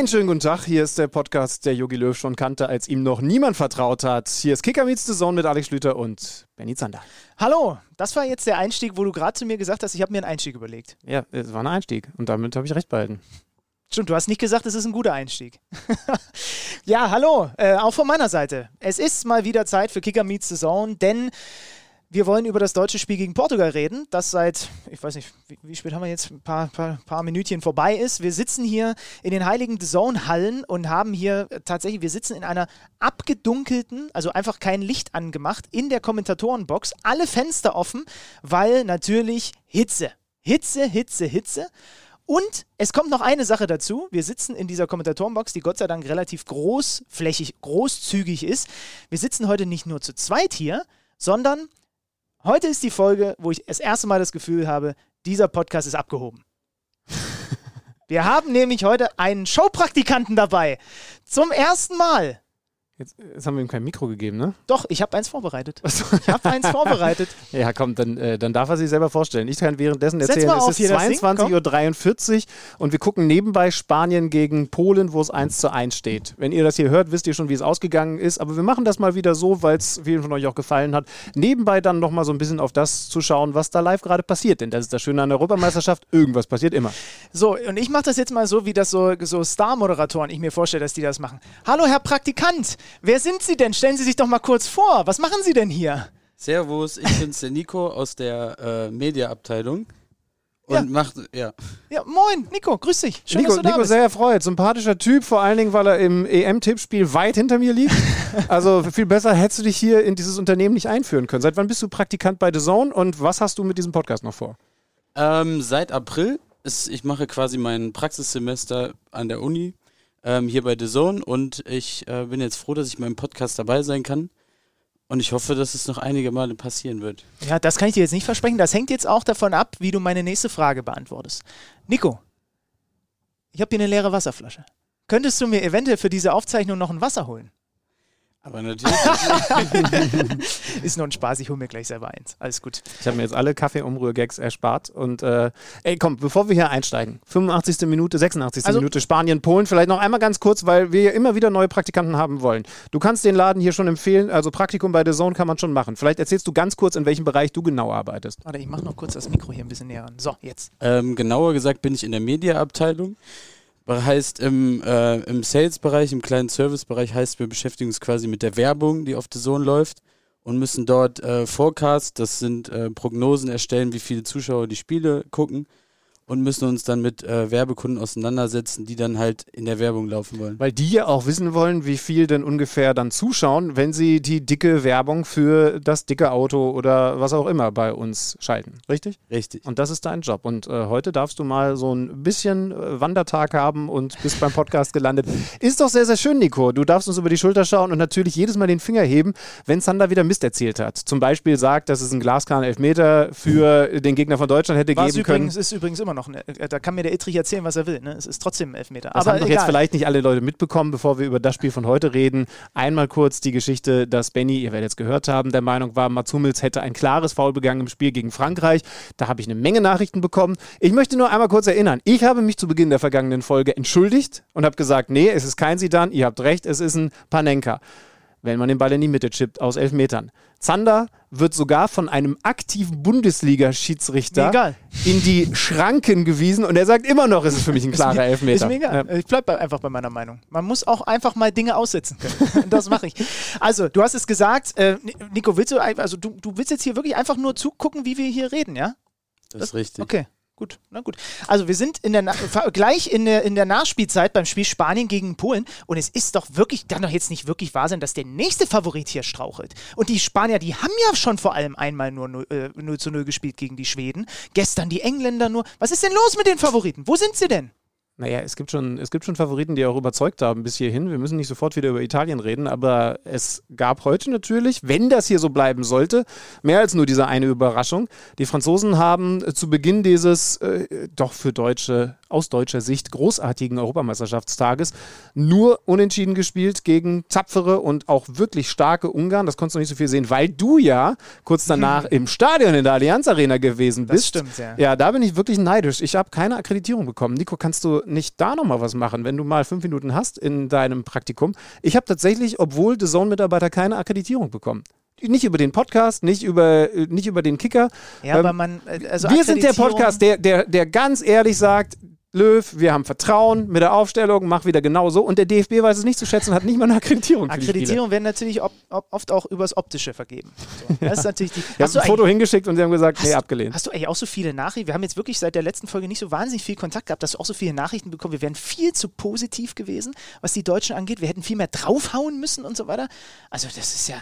Einen schönen guten Tag. Hier ist der Podcast, der Jogi Löw schon kannte, als ihm noch niemand vertraut hat. Hier ist Kicker meets the Zone mit Alex Schlüter und Benny Zander. Hallo, das war jetzt der Einstieg, wo du gerade zu mir gesagt hast, ich habe mir einen Einstieg überlegt. Ja, es war ein Einstieg und damit habe ich recht behalten. Stimmt, du hast nicht gesagt, es ist ein guter Einstieg. ja, hallo, äh, auch von meiner Seite. Es ist mal wieder Zeit für Kicker Meets the Zone, denn wir wollen über das deutsche Spiel gegen Portugal reden, das seit, ich weiß nicht, wie, wie spät haben wir jetzt, ein paar, paar, paar Minütchen vorbei ist. Wir sitzen hier in den heiligen Zone-Hallen und haben hier äh, tatsächlich, wir sitzen in einer abgedunkelten, also einfach kein Licht angemacht, in der Kommentatorenbox, alle Fenster offen, weil natürlich Hitze. Hitze, Hitze, Hitze. Und es kommt noch eine Sache dazu. Wir sitzen in dieser Kommentatorenbox, die Gott sei Dank relativ großflächig, großzügig ist. Wir sitzen heute nicht nur zu zweit hier, sondern heute ist die Folge, wo ich das erste Mal das Gefühl habe, dieser Podcast ist abgehoben. Wir haben nämlich heute einen Showpraktikanten dabei. Zum ersten Mal. Jetzt, jetzt haben wir ihm kein Mikro gegeben, ne? Doch, ich habe eins vorbereitet. Ich habe eins vorbereitet. Ja, komm, dann, äh, dann darf er sich selber vorstellen. Ich kann währenddessen erzählen, mal es ist hier das Ding, 22.43 Uhr und wir gucken nebenbei Spanien gegen Polen, wo es 1 zu 1 steht. Wenn ihr das hier hört, wisst ihr schon, wie es ausgegangen ist. Aber wir machen das mal wieder so, weil es vielen von euch auch gefallen hat. Nebenbei dann nochmal so ein bisschen auf das zu schauen, was da live gerade passiert. Denn das ist das Schöne an der Europameisterschaft. Irgendwas passiert immer. So, und ich mache das jetzt mal so, wie das so, so Star-Moderatoren, ich mir vorstelle, dass die das machen. Hallo, Herr Praktikant, wer sind Sie denn? Stellen Sie sich doch mal kurz vor. Was machen Sie denn hier? Servus, ich bin's der Nico aus der äh, Mediaabteilung. Und Ja. macht, ja. Ja, moin, Nico, grüß dich. Schön, Nico, dass du da Nico bist. sehr erfreut. Sympathischer Typ, vor allen Dingen, weil er im EM-Tippspiel weit hinter mir liegt. Also viel besser hättest du dich hier in dieses Unternehmen nicht einführen können. Seit wann bist du Praktikant bei The Zone und was hast du mit diesem Podcast noch vor? Ähm, seit April, ist, ich mache quasi mein Praxissemester an der Uni, ähm, hier bei The Zone. Und ich äh, bin jetzt froh, dass ich beim Podcast dabei sein kann. Und ich hoffe, dass es noch einige Male passieren wird. Ja, das kann ich dir jetzt nicht versprechen. Das hängt jetzt auch davon ab, wie du meine nächste Frage beantwortest. Nico, ich habe hier eine leere Wasserflasche. Könntest du mir eventuell für diese Aufzeichnung noch ein Wasser holen? Aber natürlich. Ist nur ein Spaß, ich hole mir gleich selber eins. Alles gut. Ich habe mir jetzt alle Kaffee-Umrühr-Gags erspart. Und äh, ey, komm, bevor wir hier einsteigen, 85. Minute, 86. Also- Minute, Spanien, Polen, vielleicht noch einmal ganz kurz, weil wir ja immer wieder neue Praktikanten haben wollen. Du kannst den Laden hier schon empfehlen, also Praktikum bei The Zone kann man schon machen. Vielleicht erzählst du ganz kurz, in welchem Bereich du genau arbeitest. Warte, ich mache noch kurz das Mikro hier ein bisschen näher ran. So, jetzt. ähm, genauer gesagt bin ich in der Mediaabteilung. Heißt im, äh, im Sales-Bereich, im kleinen Service-Bereich heißt, wir beschäftigen uns quasi mit der Werbung, die auf The Zone läuft und müssen dort äh, Forecasts, das sind äh, Prognosen erstellen, wie viele Zuschauer die Spiele gucken und müssen uns dann mit äh, Werbekunden auseinandersetzen, die dann halt in der Werbung laufen wollen. Weil die ja auch wissen wollen, wie viel denn ungefähr dann zuschauen, wenn sie die dicke Werbung für das dicke Auto oder was auch immer bei uns schalten. Richtig? Richtig. Und das ist dein Job. Und äh, heute darfst du mal so ein bisschen äh, Wandertag haben und bist beim Podcast gelandet. Ist doch sehr, sehr schön, Nico. Du darfst uns über die Schulter schauen und natürlich jedes Mal den Finger heben, wenn Sander wieder Mist erzählt hat. Zum Beispiel sagt, dass es einen glaskaren Elfmeter für den Gegner von Deutschland hätte War es geben können. übrigens, ist übrigens immer noch, eine, äh, da kann mir der Ittrich erzählen, was er will. Ne? Es ist trotzdem ein Elfmeter. Das Aber haben doch egal. jetzt vielleicht nicht alle Leute mitbekommen, bevor wir über das Spiel von heute reden. Einmal kurz die Geschichte, dass Benny, ihr werdet es gehört haben, der Meinung war, Mats Hummels hätte ein klares Foul begangen im Spiel gegen Frankreich. Da habe ich eine Menge Nachrichten bekommen. Ich möchte nur einmal kurz erinnern, ich habe mich zu Beginn der vergangenen Folge entschuldigt und habe gesagt, nee, es ist kein Sidan, ihr habt recht, es ist ein Panenka. Wenn man den Ball in die Mitte chippt, aus elf Metern. Zander wird sogar von einem aktiven Bundesliga-Schiedsrichter in die Schranken gewiesen und er sagt immer noch, es ist für mich ein klarer Elfmeter. Ist mir egal. Ja. Ich bleibe einfach bei meiner Meinung. Man muss auch einfach mal Dinge aussetzen können. Und das mache ich. Also, du hast es gesagt, äh, Nico, willst du, also du, du willst jetzt hier wirklich einfach nur zugucken, wie wir hier reden, ja? Das ist richtig. Okay. Gut, na gut. Also wir sind in der gleich in der, in der Nachspielzeit beim Spiel Spanien gegen Polen und es ist doch wirklich, kann doch jetzt nicht wirklich wahr sein, dass der nächste Favorit hier strauchelt. Und die Spanier, die haben ja schon vor allem einmal nur 0, äh, 0 zu 0 gespielt gegen die Schweden. Gestern die Engländer nur. Was ist denn los mit den Favoriten? Wo sind sie denn? Naja, es gibt, schon, es gibt schon Favoriten, die auch überzeugt haben bis hierhin. Wir müssen nicht sofort wieder über Italien reden, aber es gab heute natürlich, wenn das hier so bleiben sollte, mehr als nur diese eine Überraschung. Die Franzosen haben zu Beginn dieses äh, doch für Deutsche, aus deutscher Sicht großartigen Europameisterschaftstages nur unentschieden gespielt gegen tapfere und auch wirklich starke Ungarn. Das konntest du nicht so viel sehen, weil du ja kurz danach im Stadion in der Allianz Arena gewesen bist. Das stimmt, ja. Ja, da bin ich wirklich neidisch. Ich habe keine Akkreditierung bekommen. Nico, kannst du nicht da nochmal was machen, wenn du mal fünf Minuten hast in deinem Praktikum? Ich habe tatsächlich, obwohl The Zone-Mitarbeiter keine Akkreditierung bekommen. Nicht über den Podcast, nicht über, äh, nicht über den Kicker. Ja, Ähm, aber man. äh, Also wir sind der Podcast, der, der, der ganz ehrlich sagt, Löw, wir haben Vertrauen mit der Aufstellung, mach wieder genauso. Und der DFB weiß es nicht zu schätzen und hat nicht mal eine Akkreditierung für die Spieler. Akkreditierung werden natürlich ob, ob, oft auch übers Optische vergeben. So, das ist natürlich die. Ich habe Hast du, ein Foto hingeschickt und sie haben gesagt, nee, hast, abgelehnt. hast du eigentlich auch so viele Nachrichten? Wir haben jetzt wirklich seit der letzten Folge nicht so wahnsinnig viel Kontakt gehabt, dass du auch so viele Nachrichten bekommen. Wir wären viel zu positiv gewesen, was die Deutschen angeht. Wir hätten viel mehr draufhauen müssen und so weiter. Also, das ist ja,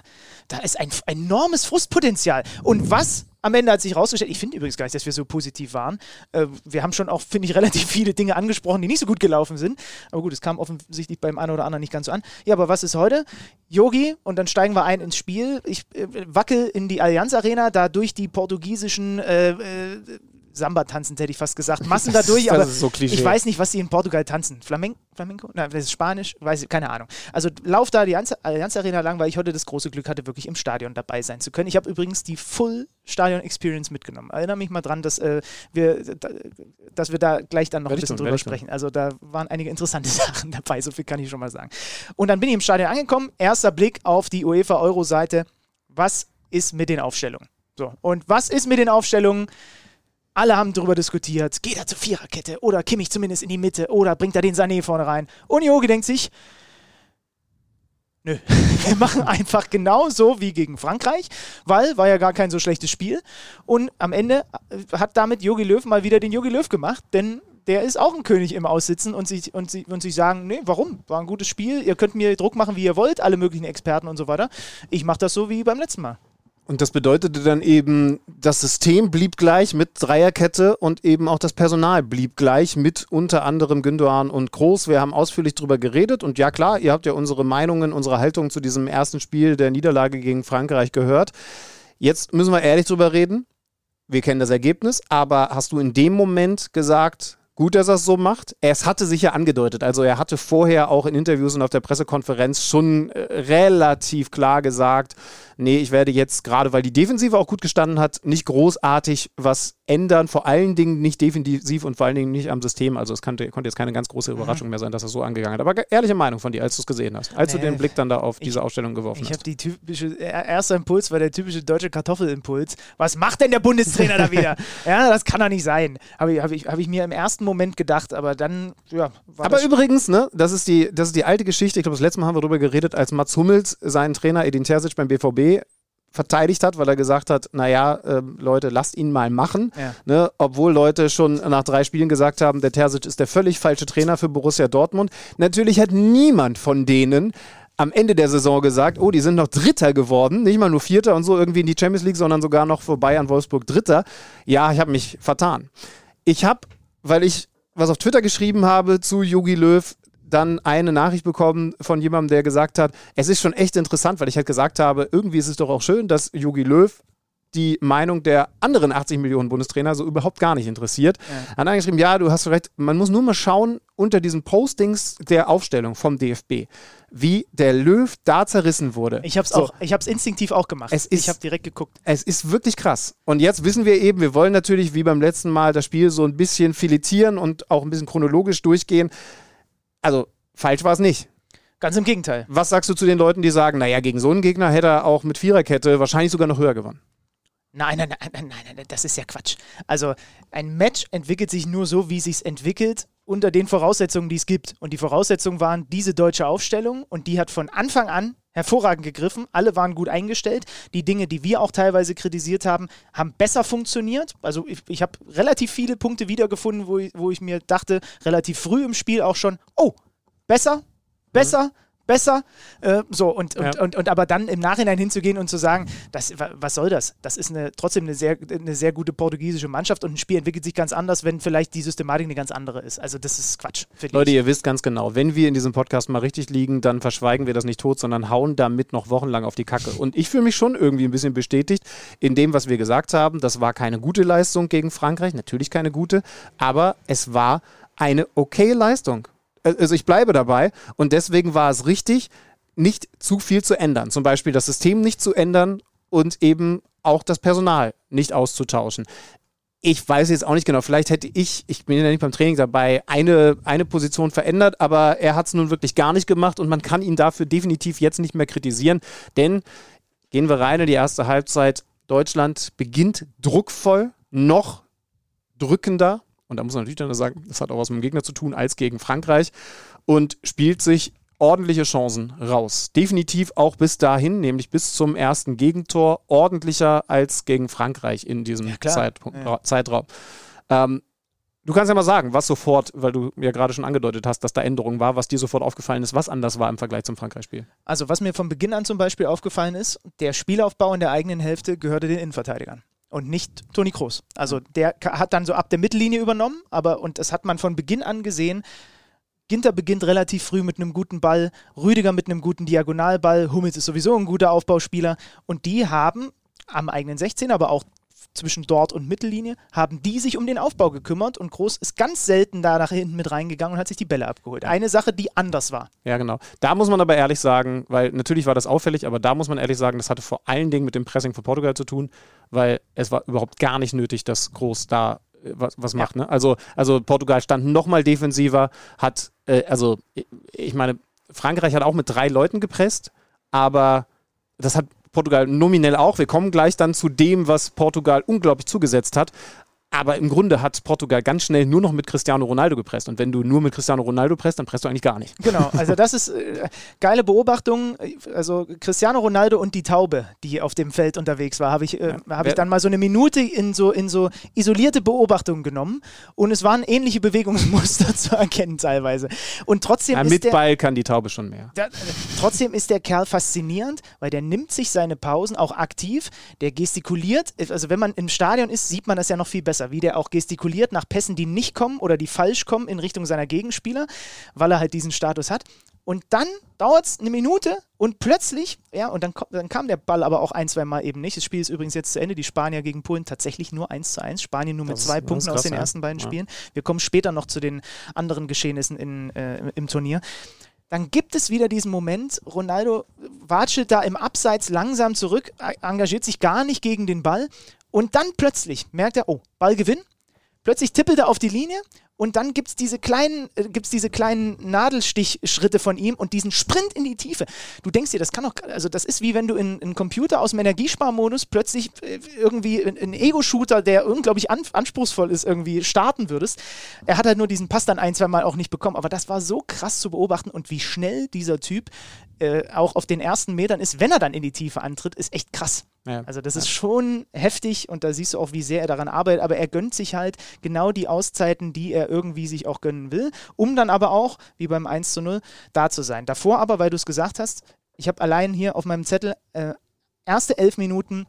da ist ein enormes Frustpotenzial. Und was am Ende hat sich rausgestellt, ich finde übrigens gar nicht, dass wir so positiv waren. Äh, wir haben schon auch, finde ich, relativ viele Dinge angesprochen, die nicht so gut gelaufen sind. Aber gut, es kam offensichtlich beim einen oder anderen nicht ganz so an. Ja, aber was ist heute? Yogi, und dann steigen wir ein ins Spiel. Ich äh, wackel in die Allianz Arena, da durch die portugiesischen äh, äh, Samba tanzen, hätte ich fast gesagt. Massen da durch, Das aber so ich weiß nicht, was sie in Portugal tanzen. Flamen Flamenco? Nein, das ist Spanisch, weiß ich, keine Ahnung. Also lauf da die Allianz Arena lang, weil ich heute das große Glück hatte, wirklich im Stadion dabei sein zu können. Ich habe übrigens die Full Stadion Experience mitgenommen. Erinnere mich mal dran, dass, äh, wir, da, dass wir da gleich dann noch ein bisschen tun, drüber tun. sprechen. Also da waren einige interessante Sachen dabei, so viel kann ich schon mal sagen. Und dann bin ich im Stadion angekommen. Erster Blick auf die UEFA-Euro-Seite. Was ist mit den Aufstellungen? So, und was ist mit den Aufstellungen? Alle haben darüber diskutiert, geht er zur Viererkette oder Kimmich zumindest in die Mitte oder bringt er den Sané vorne rein. Und Jogi denkt sich, nö, wir machen einfach genau so wie gegen Frankreich, weil war ja gar kein so schlechtes Spiel. Und am Ende äh, hat damit Jogi Löw mal wieder den Jogi Löw gemacht, denn der ist auch ein König im Aussitzen und sich, und, sie, und sich sagen, nee, warum? War ein gutes Spiel, ihr könnt mir Druck machen, wie ihr wollt, alle möglichen Experten und so weiter. Ich mache das so wie beim letzten Mal. Und das bedeutete dann eben, das System blieb gleich mit Dreierkette und eben auch das Personal blieb gleich mit unter anderem Gündogan und Groß. Wir haben ausführlich darüber geredet und ja klar, ihr habt ja unsere Meinungen, unsere Haltung zu diesem ersten Spiel der Niederlage gegen Frankreich gehört. Jetzt müssen wir ehrlich drüber reden. Wir kennen das Ergebnis, aber hast du in dem Moment gesagt, gut, dass er es so macht? Es hatte sich ja angedeutet. Also er hatte vorher auch in Interviews und auf der Pressekonferenz schon äh, relativ klar gesagt, nee, ich werde jetzt gerade, weil die Defensive auch gut gestanden hat, nicht großartig was ändern. Vor allen Dingen nicht defensiv und vor allen Dingen nicht am System. Also es konnte, konnte jetzt keine ganz große Überraschung mehr sein, dass er so angegangen hat. Aber ehrliche Meinung von dir, als du es gesehen hast, als du Nee. den Blick dann da auf diese Ausstellung geworfen Ich habe hast. die typische, er- erster Impuls war der typische deutsche Kartoffelimpuls. Was macht denn der Bundestrainer da wieder? Ja, das kann doch nicht sein. Habe ich, hab ich, hab ich mir im ersten Moment gedacht, aber dann, ja, war Aber übrigens, ne, das ist die, das ist die alte Geschichte. Ich glaube, das letzte Mal haben wir darüber geredet, als Mats Hummels seinen Trainer Edin Terzic beim BVB verteidigt hat, weil er gesagt hat, naja, ähm, Leute, lasst ihn mal machen. Ja. Ne, obwohl Leute schon nach drei Spielen gesagt haben, der Terzic ist der völlig falsche Trainer für Borussia Dortmund. Natürlich hat niemand von denen am Ende der Saison gesagt, oh, die sind noch Dritter geworden, nicht mal nur Vierter und so irgendwie in die Champions League, sondern sogar noch vorbei an Wolfsburg Dritter. Ja, ich habe mich vertan. Ich habe, weil ich was auf Twitter geschrieben habe zu Jogi Löw, dann eine Nachricht bekommen von jemandem, der gesagt hat, es ist schon echt interessant, weil ich halt gesagt habe, irgendwie ist es doch auch schön, dass Jogi Löw die Meinung der anderen 80 Millionen Bundestrainer so überhaupt gar nicht interessiert. Ja. Hat angeschrieben, ja, du hast recht, man muss nur mal schauen unter diesen Postings der Aufstellung vom DFB, wie der Löw da zerrissen wurde. Ich habe es So. auch, ich habe es instinktiv auch gemacht. Es ist- ich habe direkt geguckt. Es ist wirklich krass. Und jetzt wissen wir eben, wir wollen natürlich wie beim letzten Mal das Spiel so ein bisschen filetieren und auch ein bisschen chronologisch durchgehen. Also, falsch war es nicht. Ganz im Gegenteil. Was sagst du zu den Leuten, die sagen, naja, gegen so einen Gegner hätte er auch mit Viererkette wahrscheinlich sogar noch höher gewonnen? Nein, nein, nein, nein, nein, nein, das ist ja Quatsch. Also ein Match entwickelt sich nur so, wie es sich entwickelt, unter den Voraussetzungen, die es gibt. Und die Voraussetzungen waren diese deutsche Aufstellung und die hat von Anfang an hervorragend gegriffen. Alle waren gut eingestellt. Die Dinge, die wir auch teilweise kritisiert haben, haben besser funktioniert. Also ich, ich habe relativ viele Punkte wiedergefunden, wo ich, wo ich mir dachte, relativ früh im Spiel auch schon, oh, besser, besser, besser. Äh, so, und, und, Ja. und, und aber dann im Nachhinein hinzugehen und zu sagen, das, wa- was soll das? Das ist eine, trotzdem eine sehr, eine sehr gute portugiesische Mannschaft und ein Spiel entwickelt sich ganz anders, wenn vielleicht die Systematik eine ganz andere ist. Also das ist Quatsch. Leute, ich. ihr wisst ganz genau, wenn wir in diesem Podcast mal richtig liegen, dann verschweigen wir das nicht tot, sondern hauen damit noch wochenlang auf die Kacke. Und ich fühle mich schon irgendwie ein bisschen bestätigt in dem, was wir gesagt haben. Das war keine gute Leistung gegen Frankreich, natürlich keine gute, aber es war eine okay Leistung. Also ich bleibe dabei und deswegen war es richtig, nicht zu viel zu ändern. Zum Beispiel das System nicht zu ändern und eben auch das Personal nicht auszutauschen ich weiß jetzt auch nicht genau, vielleicht hätte ich, ich bin ja nicht beim Training dabei, eine, eine Position verändert, aber er hat es nun wirklich gar nicht gemacht und man kann ihn dafür definitiv jetzt nicht mehr kritisieren, denn gehen wir rein in die erste Halbzeit. Deutschland beginnt druckvoll, noch drückender und da muss man natürlich dann sagen, das hat auch was mit dem Gegner zu tun als gegen Frankreich und spielt sich ordentliche Chancen raus. Definitiv auch bis dahin, nämlich bis zum ersten Gegentor, ordentlicher als gegen Frankreich in diesem klar. Zeitpunkt, Ja. Zeitraum. Ähm, du kannst ja mal sagen, was sofort, weil du ja gerade schon angedeutet hast, dass da Änderung war, was dir sofort aufgefallen ist, was anders war im Vergleich zum Frankreich-Spiel. Also was mir von Beginn an zum Beispiel aufgefallen ist, der Spielaufbau in der eigenen Hälfte gehörte den Innenverteidigern. Und nicht Toni Kroos. Also der ka- hat dann so ab der Mittellinie übernommen, aber und das hat man von Beginn an gesehen. Ginter beginnt relativ früh mit einem guten Ball, Rüdiger mit einem guten Diagonalball, Hummels ist sowieso ein guter Aufbauspieler und die haben am eigenen 16, aber auch zwischen dort und Mittellinie, haben die sich um den Aufbau gekümmert und Groß ist ganz selten da nach hinten mit reingegangen und hat sich die Bälle abgeholt. Eine Sache, die anders war. Ja, genau. Da muss man aber ehrlich sagen, weil natürlich war das auffällig, aber da muss man ehrlich sagen, das hatte vor allen Dingen mit dem Pressing von Portugal zu tun, weil es war überhaupt gar nicht nötig, dass Groß da äh, was, was macht. Ne? Also, also Portugal stand nochmal defensiver, hat, äh, also ich meine, Frankreich hat auch mit drei Leuten gepresst, aber das hat Portugal nominell auch. Wir kommen gleich dann zu dem, was Portugal unglaublich zugesetzt hat. Aber im Grunde hat Portugal ganz schnell nur noch mit Cristiano Ronaldo gepresst. Und wenn du nur mit Cristiano Ronaldo presst, dann presst du eigentlich gar nicht. Genau, also das ist äh, geile Beobachtung. Also Cristiano Ronaldo und die Taube, die auf dem Feld unterwegs war, habe ich, äh, hab ich dann mal so eine Minute in so, in so isolierte Beobachtungen genommen und es waren ähnliche Bewegungsmuster zu erkennen teilweise. Und trotzdem Ja, ist mit der, Ball kann die Taube schon mehr. da, äh, trotzdem ist der Kerl faszinierend, weil der nimmt sich seine Pausen auch aktiv, der gestikuliert. Also wenn man im Stadion ist, sieht man das ja noch viel besser, wie der auch gestikuliert nach Pässen, die nicht kommen oder die falsch kommen in Richtung seiner Gegenspieler, weil er halt diesen Status hat. Und dann dauert es eine Minute und plötzlich, ja, und dann, dann kam der Ball aber auch ein, zwei Mal eben nicht. Das Spiel ist übrigens jetzt zu Ende. Die Spanier gegen Polen tatsächlich nur 1 zu 1. Spanien nur mit Das zwei ist Punkten aus den ja. ersten beiden Ja. Spielen. Wir kommen später noch zu den anderen Geschehnissen in, äh, im Turnier. Dann gibt es wieder diesen Moment, Ronaldo watschelt da im Abseits langsam zurück, engagiert sich gar nicht gegen den Ball und dann plötzlich merkt er, oh, Ballgewinn, plötzlich tippelt er auf die Linie und dann gibt es diese kleinen, äh, kleinen Nadelstichschritte von ihm und diesen Sprint in die Tiefe. Du denkst dir, das kann doch, also das ist wie wenn du in einen Computer aus dem Energiesparmodus plötzlich äh, irgendwie einen Ego-Shooter, der unglaublich an, anspruchsvoll ist, irgendwie starten würdest. Er hat halt nur diesen Pass dann ein, zwei Mal auch nicht bekommen, aber das war so krass zu beobachten und wie schnell dieser Typ äh, auch auf den ersten Metern ist, wenn er dann in die Tiefe antritt, ist echt krass. Ja. Also das ist schon heftig und da siehst du auch, wie sehr er daran arbeitet, aber er gönnt sich halt genau die Auszeiten, die er irgendwie sich auch gönnen will, um dann aber auch, wie beim 1 zu 0, da zu sein. Davor aber, weil du es gesagt hast, ich habe allein hier auf meinem Zettel äh, erste elf Minuten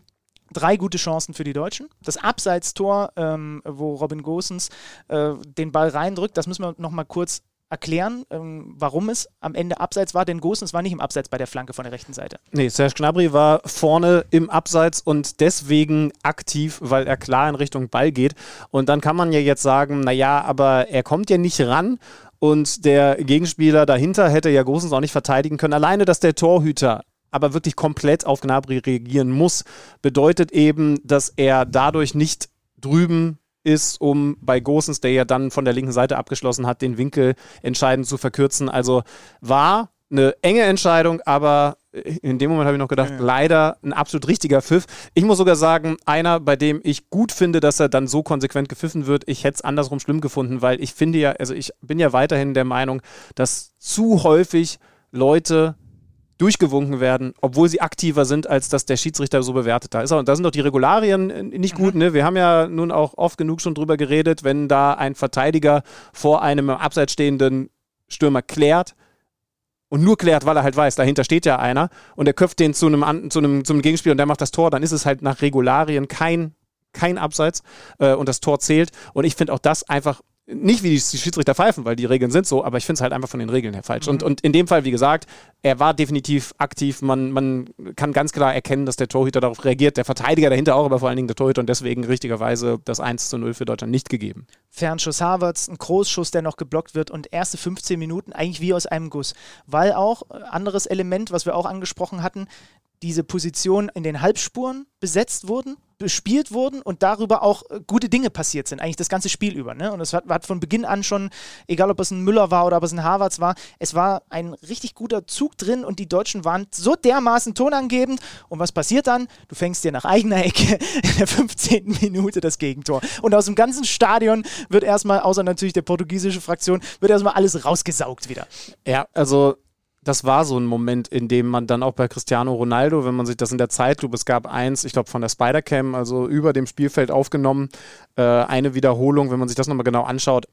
drei gute Chancen für die Deutschen. Das Abseitstor, ähm, wo Robin Gosens äh, den Ball reindrückt, das müssen wir nochmal kurz erklären, ähm, warum es am Ende Abseits war, denn Gosens war nicht im Abseits bei der Flanke von der rechten Seite. Nee, Serge Gnabry war vorne im Abseits und deswegen aktiv, weil er klar in Richtung Ball geht. Und dann kann man ja jetzt sagen, naja, aber er kommt ja nicht ran und der Gegenspieler dahinter hätte ja Großens auch nicht verteidigen können. Alleine, dass der Torhüter aber wirklich komplett auf Gnabry reagieren muss, bedeutet eben, dass er dadurch nicht drüben ist, um bei Gosens, der ja dann von der linken Seite abgeschlossen hat, den Winkel entscheidend zu verkürzen. Also war eine enge Entscheidung, aber in dem Moment habe ich noch gedacht, leider ein absolut richtiger Pfiff. Ich muss sogar sagen, einer, bei dem ich gut finde, dass er dann so konsequent gepfiffen wird. Ich hätte es andersrum schlimm gefunden, weil ich finde ja, also ich bin ja weiterhin der Meinung, dass zu häufig Leute durchgewunken werden, obwohl sie aktiver sind, als dass der Schiedsrichter so bewertet. Da, ist auch, da sind doch die Regularien äh, nicht gut. Ne? Wir haben ja nun auch oft genug schon drüber geredet, wenn da ein Verteidiger vor einem Abseits stehenden Stürmer klärt, und nur klärt, weil er halt weiß, dahinter steht ja einer und er köpft den zu einem, zu einem, zu einem Gegenspiel und der macht das Tor, dann ist es halt nach Regularien kein, kein Abseits äh, und das Tor zählt. Und ich finde auch das einfach nicht wie die Schiedsrichter pfeifen, weil die Regeln sind so, aber ich finde es halt einfach von den Regeln her falsch. Mhm. Und, und in dem Fall, wie gesagt, er war definitiv aktiv. Man, man kann ganz klar erkennen, dass der Torhüter darauf reagiert, der Verteidiger dahinter auch, aber vor allen Dingen der Torhüter und deswegen richtigerweise das 1 zu 0 für Deutschland nicht gegeben. Fernschuss Harvards, ein Großschuss, der noch geblockt wird und erste 15 Minuten eigentlich wie aus einem Guss. Weil auch, äh, anderes Element, was wir auch angesprochen hatten, diese Position in den Halbspuren besetzt wurden, bespielt wurden und darüber auch äh, gute Dinge passiert sind, eigentlich das ganze Spiel über. Ne? Und es hat, hat, von Beginn an schon, egal ob es ein Müller war oder ob es ein Harvards war, es war ein richtig guter Zug drin und die Deutschen waren so dermaßen tonangebend. Und was passiert dann? Du fängst dir nach eigener Ecke in der 15. Minute das Gegentor. Und aus dem ganzen Stadion wird erstmal, außer natürlich der portugiesische Fraktion, wird erstmal alles rausgesaugt wieder. Ja, also das war so ein Moment, in dem man dann auch bei Cristiano Ronaldo, wenn man sich das in der Zeitlupe, es gab eins, ich glaube von der Spider-Cam, also über dem Spielfeld aufgenommen, äh, eine Wiederholung, wenn man sich das nochmal genau anschaut,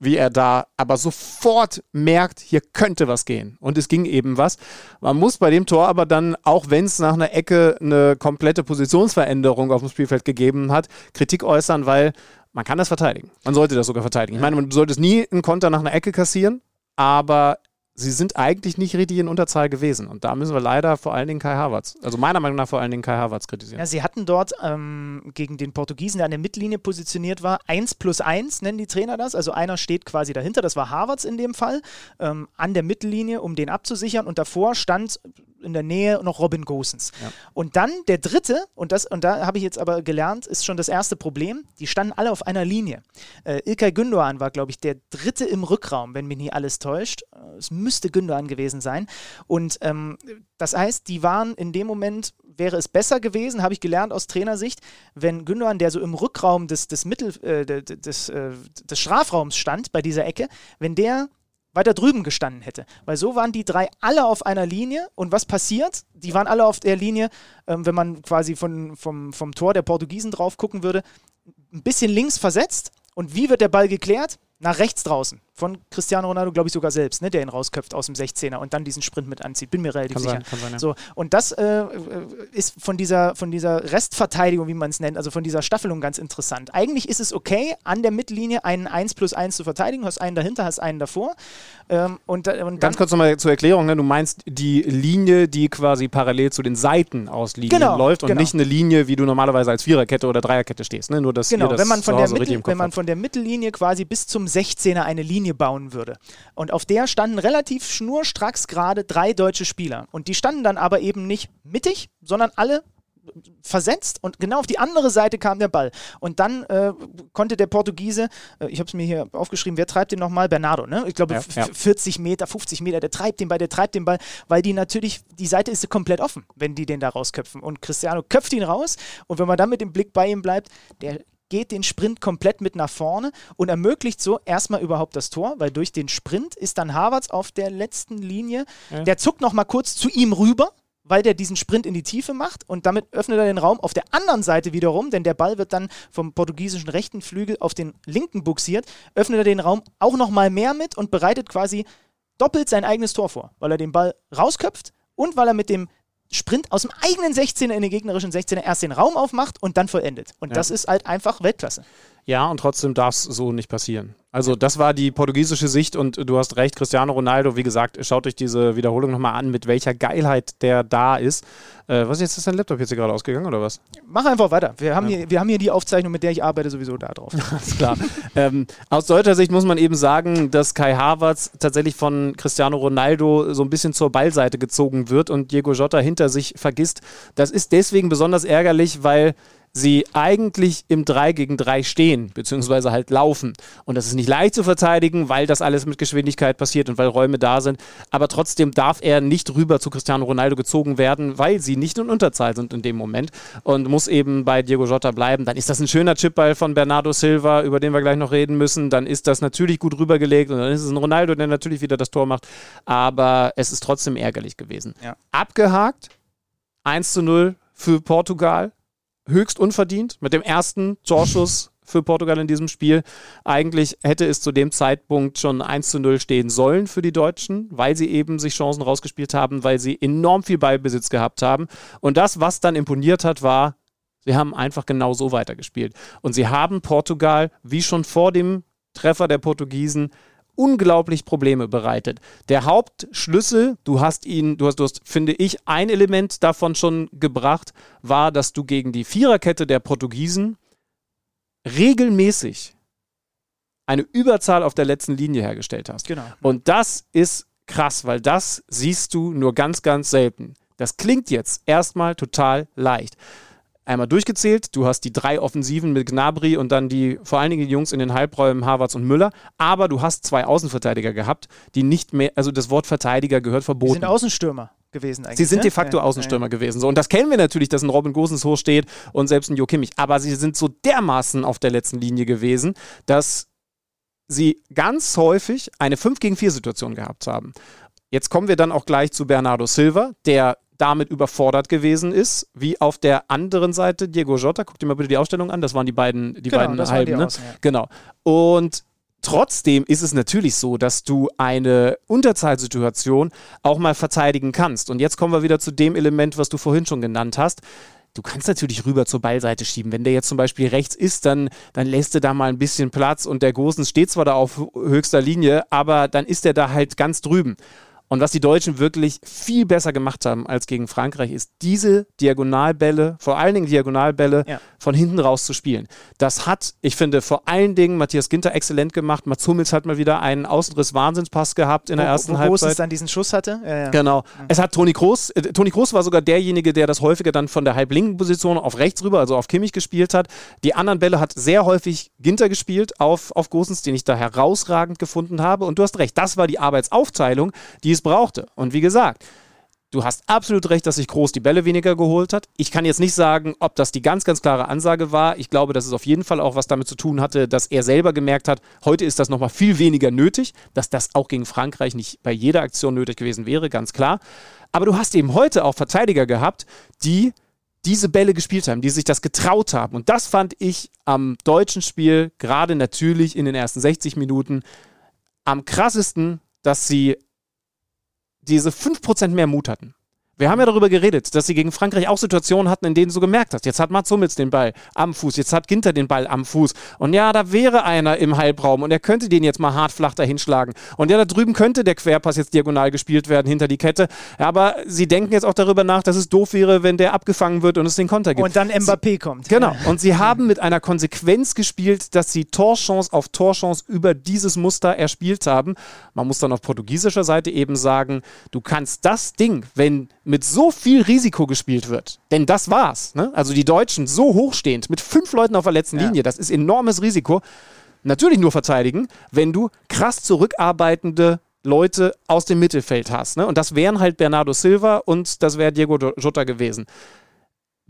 wie er da aber sofort merkt, hier könnte was gehen. Und es ging eben was. Man muss bei dem Tor aber dann, auch wenn es nach einer Ecke eine komplette Positionsveränderung auf dem Spielfeld gegeben hat, Kritik äußern, weil man kann das verteidigen. Man sollte das sogar verteidigen. Ich meine, man sollte es nie einen Konter nach einer Ecke kassieren, aber sie sind eigentlich nicht richtig in Unterzahl gewesen. Und da müssen wir leider vor allen Dingen Kai Havertz, also meiner Meinung nach vor allen Dingen Kai Havertz kritisieren. Ja, sie hatten dort ähm, gegen den Portugiesen, der an der Mittellinie positioniert war, 1 plus 1 nennen die Trainer das. Also einer steht quasi dahinter, das war Havertz in dem Fall, ähm, an der Mittellinie, um den abzusichern. Und davor stand in der Nähe noch Robin Gosens. Ja. Und dann der dritte, und, das, und da habe ich jetzt aber gelernt, ist schon das erste Problem, die standen alle auf einer Linie. Äh, Ilkay Gündoğan war, glaube ich, der dritte im Rückraum, wenn mich nie alles täuscht. Äh, es müsste Gündoğan gewesen sein. Und ähm, das heißt, die waren in dem Moment, wäre es besser gewesen, habe ich gelernt aus Trainersicht, wenn Gündoğan, der so im Rückraum des, des, Mittel, äh, des, äh, des Strafraums stand, bei dieser Ecke, wenn der weiter drüben gestanden hätte. Weil so waren die drei alle auf einer Linie und was passiert? Die waren alle auf der Linie, ähm, wenn man quasi von, vom, vom Tor der Portugiesen drauf gucken würde, ein bisschen links versetzt. Und wie wird der Ball geklärt? nach rechts draußen. Von Cristiano Ronaldo, glaube ich, sogar selbst, ne, der ihn rausköpft aus dem 16er und dann diesen Sprint mit anzieht. Bin mir relativ kann sicher. Sein, sein, ja. so, und das äh, äh, ist von dieser, von dieser Restverteidigung, wie man es nennt, also von dieser Staffelung ganz interessant. Eigentlich ist es okay, an der Mittellinie einen 1 plus 1 zu verteidigen. Du hast einen dahinter, hast einen davor. Ähm, und, und ganz kurz nochmal zur Erklärung. Ne? Du meinst die Linie, die quasi parallel zu den Seiten aus Linien genau, läuft und genau. nicht eine Linie, wie du normalerweise als Viererkette oder Dreierkette stehst. Ne? Nur, dass genau, das wenn man, von der, Mittel, wenn man von der Mittellinie quasi bis zum 16er eine Linie bauen würde. Und auf der standen relativ schnurstracks gerade drei deutsche Spieler. Und die standen dann aber eben nicht mittig, sondern alle versetzt und genau auf die andere Seite kam der Ball. Und dann äh, konnte der Portugiese, äh, ich habe es mir hier aufgeschrieben, wer treibt den nochmal? Bernardo, ne? Ich glaube, ja, ja. 40 Meter, 50 Meter, der treibt den Ball, der treibt den Ball, weil die natürlich, die Seite ist komplett offen, wenn die den da rausköpfen. Und Cristiano köpft ihn raus und wenn man dann mit dem Blick bei ihm bleibt, der geht den Sprint komplett mit nach vorne und ermöglicht so erstmal überhaupt das Tor, weil durch den Sprint ist dann Havertz auf der letzten Linie. Ja. Der zuckt nochmal kurz zu ihm rüber, weil der diesen Sprint in die Tiefe macht und damit öffnet er den Raum auf der anderen Seite wiederum, denn der Ball wird dann vom portugiesischen rechten Flügel auf den linken buxiert, öffnet er den Raum auch nochmal mehr mit und bereitet quasi doppelt sein eigenes Tor vor, weil er den Ball rausköpft und weil er mit dem Sprint aus dem eigenen 16er in den gegnerischen 16er erst den Raum aufmacht und dann vollendet. Und ja. das ist halt einfach Weltklasse. Ja, und trotzdem darf es so nicht passieren. Also das war die portugiesische Sicht und du hast recht, Cristiano Ronaldo, wie gesagt, schaut euch diese Wiederholung nochmal an, mit welcher Geilheit der da ist. Äh, was ist jetzt, ist dein Laptop jetzt hier gerade ausgegangen oder was? Mach einfach weiter. Wir haben, ja. hier, wir haben hier die Aufzeichnung, mit der ich arbeite, sowieso da drauf. Alles klar. ähm, aus deutscher Sicht muss man eben sagen, dass Kai Havertz tatsächlich von Cristiano Ronaldo so ein bisschen zur Ballseite gezogen wird und Diego Jota hinter sich vergisst. Das ist deswegen besonders ärgerlich, weil sie eigentlich im 3 gegen 3 stehen, beziehungsweise halt laufen. Und das ist nicht leicht zu verteidigen, weil das alles mit Geschwindigkeit passiert und weil Räume da sind. Aber trotzdem darf er nicht rüber zu Cristiano Ronaldo gezogen werden, weil sie nicht in Unterzahl sind in dem Moment und muss eben bei Diego Jota bleiben. Dann ist das ein schöner Chipball von Bernardo Silva, über den wir gleich noch reden müssen. Dann ist das natürlich gut rübergelegt und dann ist es ein Ronaldo, der natürlich wieder das Tor macht. Aber es ist trotzdem ärgerlich gewesen. Ja. Abgehakt, 1 zu 0 für Portugal höchst unverdient mit dem ersten Torschuss für Portugal in diesem Spiel. Eigentlich hätte es zu dem Zeitpunkt schon 1 zu 0 stehen sollen für die Deutschen, weil sie eben sich Chancen rausgespielt haben, weil sie enorm viel Ballbesitz gehabt haben. Und das, was dann imponiert hat, war, sie haben einfach genau so weitergespielt. Und sie haben Portugal, wie schon vor dem Treffer der Portugiesen, unglaublich Probleme bereitet. Der Hauptschlüssel, du hast ihn, du hast, du hast, finde ich, ein Element davon schon gebracht, war, dass du gegen die Viererkette der Portugiesen regelmäßig eine Überzahl auf der letzten Linie hergestellt hast. Genau. Und das ist krass, weil das siehst du nur ganz, ganz selten. Das klingt jetzt erstmal total leicht einmal durchgezählt. Du hast die drei Offensiven mit Gnabry und dann die vor allen Dingen die Jungs in den Halbräumen Havertz und Müller. Aber du hast zwei Außenverteidiger gehabt, die nicht mehr, also das Wort Verteidiger gehört verboten. Sie sind Außenstürmer gewesen eigentlich. Sie sind ne? de facto Ja, Außenstürmer gewesen. So, und das kennen wir natürlich, dass ein Robin Gosens hoch steht und selbst ein Jo Kimmich. Aber sie sind so dermaßen auf der letzten Linie gewesen, dass sie ganz häufig eine 5 gegen 4 Situation gehabt haben. Jetzt kommen wir dann auch gleich zu Bernardo Silva, der damit überfordert gewesen ist, wie auf der anderen Seite Diego Jota. Guck dir mal bitte die Ausstellung an, das waren die beiden, die Genau, beiden halben. ne? Außen, ja. Genau. Und trotzdem ist es natürlich so, dass du eine Unterzahlsituation auch mal verteidigen kannst. Und jetzt kommen wir wieder zu dem Element, was du vorhin schon genannt hast. Du kannst natürlich rüber zur Ballseite schieben. Wenn der jetzt zum Beispiel rechts ist, dann, dann lässt du da mal ein bisschen Platz und der Gosens steht zwar da auf höchster Linie, aber dann ist er da halt ganz drüben. Und was die Deutschen wirklich viel besser gemacht haben als gegen Frankreich, ist diese Diagonalbälle, vor allen Dingen Diagonalbälle, Ja. von hinten raus zu spielen. Das hat, ich finde, vor allen Dingen Matthias Ginter exzellent gemacht. Mats Hummels hat mal wieder einen Außenriss-Wahnsinnspass gehabt in der Wo- ersten wo Halbzeit. Gosens dann diesen Schuss hatte. Ja, ja. Genau. Es hat Toni Kroos, äh, Toni Kroos war sogar derjenige, der das häufiger dann von der halblinken Position auf rechts rüber, also auf Kimmich gespielt hat. Die anderen Bälle hat sehr häufig Ginter gespielt auf, auf Gosens, den ich da herausragend gefunden habe. Und du hast recht, das war die Arbeitsaufteilung, die es brauchte. Und wie gesagt, Du hast absolut recht, dass sich Groß die Bälle weniger geholt hat. Ich kann jetzt nicht sagen, ob das die ganz, ganz klare Ansage war. Ich glaube, dass es auf jeden Fall auch was damit zu tun hatte, dass er selber gemerkt hat, heute ist das nochmal viel weniger nötig, dass das auch gegen Frankreich nicht bei jeder Aktion nötig gewesen wäre, ganz klar. Aber du hast eben heute auch Verteidiger gehabt, die diese Bälle gespielt haben, die sich das getraut haben. Und das fand ich am deutschen Spiel, gerade natürlich in den ersten 60 Minuten, am krassesten, dass sie diese 5% mehr Mut hatten. Wir haben ja darüber geredet, dass sie gegen Frankreich auch Situationen hatten, in denen du gemerkt hast, jetzt hat Mats Hummels den Ball am Fuß, jetzt hat Ginter den Ball am Fuß. Und ja, da wäre einer im Halbraum und er könnte den jetzt mal hart flach dahin schlagen. Und ja, da drüben könnte der Querpass jetzt diagonal gespielt werden hinter die Kette. Aber sie denken jetzt auch darüber nach, dass es doof wäre, wenn der abgefangen wird und es den Konter gibt. Und dann Mbappé kommt. Genau. Und sie haben mit einer Konsequenz gespielt, dass sie Torchance auf Torchance über dieses Muster erspielt haben. Man muss dann auf portugiesischer Seite eben sagen, du kannst das Ding, wenn mit so viel Risiko gespielt wird, denn das war's. Ne? Also die Deutschen so hochstehend mit fünf Leuten auf der letzten Ja. Linie, das ist enormes Risiko. Natürlich nur verteidigen, wenn du krass zurückarbeitende Leute aus dem Mittelfeld hast. Ne? Und das wären halt Bernardo Silva und das wäre Diego Jota gewesen.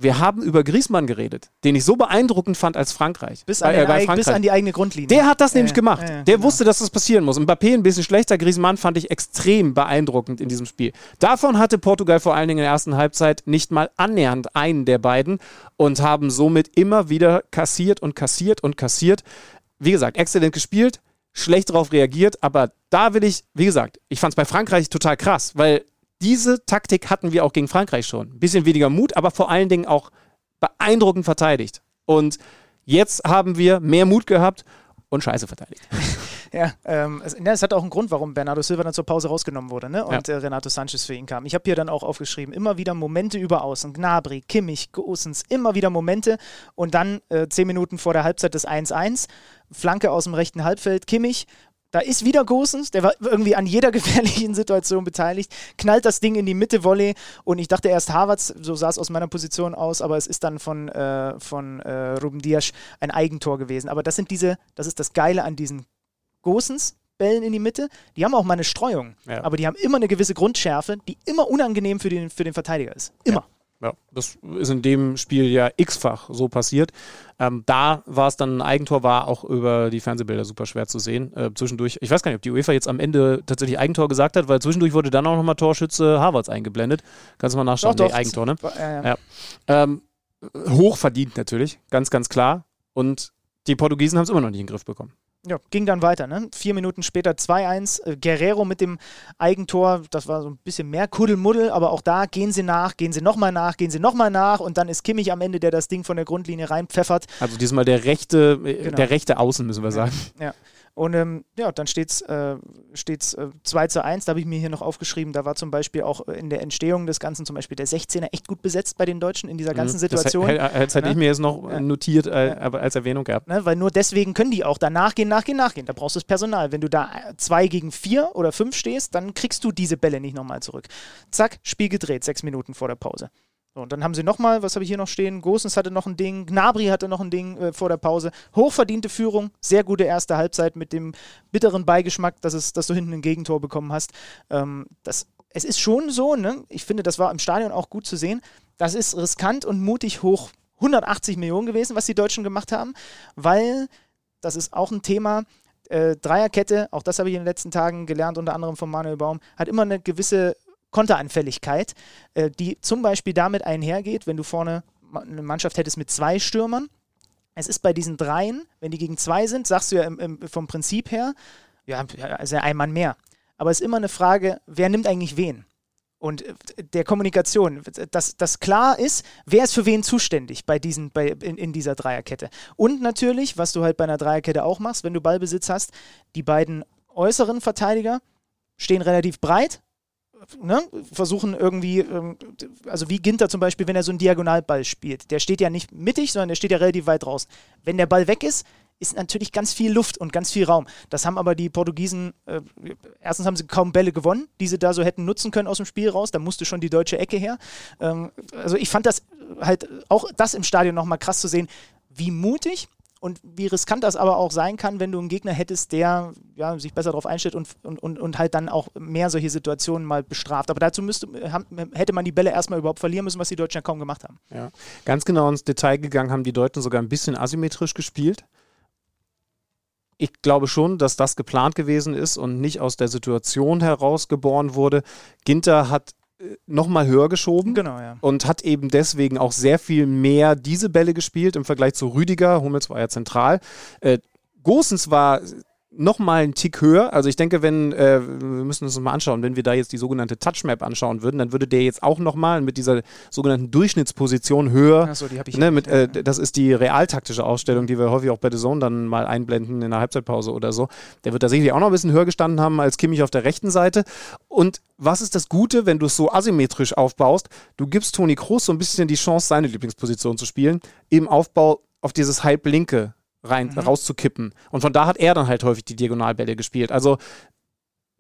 Wir haben über Griezmann geredet, den ich so beeindruckend fand als Frankreich. Bis, an Äh, bei eig- bis Frankreich. an die eigene Grundlinie. Der hat das Ja, nämlich gemacht. ja, der genau. wusste, dass das passieren muss. Mbappé ein bisschen schlechter. Griezmann fand ich extrem beeindruckend in diesem Spiel. Davon hatte Portugal vor allen Dingen in der ersten Halbzeit nicht mal annähernd einen der beiden und haben somit immer wieder kassiert und kassiert und kassiert. Wie gesagt, exzellent gespielt, schlecht darauf reagiert, aber da will ich, wie gesagt, ich fand es bei Frankreich total krass, weil diese Taktik hatten wir auch gegen Frankreich schon. Ein bisschen weniger Mut, aber vor allen Dingen auch beeindruckend verteidigt. Und jetzt haben wir mehr Mut gehabt und scheiße verteidigt. Ja, ähm, es, ne, es hat auch einen Grund, warum Bernardo Silva dann zur Pause rausgenommen wurde ne? und äh, Renato Sanchez für ihn kam. Ich habe hier dann auch aufgeschrieben, immer wieder Momente über Außen. Gnabry, Kimmich, Gosens, immer wieder Momente. Und dann äh, zehn Minuten vor der Halbzeit des 1-1, Flanke aus dem rechten Halbfeld, Kimmich. Da ist wieder Gosens, der war irgendwie an jeder gefährlichen Situation beteiligt, knallt das Ding in die Mitte, Volley und ich dachte erst Harvards, so sah es aus meiner Position aus, aber es ist dann von, äh, von äh, Ruben Dias ein Eigentor gewesen. Aber das sind diese, das ist das Geile an diesen Gosens Bällen in die Mitte, die haben auch mal eine Streuung, Ja. aber die haben immer eine gewisse Grundschärfe, die immer unangenehm für den, für den Verteidiger ist. Immer. Ja, das ist in dem Spiel ja x-fach so passiert. Ähm, da war es dann ein Eigentor, war auch über die Fernsehbilder super schwer zu sehen. Äh, zwischendurch, ich weiß gar nicht, ob die UEFA jetzt am Ende tatsächlich Eigentor gesagt hat, weil zwischendurch wurde dann auch nochmal Torschütze Harvards eingeblendet. Kannst du mal nachschauen. Doch, Nee, doch. Eigentor, ne? Ja, ja. Ja. Ähm, hoch verdient natürlich, ganz, ganz klar. Und die Portugiesen haben es immer noch nicht in den Griff bekommen. Ja, ging dann weiter. Ne? Vier Minuten später 2-1. Äh, Guerrero mit dem Eigentor. Das war so ein bisschen mehr Kuddelmuddel, aber auch da gehen sie nach, gehen sie nochmal nach, gehen sie nochmal nach und dann ist Kimmich am Ende, der das Ding von der Grundlinie reinpfeffert. Also diesmal der rechte, äh, genau. der rechte Außen, müssen wir sagen. Ja. Und ähm, ja, dann steht es äh, steht's, äh, 2 zu 1. Da habe ich mir hier noch aufgeschrieben, da war zum Beispiel auch in der Entstehung des Ganzen zum Beispiel der 16er echt gut besetzt bei den Deutschen in dieser ganzen mhm. Situation. Das, das hätte ne? ich mir jetzt noch ja. notiert, äh, aber als Erwähnung gehabt. Ne? Weil nur deswegen können die auch da nachgehen, nachgehen, nachgehen. Da brauchst du das Personal. Wenn du da 2 gegen 4 oder 5 stehst, dann kriegst du diese Bälle nicht nochmal zurück. Zack, Spiel gedreht, sechs Minuten vor der Pause. So, und dann haben sie nochmal, was habe ich hier noch stehen? Gosens hatte noch ein Ding, Gnabry hatte noch ein Ding äh, vor der Pause. Hochverdiente Führung, sehr gute erste Halbzeit mit dem bitteren Beigeschmack, dass, es, dass du hinten ein Gegentor bekommen hast. Ähm, das, es ist schon so, ne? ich finde, das war im Stadion auch gut zu sehen. Das ist riskant und mutig hoch 180 Millionen gewesen, was die Deutschen gemacht haben, weil das ist auch ein Thema. Äh, Dreierkette, auch das habe ich in den letzten Tagen gelernt, unter anderem von Manuel Baum, hat immer eine gewisse Konteranfälligkeit, äh, die zum Beispiel damit einhergeht, wenn du vorne eine Mannschaft hättest mit zwei Stürmern. Es ist bei diesen dreien, wenn die gegen zwei sind, sagst du ja im, im, vom Prinzip her, ja, also ein Mann mehr. Aber es ist immer eine Frage, wer nimmt eigentlich wen? Und äh, der Kommunikation, dass, dass klar ist, wer ist für wen zuständig bei diesen, bei, in, in dieser Dreierkette. Und natürlich, was du halt bei einer Dreierkette auch machst, wenn du Ballbesitz hast, die beiden äußeren Verteidiger stehen relativ breit, ne, versuchen irgendwie, ähm, also wie Ginter zum Beispiel, wenn er so einen Diagonalball spielt, der steht ja nicht mittig, sondern der steht ja relativ weit draußen. Wenn der Ball weg ist, ist natürlich ganz viel Luft und ganz viel Raum. Das haben aber die Portugiesen, äh, erstens haben sie kaum Bälle gewonnen, die sie da so hätten nutzen können aus dem Spiel raus. Da musste schon die deutsche Ecke her. Ähm, also ich fand das halt auch das im Stadion nochmal krass zu sehen, wie mutig und wie riskant das aber auch sein kann, wenn du einen Gegner hättest, der ja, sich besser darauf einstellt und, und, und, und halt dann auch mehr solche Situationen mal bestraft. Aber dazu müsste, hätte man die Bälle erstmal überhaupt verlieren müssen, was die Deutschen ja kaum gemacht haben. Ja. Ganz genau ins Detail gegangen haben die Deutschen sogar ein bisschen asymmetrisch gespielt. Ich glaube schon, dass das geplant gewesen ist und nicht aus der Situation heraus geboren wurde. Ginter hat nochmal höher geschoben. Genau, ja. Und hat eben deswegen auch sehr viel mehr diese Bälle gespielt im Vergleich zu Rüdiger. Hummels war ja zentral. Äh, Gosens war noch mal einen Tick höher. Also ich denke, wenn, äh, wir müssen uns das mal anschauen, wenn wir da jetzt die sogenannte Touchmap anschauen würden, dann würde der jetzt auch noch mal mit dieser sogenannten Durchschnittsposition höher, Achso, die ich ne, mit, äh, das ist die realtaktische Ausstellung, die wir häufig auch bei The Zone dann mal einblenden in der Halbzeitpause oder so. Der wird tatsächlich auch noch ein bisschen höher gestanden haben als Kimmich auf der rechten Seite. Und was ist das Gute, wenn du es so asymmetrisch aufbaust? Du gibst Toni Kroos so ein bisschen die Chance, seine Lieblingsposition zu spielen, im Aufbau auf dieses halblinke rein, mhm. rauszukippen. Und von da hat er dann halt häufig die Diagonalbälle gespielt. Also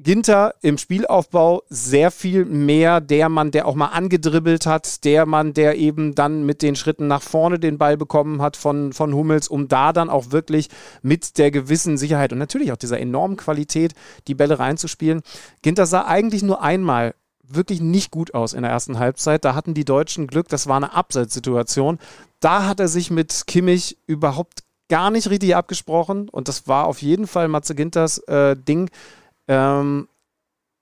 Ginter im Spielaufbau sehr viel mehr der Mann, der auch mal angedribbelt hat, der Mann, der eben dann mit den Schritten nach vorne den Ball bekommen hat von, von Hummels, um da dann auch wirklich mit der gewissen Sicherheit und natürlich auch dieser enormen Qualität die Bälle reinzuspielen. Ginter sah eigentlich nur einmal wirklich nicht gut aus in der ersten Halbzeit. Da hatten die Deutschen Glück, das war eine Abseitssituation. Da hat er sich mit Kimmich überhaupt gar nicht richtig abgesprochen und das war auf jeden Fall Matze Ginters äh, Ding. Ähm,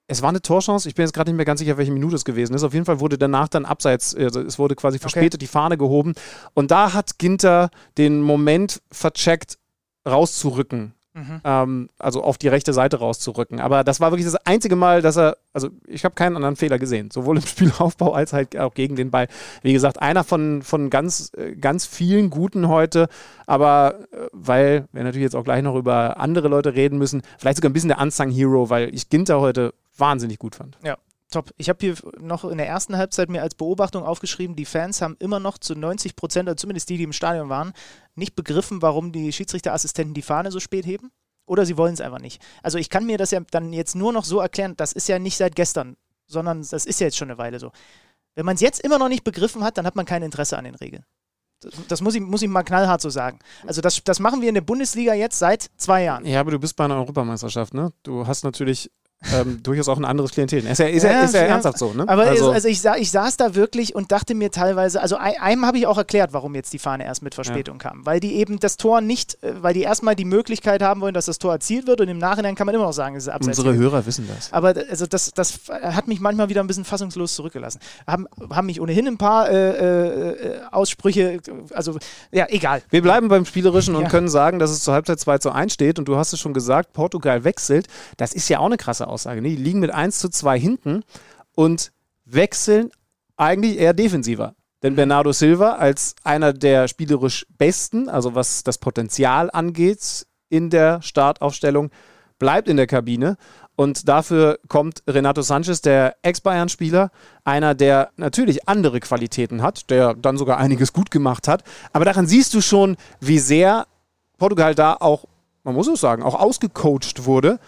es war eine Torchance, ich bin jetzt gerade nicht mehr ganz sicher, welche Minute es gewesen ist. Auf jeden Fall wurde danach dann abseits, also es wurde quasi verspätet okay. die Fahne gehoben. Und da hat Ginter den Moment vercheckt, rauszurücken Mhm. Ähm, also auf die rechte Seite rauszurücken. Aber das war wirklich das einzige Mal, dass er, also ich habe keinen anderen Fehler gesehen, sowohl im Spielaufbau als halt auch gegen den Ball. Wie gesagt, einer von, von ganz, äh, ganz vielen guten heute, aber äh, weil wir natürlich jetzt auch gleich noch über andere Leute reden müssen, vielleicht sogar ein bisschen der Unsung Hero, weil ich Ginter heute wahnsinnig gut fand. Ja, Top. Ich habe hier noch in der ersten Halbzeit mir als Beobachtung aufgeschrieben, die Fans haben immer noch zu 90 Prozent, oder zumindest die, die im Stadion waren, nicht begriffen, warum die Schiedsrichterassistenten die Fahne so spät heben. Oder sie wollen es einfach nicht. Also ich kann mir das ja dann jetzt nur noch so erklären, das ist ja nicht seit gestern, sondern das ist ja jetzt schon eine Weile so. Wenn man es jetzt immer noch nicht begriffen hat, dann hat man kein Interesse an den Regeln. Das, das, muss, ich, muss ich mal knallhart so sagen. Also das, das machen wir in der Bundesliga jetzt seit zwei Jahren. Ja, aber du bist bei einer Europameisterschaft, ne? Du hast natürlich ähm, durchaus auch ein anderes Klientel. Ist ja, ist ja, ist ja, ernsthaft so, ne? Aber also, also ich, sa ich saß da wirklich und dachte mir teilweise, also einem habe ich auch erklärt, warum jetzt die Fahne erst mit Verspätung ja. kam. Weil die eben das Tor nicht, äh, weil die erstmal die Möglichkeit haben wollen, dass das Tor erzielt wird und im Nachhinein kann man immer noch sagen, es ist abseits. Unsere Hörer wissen das. Aber also das, das hat mich manchmal wieder ein bisschen fassungslos zurückgelassen. Haben, haben mich ohnehin ein paar äh, äh, Aussprüche, also ja, egal. Wir bleiben beim Spielerischen und können sagen, dass es zur Halbzeit 2 zu 1 steht und du hast es schon gesagt, Portugal wechselt. Das ist ja auch eine krasse Aussage. Ne? Die liegen mit 1 zu 2 hinten und wechseln eigentlich eher defensiver. Denn Bernardo Silva als einer der spielerisch Besten, also was das Potenzial angeht in der Startaufstellung, bleibt in der Kabine. Und dafür kommt Renato Sanchez, der Ex-Bayern-Spieler, einer, der natürlich andere Qualitäten hat, der dann sogar einiges gut gemacht hat. Aber daran siehst du schon, wie sehr Portugal da auch, man muss es sagen, auch ausgecoacht wurde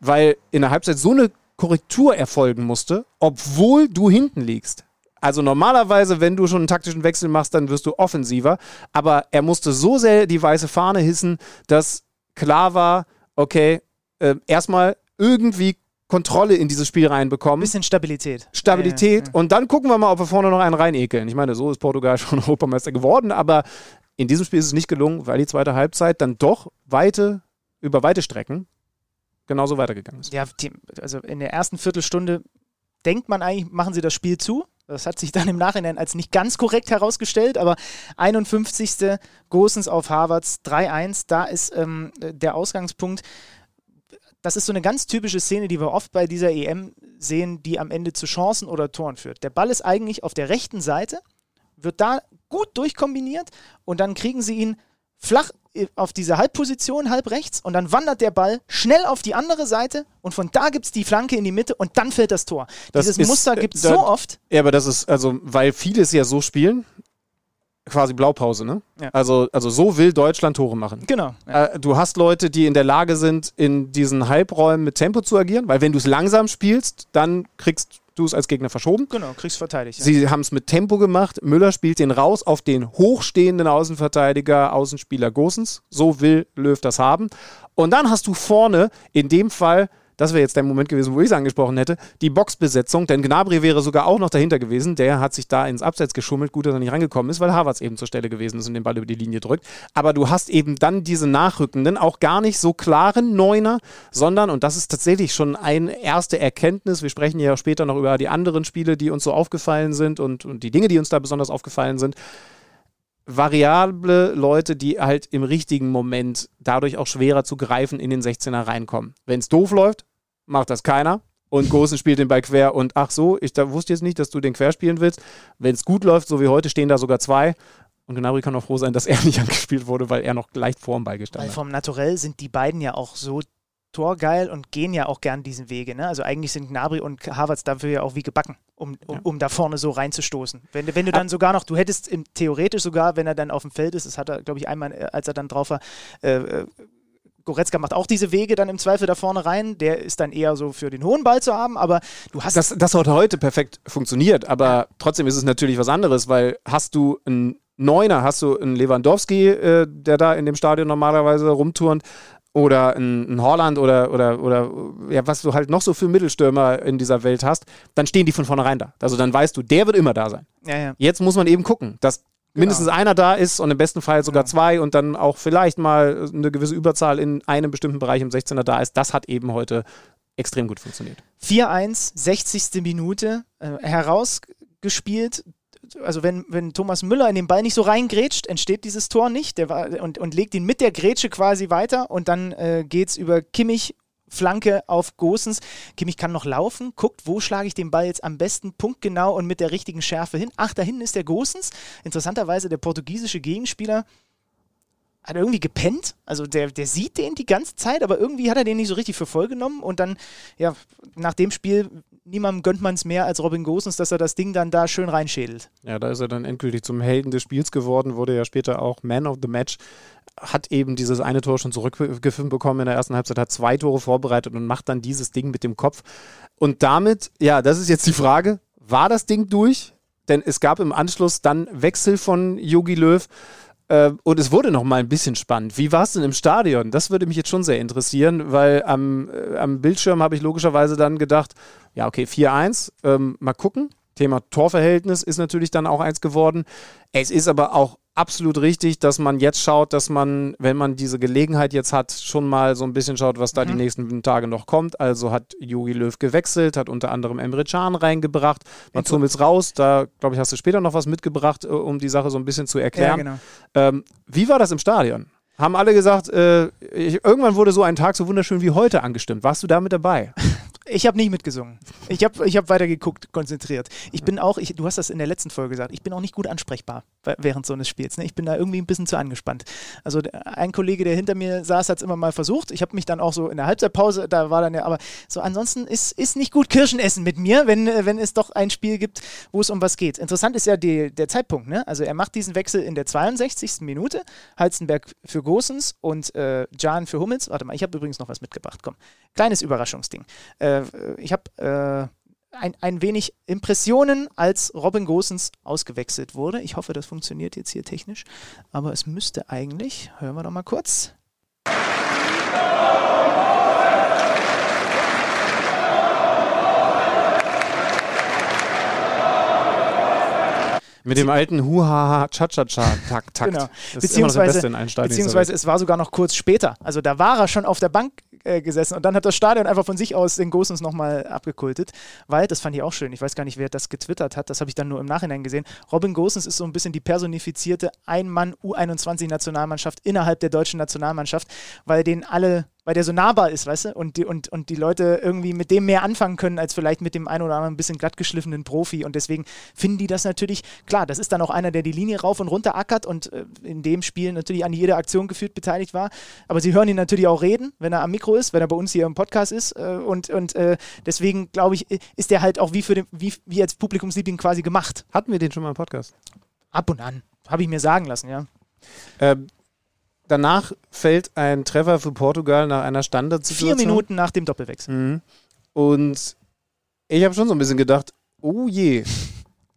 weil in der Halbzeit so eine Korrektur erfolgen musste, obwohl du hinten liegst. Also normalerweise, wenn du schon einen taktischen Wechsel machst, dann wirst du offensiver. Aber er musste so sehr die weiße Fahne hissen, dass klar war, okay, äh, erstmal irgendwie Kontrolle in dieses Spiel reinbekommen. Bisschen Stabilität. Stabilität. Ja, ja. Und dann gucken wir mal, ob wir vorne noch einen reinekeln. Ich meine, so ist Portugal schon Europameister geworden, aber in diesem Spiel ist es nicht gelungen, weil die zweite Halbzeit dann doch weite, über weite Strecken genauso weitergegangen ist. Ja, die, also in der ersten Viertelstunde denkt man eigentlich, machen sie das Spiel zu. Das hat sich dann im Nachhinein als nicht ganz korrekt herausgestellt, aber 51. Gosens auf Harvards 3-1, da ist ähm, der Ausgangspunkt. Das ist so eine ganz typische Szene, die wir oft bei dieser EM sehen, die am Ende zu Chancen oder Toren führt. Der Ball ist eigentlich auf der rechten Seite, wird da gut durchkombiniert und dann kriegen sie ihn flach auf diese Halbposition, halb rechts, und dann wandert der Ball schnell auf die andere Seite und von da gibt es die Flanke in die Mitte und dann fällt das Tor. Das Dieses ist, Muster gibt es äh, so oft. Ja, aber das ist, also, weil viele es ja so spielen, quasi Blaupause, ne? Ja. Also, also so will Deutschland Tore machen. Genau. Ja. Äh, du hast Leute, die in der Lage sind, in diesen Halbräumen mit Tempo zu agieren, weil wenn du es langsam spielst, dann kriegst du es als Gegner verschoben. Genau, kriegst verteidigt. Ja. Sie haben es mit Tempo gemacht. Müller spielt den raus auf den hochstehenden Außenverteidiger, Außenspieler Gosens. So will Löw das haben. Und dann hast du vorne in dem Fall das wäre jetzt der Moment gewesen, wo ich es angesprochen hätte, die Boxbesetzung, denn Gnabry wäre sogar auch noch dahinter gewesen, der hat sich da ins Abseits geschummelt, gut, dass er nicht rangekommen ist, weil Havertz eben zur Stelle gewesen ist und den Ball über die Linie drückt. Aber du hast eben dann diese Nachrückenden, auch gar nicht so klaren Neuner, sondern, und das ist tatsächlich schon eine erste Erkenntnis, wir sprechen ja später noch über die anderen Spiele, die uns so aufgefallen sind und, und die Dinge, die uns da besonders aufgefallen sind, variable Leute, die halt im richtigen Moment dadurch auch schwerer zu greifen in den 16er reinkommen. Wenn es doof läuft, macht das keiner. Und Gosen spielt den Ball quer und ach so, ich da wusste jetzt nicht, dass du den quer spielen willst. Wenn es gut läuft, so wie heute, stehen da sogar zwei. Und Gnabry kann auch froh sein, dass er nicht angespielt wurde, weil er noch leicht vor dem Ball gestanden hat. Weil vom Naturell sind die beiden ja auch so torgeil und gehen ja auch gern diesen Wege. Ne? Also eigentlich sind Gnabry und Havertz dafür ja auch wie gebacken, um, um, ja. um da vorne so reinzustoßen. Wenn, wenn du dann sogar noch, du hättest im, theoretisch sogar, wenn er dann auf dem Feld ist, das hat er, glaube ich, einmal, äh, als er dann drauf war, äh, äh Goretzka macht auch diese Wege dann im Zweifel da vorne rein. Der ist dann eher so für den hohen Ball zu haben, aber du hast. Das, das hat heute perfekt funktioniert, aber ja. trotzdem ist es natürlich was anderes, weil hast du einen Neuner, hast du einen Lewandowski, äh, der da in dem Stadion normalerweise rumturnt, oder ein, ein Holland oder, oder, oder ja, was du halt noch so für Mittelstürmer in dieser Welt hast, dann stehen die von vornherein da. Also dann weißt du, der wird immer da sein. Ja, ja. Jetzt muss man eben gucken, dass mindestens genau. einer da ist und im besten Fall sogar genau. zwei und dann auch vielleicht mal eine gewisse Überzahl in einem bestimmten Bereich im 16er da ist, das hat eben heute extrem gut funktioniert. 4-1, 60. Minute, äh, herausgespielt. Also wenn, wenn Thomas Müller in den Ball nicht so reingrätscht, entsteht dieses Tor nicht der war, und, und legt ihn mit der Grätsche quasi weiter und dann äh, geht es über Kimmich Flanke auf Gosens. Kimmich kann noch laufen, guckt, wo schlage ich den Ball jetzt am besten punktgenau und mit der richtigen Schärfe hin. Ach, da hinten ist der Gosens. Interessanterweise der portugiesische Gegenspieler hat irgendwie gepennt. Also der, der sieht den die ganze Zeit, aber irgendwie hat er den nicht so richtig für voll genommen. Und dann, ja, nach dem Spiel, niemandem gönnt man es mehr als Robin Gosens, dass er das Ding dann da schön reinschädelt. Ja, da ist er dann endgültig zum Helden des Spiels geworden, wurde ja später auch Man of the Match hat eben dieses eine Tor schon zurückgefilmt bekommen in der ersten Halbzeit, hat zwei Tore vorbereitet und macht dann dieses Ding mit dem Kopf. Und damit, ja, das ist jetzt die Frage, war das Ding durch? Denn es gab im Anschluss dann Wechsel von Yogi Löw Äh, und es wurde noch mal ein bisschen spannend. Wie war es denn im Stadion? Das würde mich jetzt schon sehr interessieren, weil am, äh, am Bildschirm habe ich logischerweise dann gedacht, ja, okay, 4-1, ähm, mal gucken. Thema Torverhältnis ist natürlich dann auch eins geworden. Es ist aber auch absolut richtig, dass man jetzt schaut, dass man, wenn man diese Gelegenheit jetzt hat, schon mal so ein bisschen schaut, was da mhm. die nächsten Tage noch kommt. Also hat Jogi Löw gewechselt, hat unter anderem Emre Can reingebracht, Mats Hummels raus. Da, glaube ich, hast du später noch was mitgebracht, äh, um die Sache so ein bisschen zu erklären. Ja, genau. ähm, wie war das im Stadion? Haben alle gesagt, äh, ich, irgendwann wurde so ein Tag so wunderschön wie heute angestimmt. Warst du da mit dabei? Ich habe nicht mitgesungen. Ich habe ich hab weiter geguckt, konzentriert. Ich bin auch, ich, du hast das in der letzten Folge gesagt, ich bin auch nicht gut ansprechbar während so eines Spiels. Ne? Ich bin da irgendwie ein bisschen zu angespannt. Also ein Kollege, der hinter mir saß, hat es immer mal versucht. Ich habe mich dann auch so in der Halbzeitpause, da war dann ja, aber so ansonsten ist, ist nicht gut Kirschen essen mit mir, wenn, wenn es doch ein Spiel gibt, wo es um was geht. Interessant ist ja die, der Zeitpunkt. Ne? Also er macht diesen Wechsel in der 62. Minute. Halzenberg für Gosens und äh, Jan für Hummels. Warte mal, ich habe übrigens noch was mitgebracht. Komm, kleines Überraschungsding. Äh, äh, ich habe äh, ein, ein wenig Impressionen, als Robin Gosens ausgewechselt wurde. Ich hoffe, das funktioniert jetzt hier technisch, aber es müsste eigentlich, hören wir doch mal kurz. Mit dem alten Huhaha Cha-Cha-Cha-Takt. Genau. Das beziehungsweise, beziehungsweise es war sogar noch kurz später. Also da war er schon auf der Bank äh, gesessen. Und dann hat das Stadion einfach von sich aus den Gosens nochmal abgekultet, weil, das fand ich auch schön, ich weiß gar nicht, wer das getwittert hat, das habe ich dann nur im Nachhinein gesehen. Robin Gosens ist so ein bisschen die personifizierte Ein-Mann-U21-Nationalmannschaft innerhalb der deutschen Nationalmannschaft, weil den alle weil der so nahbar ist, weißt du? Und die, und, und die Leute irgendwie mit dem mehr anfangen können, als vielleicht mit dem einen oder anderen ein bisschen glattgeschliffenen Profi. Und deswegen finden die das natürlich, klar, das ist dann auch einer, der die Linie rauf und runter ackert und äh, in dem Spiel natürlich an jeder Aktion gefühlt beteiligt war. Aber sie hören ihn natürlich auch reden, wenn er am Mikro ist, wenn er bei uns hier im Podcast ist. Äh, und und äh, deswegen, glaube ich, ist der halt auch wie für den, wie, wie als Publikumsliebling quasi gemacht. Hatten wir den schon mal im Podcast? Ab und an. Habe ich mir sagen lassen, ja. Ähm, danach fällt ein Treffer für Portugal nach einer Standardsituation. Vier Minuten nach dem Doppelwechsel. Mhm. Und ich habe schon so ein bisschen gedacht, oh je,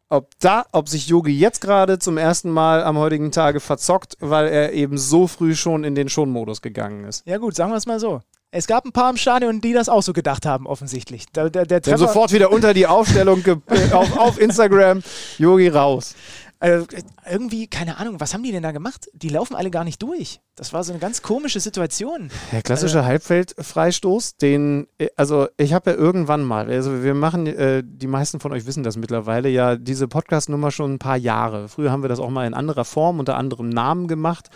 ob da, ob sich Yogi jetzt gerade zum ersten Mal am heutigen Tage verzockt, weil er eben so früh schon in den Schon-Modus gegangen ist. Ja gut, sagen wir es mal so. Es gab ein paar im Stadion, die das auch so gedacht haben, offensichtlich. Der, der, der sofort wieder unter die Aufstellung auf, auf Instagram, Yogi raus. Also, irgendwie, keine Ahnung, was haben die denn da gemacht? Die laufen alle gar nicht durch. Das war so eine ganz komische Situation. Der klassische äh, Halbfeldfreistoß, den, äh, also ich habe ja irgendwann mal, also wir machen, äh, die meisten von euch wissen das mittlerweile, ja, diese Podcast-Nummer schon ein paar Jahre. Früher haben wir das auch mal in anderer Form, unter anderem Namen gemacht.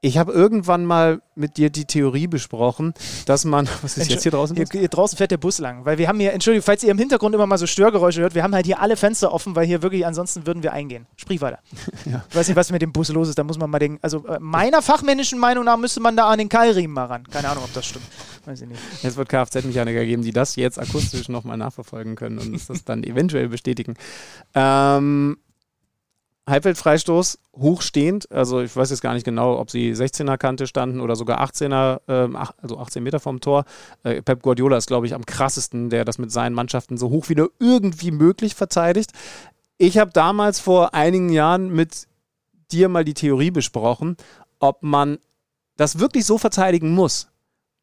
Ich habe irgendwann mal mit dir die Theorie besprochen, dass man. Was ist jetzt hier draußen? Hier, hier, draußen fährt der Bus lang. Weil wir haben hier, Entschuldigung, falls ihr im Hintergrund immer mal so Störgeräusche hört, wir haben halt hier alle Fenster offen, weil hier wirklich, ansonsten würden wir eingehen. Sprich weiter. Ja. Ich weiß nicht, was mit dem Bus los ist. Da muss man mal den. Also, äh, meiner fachmännischen Meinung nach müsste man da an den Keilriemen mal ran. Keine Ahnung, ob das stimmt. Weiß ich nicht. Es wird Kfz-Mechaniker geben, die das jetzt akustisch nochmal nachverfolgen können und das dann eventuell bestätigen. Ähm. Halbfeldfreistoß hochstehend, also ich weiß jetzt gar nicht genau, ob sie 16er Kante standen oder sogar 18er, ähm, also 18 Meter vom Tor. Äh, Pep Guardiola ist, glaube ich, am krassesten, der das mit seinen Mannschaften so hoch wie nur irgendwie möglich verteidigt. Ich habe damals vor einigen Jahren mit dir mal die Theorie besprochen, ob man das wirklich so verteidigen muss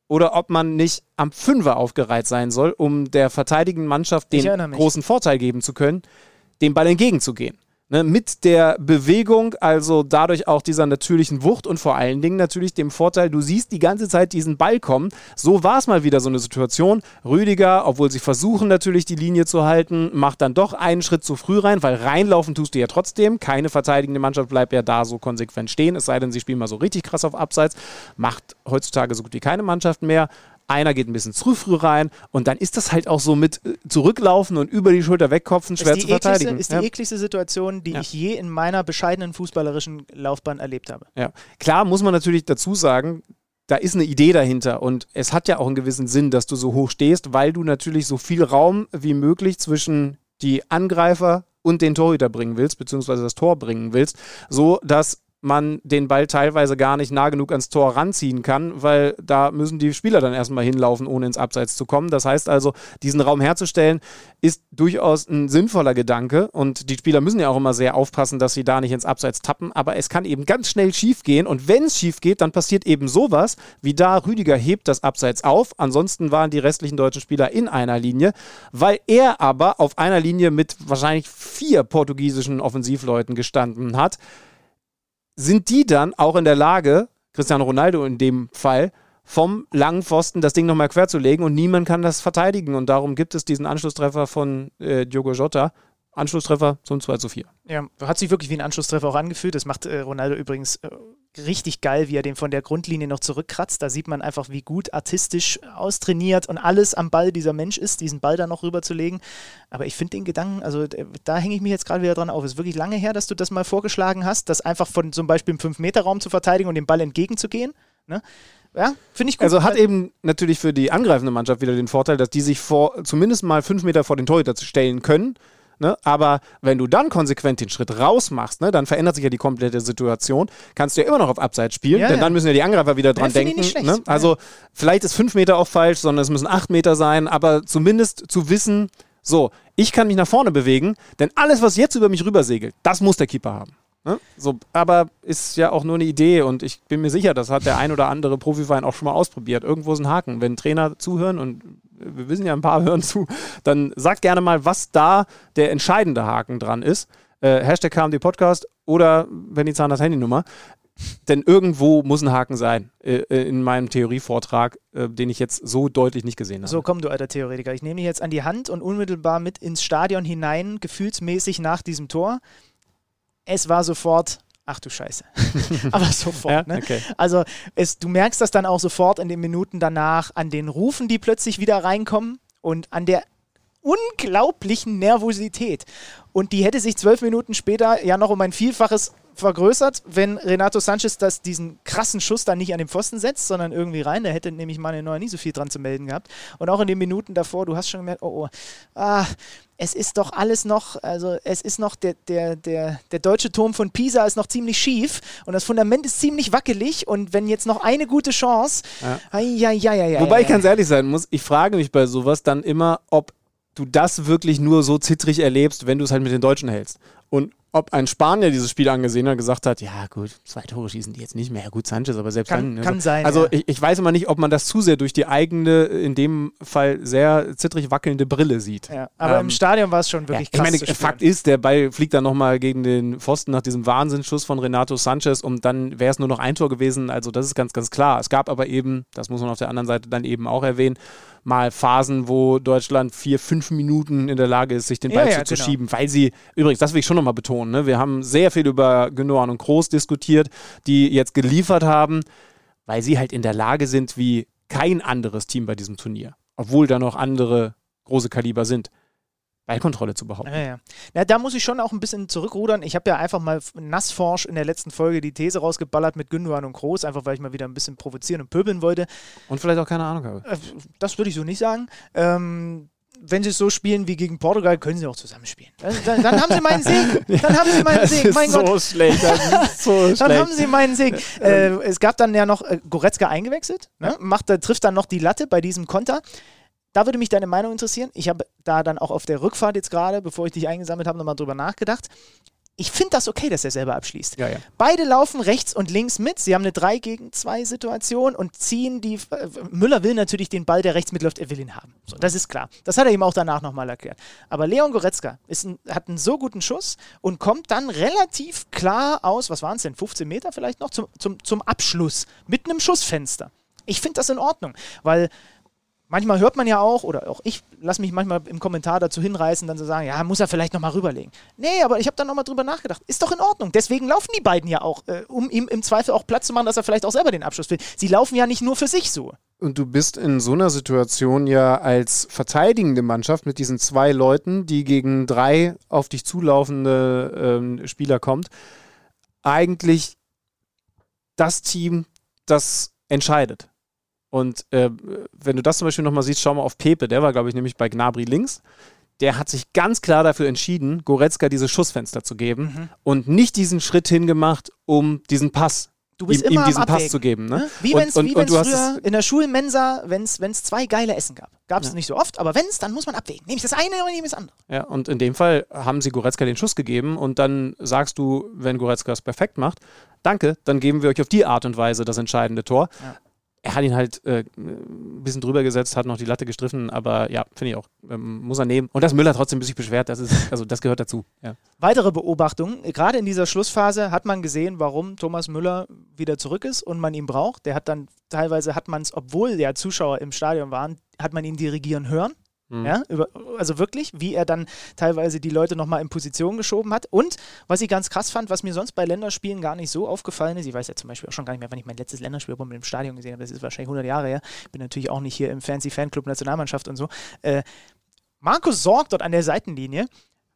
oder ob man nicht am Fünfer aufgereiht sein soll, um der verteidigenden Mannschaft den großen Vorteil geben zu können, dem Ball entgegenzugehen. Ne, mit der Bewegung, also dadurch auch dieser natürlichen Wucht und vor allen Dingen natürlich dem Vorteil, du siehst die ganze Zeit diesen Ball kommen. So war es mal wieder so eine Situation. Rüdiger, obwohl sie versuchen natürlich die Linie zu halten, macht dann doch einen Schritt zu früh rein, weil reinlaufen tust du ja trotzdem. Keine verteidigende Mannschaft bleibt ja da so konsequent stehen, es sei denn, sie spielen mal so richtig krass auf Abseits. Macht heutzutage so gut wie keine Mannschaft mehr einer geht ein bisschen zu früh rein und dann ist das halt auch so mit äh, zurücklaufen und über die Schulter wegkopfen schwer zu verteidigen. Ist die ja. ekligste Situation, die ja. ich je in meiner bescheidenen fußballerischen Laufbahn erlebt habe. Ja, klar muss man natürlich dazu sagen, da ist eine Idee dahinter und es hat ja auch einen gewissen Sinn, dass du so hoch stehst, weil du natürlich so viel Raum wie möglich zwischen die Angreifer und den Torhüter bringen willst, beziehungsweise das Tor bringen willst, so dass man den Ball teilweise gar nicht nah genug ans Tor ranziehen kann, weil da müssen die Spieler dann erstmal hinlaufen, ohne ins Abseits zu kommen. Das heißt also, diesen Raum herzustellen, ist durchaus ein sinnvoller Gedanke und die Spieler müssen ja auch immer sehr aufpassen, dass sie da nicht ins Abseits tappen, aber es kann eben ganz schnell schief gehen und wenn es schief geht, dann passiert eben sowas, wie da Rüdiger hebt das Abseits auf, ansonsten waren die restlichen deutschen Spieler in einer Linie, weil er aber auf einer Linie mit wahrscheinlich vier portugiesischen Offensivleuten gestanden hat, sind die dann auch in der Lage, Cristiano Ronaldo in dem Fall, vom langen Pfosten das Ding nochmal quer zu legen und niemand kann das verteidigen. Und darum gibt es diesen Anschlusstreffer von äh, Diogo Jota. Anschlusstreffer zum 2 zu 4. Ja, hat sich wirklich wie ein Anschlusstreffer auch angefühlt. Das macht äh, Ronaldo übrigens äh, richtig geil, wie er den von der Grundlinie noch zurückkratzt. Da sieht man einfach, wie gut artistisch austrainiert und alles am Ball dieser Mensch ist, diesen Ball da noch rüberzulegen. Aber ich finde den Gedanken, also da hänge ich mich jetzt gerade wieder dran auf. Es ist wirklich lange her, dass du das mal vorgeschlagen hast, das einfach von zum Beispiel im 5-Meter-Raum zu verteidigen und dem Ball entgegenzugehen. Ne? Ja, finde ich gut. Also hat eben natürlich für die angreifende Mannschaft wieder den Vorteil, dass die sich vor zumindest mal fünf Meter vor den Torhüter stellen können. Ne? Aber wenn du dann konsequent den Schritt raus machst, ne, dann verändert sich ja die komplette Situation. Kannst du ja immer noch auf Abseits spielen, ja, denn ja. dann müssen ja die Angreifer wieder dran ja, denken. Ne? Also vielleicht ist fünf Meter auch falsch, sondern es müssen acht Meter sein, aber zumindest zu wissen, so, ich kann mich nach vorne bewegen, denn alles, was jetzt über mich rübersegelt, das muss der Keeper haben. Ne? So, aber ist ja auch nur eine Idee und ich bin mir sicher, das hat der ein oder andere Profiverein auch schon mal ausprobiert. Irgendwo ist ein Haken. Wenn Trainer zuhören und wir wissen ja, ein paar hören zu, dann sagt gerne mal, was da der entscheidende Haken dran ist. Äh, Hashtag KMD Podcast oder Benny Zahners Handynummer. Denn irgendwo muss ein Haken sein äh, äh, in meinem Theorievortrag, äh, den ich jetzt so deutlich nicht gesehen habe. So, komm, du alter Theoretiker. Ich nehme dich jetzt an die Hand und unmittelbar mit ins Stadion hinein, gefühlsmäßig nach diesem Tor es war sofort, ach du Scheiße. Aber sofort. ja, ne? okay. Also es, du merkst das dann auch sofort in den Minuten danach an den Rufen, die plötzlich wieder reinkommen und an der unglaublichen Nervosität. Und die hätte sich zwölf Minuten später ja noch um ein Vielfaches vergrößert, wenn Renato Sanchez das, diesen krassen Schuss dann nicht an den Pfosten setzt, sondern irgendwie rein. Da hätte nämlich Manuel Neuer nie so viel dran zu melden gehabt. Und auch in den Minuten davor, du hast schon gemerkt, oh, oh, ah, es ist doch alles noch, also es ist noch, der, der, der, der deutsche Turm von Pisa ist noch ziemlich schief und das Fundament ist ziemlich wackelig und wenn jetzt noch eine gute Chance, ja. Ai, ai, ai, Wobei ich ganz ehrlich sein muss, ich frage mich bei sowas dann immer, ob du das wirklich nur so zittrig erlebst, wenn du es halt mit den Deutschen hältst. Und ob ein Spanier dieses Spiel angesehen hat, gesagt hat, ja gut, zwei Tore schießen die jetzt nicht mehr. Ja gut, Sanchez, aber selbst kann, dann. Kann also, sein. Also ja. ich, ich, weiß immer nicht, ob man das zu sehr durch die eigene, in dem Fall sehr zittrig wackelnde Brille sieht. Ja, aber ähm, im Stadion war es schon wirklich ja, krass. Ich meine, Fakt ist, der Ball fliegt dann nochmal gegen den Pfosten nach diesem Wahnsinnsschuss von Renato Sanchez und dann wäre es nur noch ein Tor gewesen. Also das ist ganz, ganz klar. Es gab aber eben, das muss man auf der anderen Seite dann eben auch erwähnen, mal Phasen, wo Deutschland vier, fünf Minuten in der Lage ist, sich den Ball ja, ja, zu genau. schieben, weil sie, übrigens, das will ich schon nochmal betonen, ne? wir haben sehr viel über Gündogan und Groß diskutiert, die jetzt geliefert haben, weil sie halt in der Lage sind, wie kein anderes Team bei diesem Turnier, obwohl da noch andere große Kaliber sind. Ballkontrolle zu behaupten. Ja, ja. ja, da muss ich schon auch ein bisschen zurückrudern. Ich habe ja einfach mal nassforsch in der letzten Folge die These rausgeballert mit Gündogan und Groß, einfach weil ich mal wieder ein bisschen provozieren und pöbeln wollte. Und vielleicht auch keine Ahnung habe. Äh, das würde ich so nicht sagen. Ähm, wenn sie so spielen wie gegen Portugal, können sie auch zusammenspielen. Dann, dann haben sie meinen Segen. Dann haben sie meinen Segen. Mein ist Gott. So schlecht. Das ist so dann schlecht. haben sie meinen Segen. Äh, es gab dann ja noch äh, Goretzka eingewechselt. Ne? Macht, trifft dann noch die Latte bei diesem Konter. Da würde mich deine Meinung interessieren. Ich habe da dann auch auf der Rückfahrt jetzt gerade, bevor ich dich eingesammelt habe, nochmal drüber nachgedacht. Ich finde das okay, dass er selber abschließt. Ja, ja. Beide laufen rechts und links mit. Sie haben eine 3 gegen 2 Situation und ziehen die. Äh, Müller will natürlich den Ball, der rechts mitläuft, er will ihn haben. So, das ist klar. Das hat er ihm auch danach nochmal erklärt. Aber Leon Goretzka ein, hat einen so guten Schuss und kommt dann relativ klar aus, was waren es denn, 15 Meter vielleicht noch, zum, zum, zum Abschluss mit einem Schussfenster. Ich finde das in Ordnung, weil manchmal hört man ja auch, oder auch ich lasse mich manchmal im Kommentar dazu hinreißen, dann zu sagen, ja, muss er vielleicht nochmal rüberlegen. Nee, aber ich habe dann nochmal drüber nachgedacht. Ist doch in Ordnung. Deswegen laufen die beiden ja auch, äh, um ihm im Zweifel auch Platz zu machen, dass er vielleicht auch selber den Abschluss will. Sie laufen ja nicht nur für sich so. Und du bist in so einer Situation ja als verteidigende Mannschaft mit diesen zwei Leuten, die gegen drei auf dich zulaufende ähm, Spieler kommt, eigentlich das Team, das entscheidet. Und äh, wenn du das zum Beispiel nochmal siehst, schau mal auf Pepe, der war, glaube ich, nämlich bei Gnabry links. der hat sich ganz klar dafür entschieden, Goretzka diese Schussfenster zu geben Mhm. und nicht diesen Schritt hingemacht, um diesen Pass, Du bist ihm, immer ihm diesen Pass zu geben. Ne? Ne? Wie wenn es früher in der Schulmensa, wenn es zwei geile Essen gab. Gab es Ja. nicht so oft, aber wenn es, dann muss man abwägen. Nehme ich das eine oder nehme ich das andere? Ja, und in dem Fall haben sie Goretzka den Schuss gegeben und dann sagst du, wenn Goretzka es perfekt macht, danke, dann geben wir euch auf die Art und Weise das entscheidende Tor. Ja. Er hat ihn halt äh, ein bisschen drüber gesetzt, hat noch die Latte gestriffen, aber ja, finde ich auch, ähm, muss er nehmen. Und dass Müller trotzdem sich beschwert, das ist, also das gehört dazu. Ja. Weitere Beobachtung, gerade in dieser Schlussphase hat man gesehen, warum Thomas Müller wieder zurück ist und man ihn braucht. Der hat dann teilweise hat man es, obwohl ja Zuschauer im Stadion waren, hat man ihn dirigieren hören. Mhm. Ja, über, also wirklich, wie er dann teilweise die Leute nochmal in Position geschoben hat. Und was ich ganz krass fand, was mir sonst bei Länderspielen gar nicht so aufgefallen ist, ich weiß ja zum Beispiel auch schon gar nicht mehr, wann ich mein letztes Länderspiel überhaupt mit dem Stadion gesehen habe, das ist wahrscheinlich 100 Jahre her. Bin natürlich auch nicht hier im Fancy Fanclub Nationalmannschaft und so. Äh, Markus Sorg dort an der Seitenlinie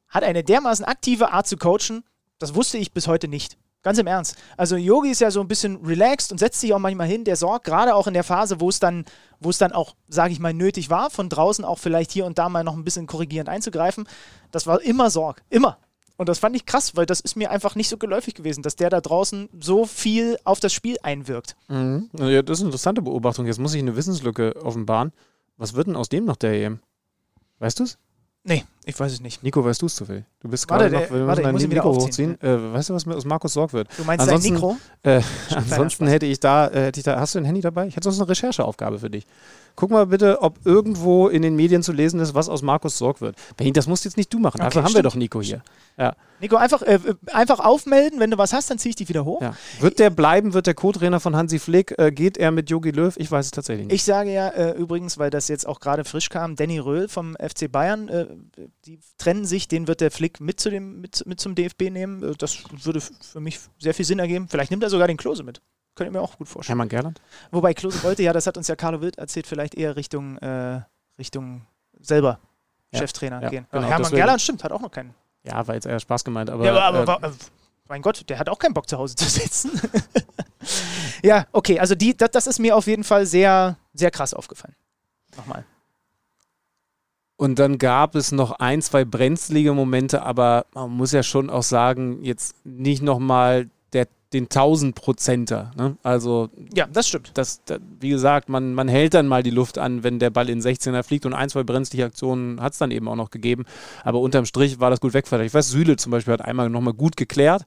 hat eine dermaßen aktive Art zu coachen, das wusste ich bis heute nicht. Ganz im Ernst. Also Yogi ist ja so ein bisschen relaxed und setzt sich auch manchmal hin. Der sorgt gerade auch in der Phase, wo es dann, wo es dann auch, sage ich mal, nötig war, von draußen auch vielleicht hier und da mal noch ein bisschen korrigierend einzugreifen. Das war immer Sorg. Immer. Und das fand ich krass, weil das ist mir einfach nicht so geläufig gewesen, dass der da draußen so viel auf das Spiel einwirkt. Mhm. Ja, das ist eine interessante Beobachtung. Jetzt muss ich eine Wissenslücke offenbaren. Was wird denn aus dem noch der EM? Weißt du es? Nee, ich weiß es nicht. Nico, weißt du es zufällig? Du bist gerade noch, wir warte, müssen dein Mikro hochziehen. Äh, weißt du, was mir aus Markus Sorg wird? Du meinst Ansonsten- dein Mikro? Äh, ansonsten hätte ich da, äh, hätte ich da, hast du ein Handy dabei? Ich hätte sonst eine Rechercheaufgabe für dich. Guck mal bitte, ob irgendwo in den Medien zu lesen ist, was aus Markus Sorg wird. Benny, das musst jetzt nicht du machen. Okay, Dafür haben wir doch Nico hier. Ja. Nico, einfach, äh, einfach aufmelden, wenn du was hast, dann ziehe ich dich wieder hoch. ja. Wird der bleiben? Wird der Co-Trainer von Hansi Flick? Äh, geht er mit Jogi Löw? Ich weiß es tatsächlich nicht. Ich sage ja äh, übrigens, weil das jetzt auch gerade frisch kam, Danny Röhl vom FC Bayern, äh, die trennen sich, den wird der Flick mit, zu dem, mit, mit zum DFB nehmen. Äh, das würde für mich sehr viel Sinn ergeben. Vielleicht nimmt er sogar den Klose mit. Könnte ich mir auch gut vorstellen. Hermann Gerland? Wobei Klose wollte ja, das hat uns ja Carlo Wild erzählt, vielleicht eher Richtung, äh, Richtung selber Ja, Cheftrainer ja, gehen. genau, Hermann deswegen- Gerland stimmt, hat auch noch keinen. Ja, war jetzt eher Spaß gemeint, aber. ja, aber, äh, aber, äh, mein Gott, der hat auch keinen Bock zu Hause zu sitzen. ja, okay, also die, das, das ist mir auf jeden Fall sehr, sehr krass aufgefallen. Nochmal. Und dann gab es noch ein, zwei brenzlige Momente, aber man muss ja schon auch sagen, jetzt nicht nochmal den 1000-Prozenter. Ne? Also, Ja, das stimmt. das, das, wie gesagt, man, man hält dann mal die Luft an, wenn der Ball in 16er fliegt und ein, zwei brenzliche Aktionen hat es dann eben auch noch gegeben. Aber unterm Strich war das gut wegverteidigt. Ich weiß, Süle zum Beispiel hat einmal nochmal gut geklärt,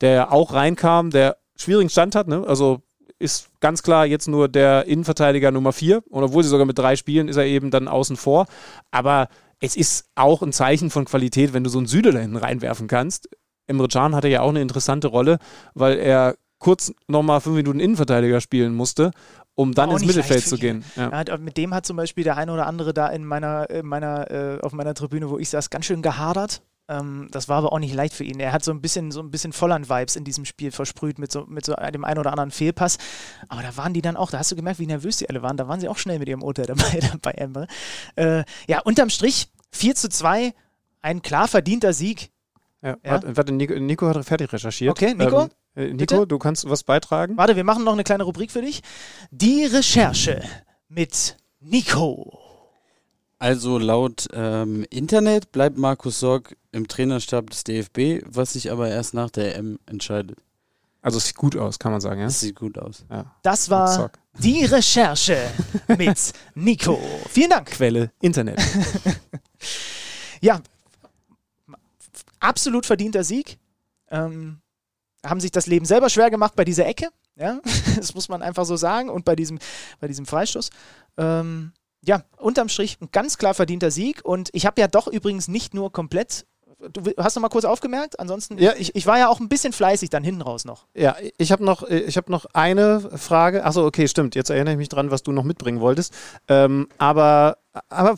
der auch reinkam, der schwierigen Stand hat. Ne? Also ist ganz klar jetzt nur der Innenverteidiger Nummer 4. Und obwohl sie sogar mit drei spielen, ist er eben dann außen vor. Aber es ist auch ein Zeichen von Qualität, wenn du so einen Süle da hinten reinwerfen kannst. Emre Can hatte ja auch eine interessante Rolle, weil er kurz nochmal fünf Minuten Innenverteidiger spielen musste, um dann ins Mittelfeld zu gehen. Ja. Hat, mit dem hat zum Beispiel der eine oder andere da in meiner, in meiner, äh, auf meiner Tribüne, wo ich saß, ganz schön gehadert. Ähm, das war aber auch nicht leicht für ihn. Er hat so ein bisschen, so ein bisschen Volland-Vibes in diesem Spiel versprüht mit so, mit so dem einen oder anderen Fehlpass. Aber da waren die dann auch, da hast du gemerkt, wie nervös die alle waren. Da waren sie auch schnell mit ihrem Urteil dabei, bei Emre. Äh, ja, unterm Strich 4 zu 2, ein klar verdienter Sieg. Ja, Ja? Warte, Nico, Nico hat fertig recherchiert. Okay, Nico? Ähm, äh, Nico, Bitte? du kannst was beitragen? Warte, wir machen noch eine kleine Rubrik für dich. Die Recherche mit Nico. Also laut ähm, Internet bleibt Markus Sorg im Trainerstab des DFB, was sich aber erst nach der EM entscheidet. Also es sieht gut aus, kann man sagen, ja? Das sieht gut aus. ja. Das war die Recherche mit Nico. Vielen Dank. Quelle Internet. Ja, absolut verdienter Sieg. Ähm, haben sich das Leben selber schwer gemacht bei dieser Ecke. Ja, das muss man einfach so sagen. Und bei diesem, bei diesem Freistoß. Ähm, ja, unterm Strich ein ganz klar verdienter Sieg. Und ich habe ja doch übrigens nicht nur komplett. Du hast noch mal kurz aufgemerkt. Ansonsten, Ja. ich, ich war ja auch ein bisschen fleißig dann hinten raus noch. Ja, ich habe noch, äh, ich hab noch eine Frage. Achso, okay, stimmt. Jetzt erinnere ich mich dran, was du noch mitbringen wolltest. Ähm, aber, aber,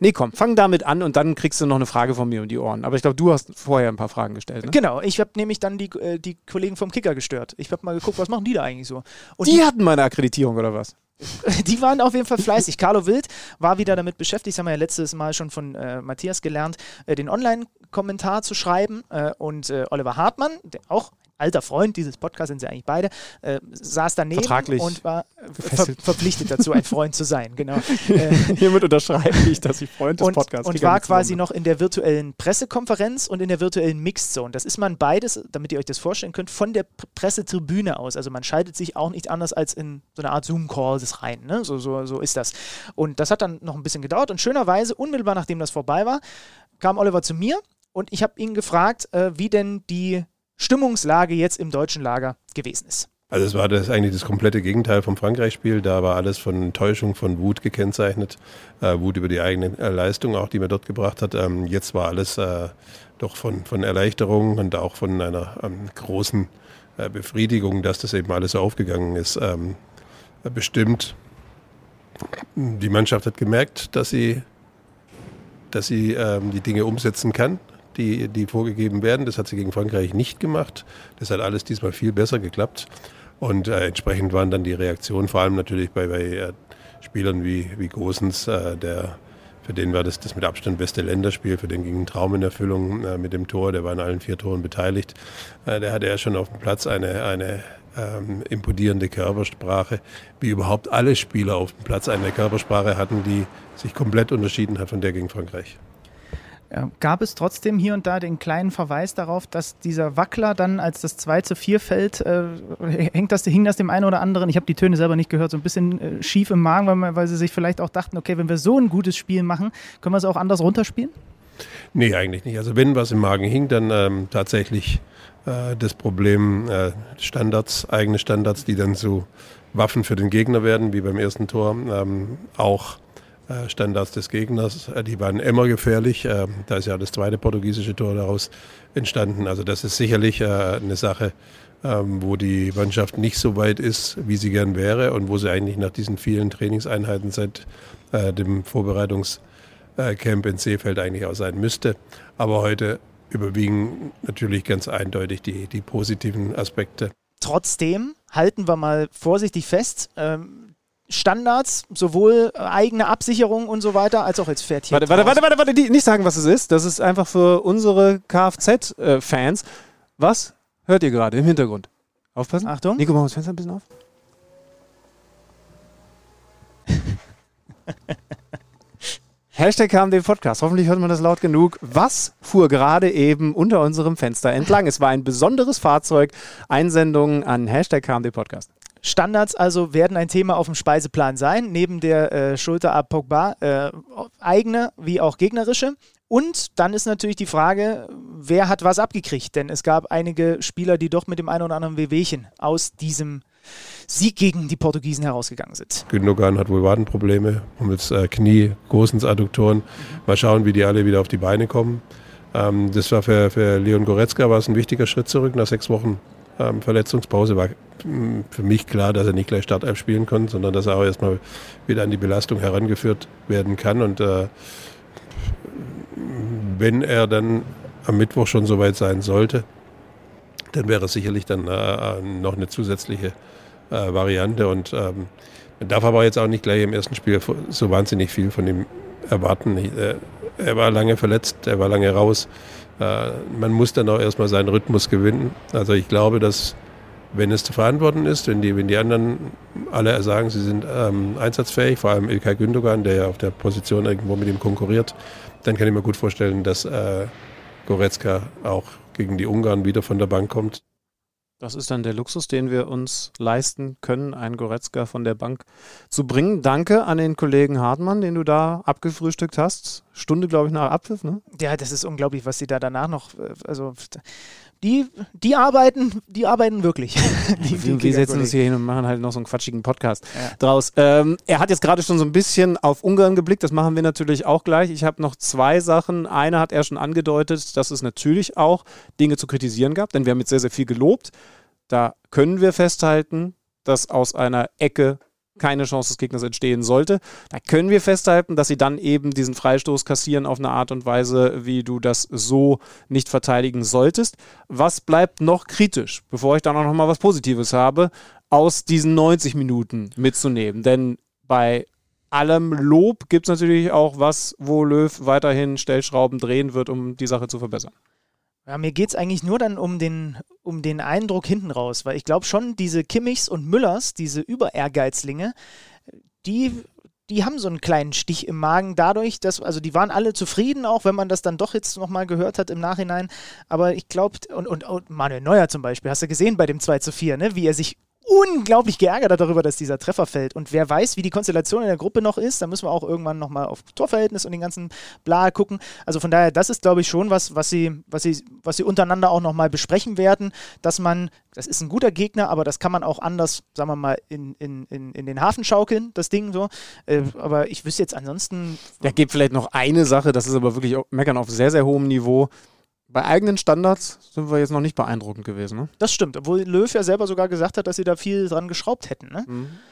nee, komm, fang damit an und dann kriegst du noch eine Frage von mir um die Ohren. Aber ich glaube, du hast vorher ein paar Fragen gestellt. Ne? Genau, ich habe nämlich dann die, äh, die Kollegen vom Kicker gestört. Ich habe mal geguckt, was machen die da eigentlich so? Und Die hatten meine Akkreditierung oder was? Die waren auf jeden Fall fleißig. Carlo Wild war wieder damit beschäftigt, das haben wir ja letztes Mal schon von äh, Matthias gelernt, äh, den Online-Kommentar zu schreiben. Äh, und äh, Oliver Hartmann, der auch alter Freund dieses Podcasts, sind sie eigentlich beide, äh, saß daneben und war ver verpflichtet dazu, ein Freund zu sein. Genau. Äh, Hiermit unterschreibe ich, dass ich Freund des und, Podcasts Und war quasi noch in der virtuellen Pressekonferenz und in der virtuellen Mixed Zone. Das ist man beides, damit ihr euch das vorstellen könnt, von der Pressetribüne aus. Also man schaltet sich auch nicht anders als in so eine Art Zoom-Call rein. Ne? So, so, so ist das. Und das hat dann noch ein bisschen gedauert und schönerweise, unmittelbar nachdem das vorbei war, kam Oliver zu mir und ich habe ihn gefragt, äh, wie denn die Stimmungslage jetzt im deutschen Lager gewesen ist. Also es war das eigentlich das komplette Gegenteil vom Frankreich-Spiel. Da war alles von Täuschung, von Wut gekennzeichnet. Äh, Wut über die eigene äh, Leistung, auch die man dort gebracht hat. Ähm, jetzt war alles äh, doch von, von Erleichterung und auch von einer ähm, großen äh, Befriedigung, dass das eben alles aufgegangen ist, ähm, bestimmt. Die Mannschaft hat gemerkt, dass sie, dass sie ähm, die Dinge umsetzen kann die, die vorgegeben werden. Das hat sie gegen Frankreich nicht gemacht. Das hat alles diesmal viel besser geklappt. Und äh, entsprechend waren dann die Reaktionen, vor allem natürlich bei, bei äh, Spielern wie, wie Gosens, äh, der, für den war das das mit Abstand beste Länderspiel, für den ging ein Traum in Erfüllung äh, mit dem Tor, der war in allen vier Toren beteiligt. Äh, der hatte ja schon auf dem Platz eine, eine ähm, imponierende Körpersprache, wie überhaupt alle Spieler auf dem Platz eine Körpersprache hatten, die sich komplett unterschieden hat von der gegen Frankreich. Gab es trotzdem hier und da den kleinen Verweis darauf, dass dieser Wackler dann, als das 2 zu 4 fällt, äh, hängt das, hing das dem einen oder anderen, ich habe die Töne selber nicht gehört, so ein bisschen äh, schief im Magen, weil, weil sie sich vielleicht auch dachten, okay, wenn wir so ein gutes Spiel machen, können wir es auch anders runterspielen? Nee, eigentlich nicht. Also wenn was im Magen hing, dann ähm, tatsächlich äh, das Problem äh, Standards, eigene Standards, die dann zu Waffen für den Gegner werden, wie beim ersten Tor. Ähm, auch Standards des Gegners. Äh, die waren immer gefährlich. Äh, da ist ja das zweite portugiesische Tor daraus entstanden. Also das ist sicherlich eine Sache, ähm, wo die Mannschaft nicht so weit ist, wie sie gern wäre und wo sie eigentlich nach diesen vielen Trainingseinheiten seit dem Vorbereitungscamp in Seefeld eigentlich auch sein müsste. Aber heute überwiegen natürlich ganz eindeutig die, die positiven Aspekte. Trotzdem halten wir mal vorsichtig fest, ähm, Standards, sowohl eigene Absicherung und so weiter, als auch jetzt fährt hier. Warte, warte, warte, warte, warte, nicht sagen, was es ist. Das ist einfach für unsere Kfz-Fans. Was hört ihr gerade im Hintergrund? Aufpassen. Achtung. Nico, mach das Fenster ein bisschen auf. Hashtag kam den Podcast. Hoffentlich hört man das laut genug. Was fuhr gerade eben unter unserem Fenster entlang? Es war ein besonderes Fahrzeug. Einsendungen an Hashtag kam den Podcast. Standards also werden ein Thema auf dem Speiseplan sein, neben der äh, Schulter ab Pogba, äh, eigene wie auch gegnerische. Und dann ist natürlich die Frage, wer hat was abgekriegt? Denn es gab einige Spieler, die doch mit dem einen oder anderen Wehwehchen aus diesem Sieg gegen die Portugiesen herausgegangen sind. Gündogan hat wohl Wadenprobleme, mit äh, Knie, Großens Adduktoren. Mal schauen, wie die alle wieder auf die Beine kommen. Ähm, das war für, für Leon Goretzka war es ein wichtiger Schritt zurück nach sechs Wochen ähm, Verletzungspause war für mich klar, dass er nicht gleich Startelf spielen kann, sondern dass er auch erstmal wieder an die Belastung herangeführt werden kann. Und äh, wenn er dann am Mittwoch schon soweit sein sollte, dann wäre es sicherlich dann äh, noch eine zusätzliche äh, Variante. Und ähm, man darf aber jetzt auch nicht gleich im ersten Spiel so wahnsinnig viel von ihm erwarten. Äh, er war lange verletzt, er war lange raus. Äh, man muss dann auch erstmal seinen Rhythmus gewinnen. Also ich glaube, dass wenn es zu verantworten ist, wenn die, wenn die anderen alle sagen, sie sind ähm, einsatzfähig, vor allem Ilkay Gündogan, der ja auf der Position irgendwo mit ihm konkurriert, dann kann ich mir gut vorstellen, dass äh, Goretzka auch gegen die Ungarn wieder von der Bank kommt. Das ist dann der Luxus, den wir uns leisten können, einen Goretzka von der Bank zu bringen. Danke an den Kollegen Hartmann, den du da abgefrühstückt hast. Stunde, glaube ich, nach Abpfiff, ne? Ja, das ist unglaublich, was sie da danach noch, äh, also die, die arbeiten, die arbeiten wirklich. die, die wir setzen uns hier hin und machen halt noch so einen quatschigen Podcast ja. draus. Ähm, er hat jetzt gerade schon so ein bisschen auf Ungarn geblickt, das machen wir natürlich auch gleich. Ich habe noch zwei Sachen. Eine hat er schon angedeutet, dass es natürlich auch Dinge zu kritisieren gab, denn wir haben jetzt sehr, sehr viel gelobt. Da können wir festhalten, dass aus einer Ecke keine Chance des Gegners entstehen sollte. Da können wir festhalten, dass sie dann eben diesen Freistoß kassieren auf eine Art und Weise, wie du das so nicht verteidigen solltest. Was bleibt noch kritisch, bevor ich dann auch noch mal was Positives habe, aus diesen 90 Minuten mitzunehmen? Denn bei allem Lob gibt es natürlich auch was, wo Löw weiterhin Stellschrauben drehen wird, um die Sache zu verbessern. Ja, mir geht es eigentlich nur dann um den, um den Eindruck hinten raus, weil ich glaube schon, diese Kimmichs und Müllers, diese Über-Ehrgeizlinge, die, die haben so einen kleinen Stich im Magen dadurch, dass, also die waren alle zufrieden, auch wenn man das dann doch jetzt nochmal gehört hat im Nachhinein. Aber ich glaube, und, und, und Manuel Neuer zum Beispiel, hast du gesehen bei dem 2 zu 4, ne, wie er sich unglaublich geärgert darüber, dass dieser Treffer fällt. Und wer weiß, wie die Konstellation in der Gruppe noch ist, da müssen wir auch irgendwann nochmal auf Torverhältnis und den ganzen Bla gucken. Also von daher, das ist, glaube ich, schon was, was sie, was sie, was sie untereinander auch nochmal besprechen werden, dass man, das ist ein guter Gegner, aber das kann man auch anders, sagen wir mal, in, in, in, in den Hafen schaukeln, das Ding so. Äh, aber ich wüsste jetzt ansonsten. Da gibt vielleicht noch eine Sache, das ist aber wirklich Meckern auf sehr, sehr hohem Niveau. Bei eigenen Standards sind wir jetzt noch nicht beeindruckend gewesen. Ne? Das stimmt, obwohl Löw ja selber sogar gesagt hat, dass sie da viel dran geschraubt hätten. Ne?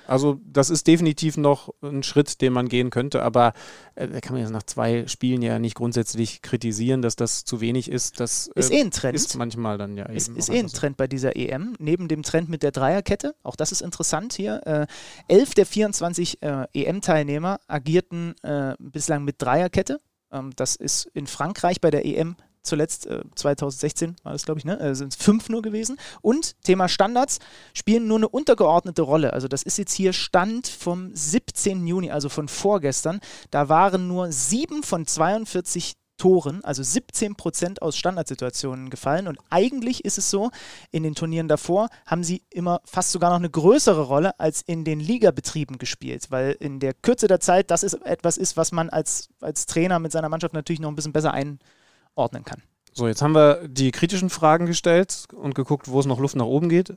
Also das ist definitiv noch ein Schritt, den man gehen könnte, aber äh, da kann man jetzt nach zwei Spielen ja nicht grundsätzlich kritisieren, dass das zu wenig ist. Das ist äh, eh ein Trend. Ist manchmal dann ja Ist, eben ist auch eh ein. Trend bei dieser EM, neben dem Trend mit der Dreierkette. Auch das ist interessant hier. Äh, elf der 24 äh, EM-Teilnehmer agierten äh, bislang mit Dreierkette. Ähm, das ist in Frankreich bei der EM zuletzt äh, 2016 war das, glaube ich, ne? Äh, sind es fünf nur gewesen. Und Thema Standards spielen nur eine untergeordnete Rolle. Also das ist jetzt hier Stand vom 17. Juni, also von vorgestern. Da waren nur sieben von 42 Toren, also 17 Prozent aus Standardsituationen gefallen. Und eigentlich ist es so, in den Turnieren davor haben sie immer fast sogar noch eine größere Rolle als in den Ligabetrieben gespielt, weil in der Kürze der Zeit das ist etwas ist, was man als, als Trainer mit seiner Mannschaft natürlich noch ein bisschen besser einordnen kann. So, jetzt haben wir die kritischen Fragen gestellt und geguckt, wo es noch Luft nach oben geht,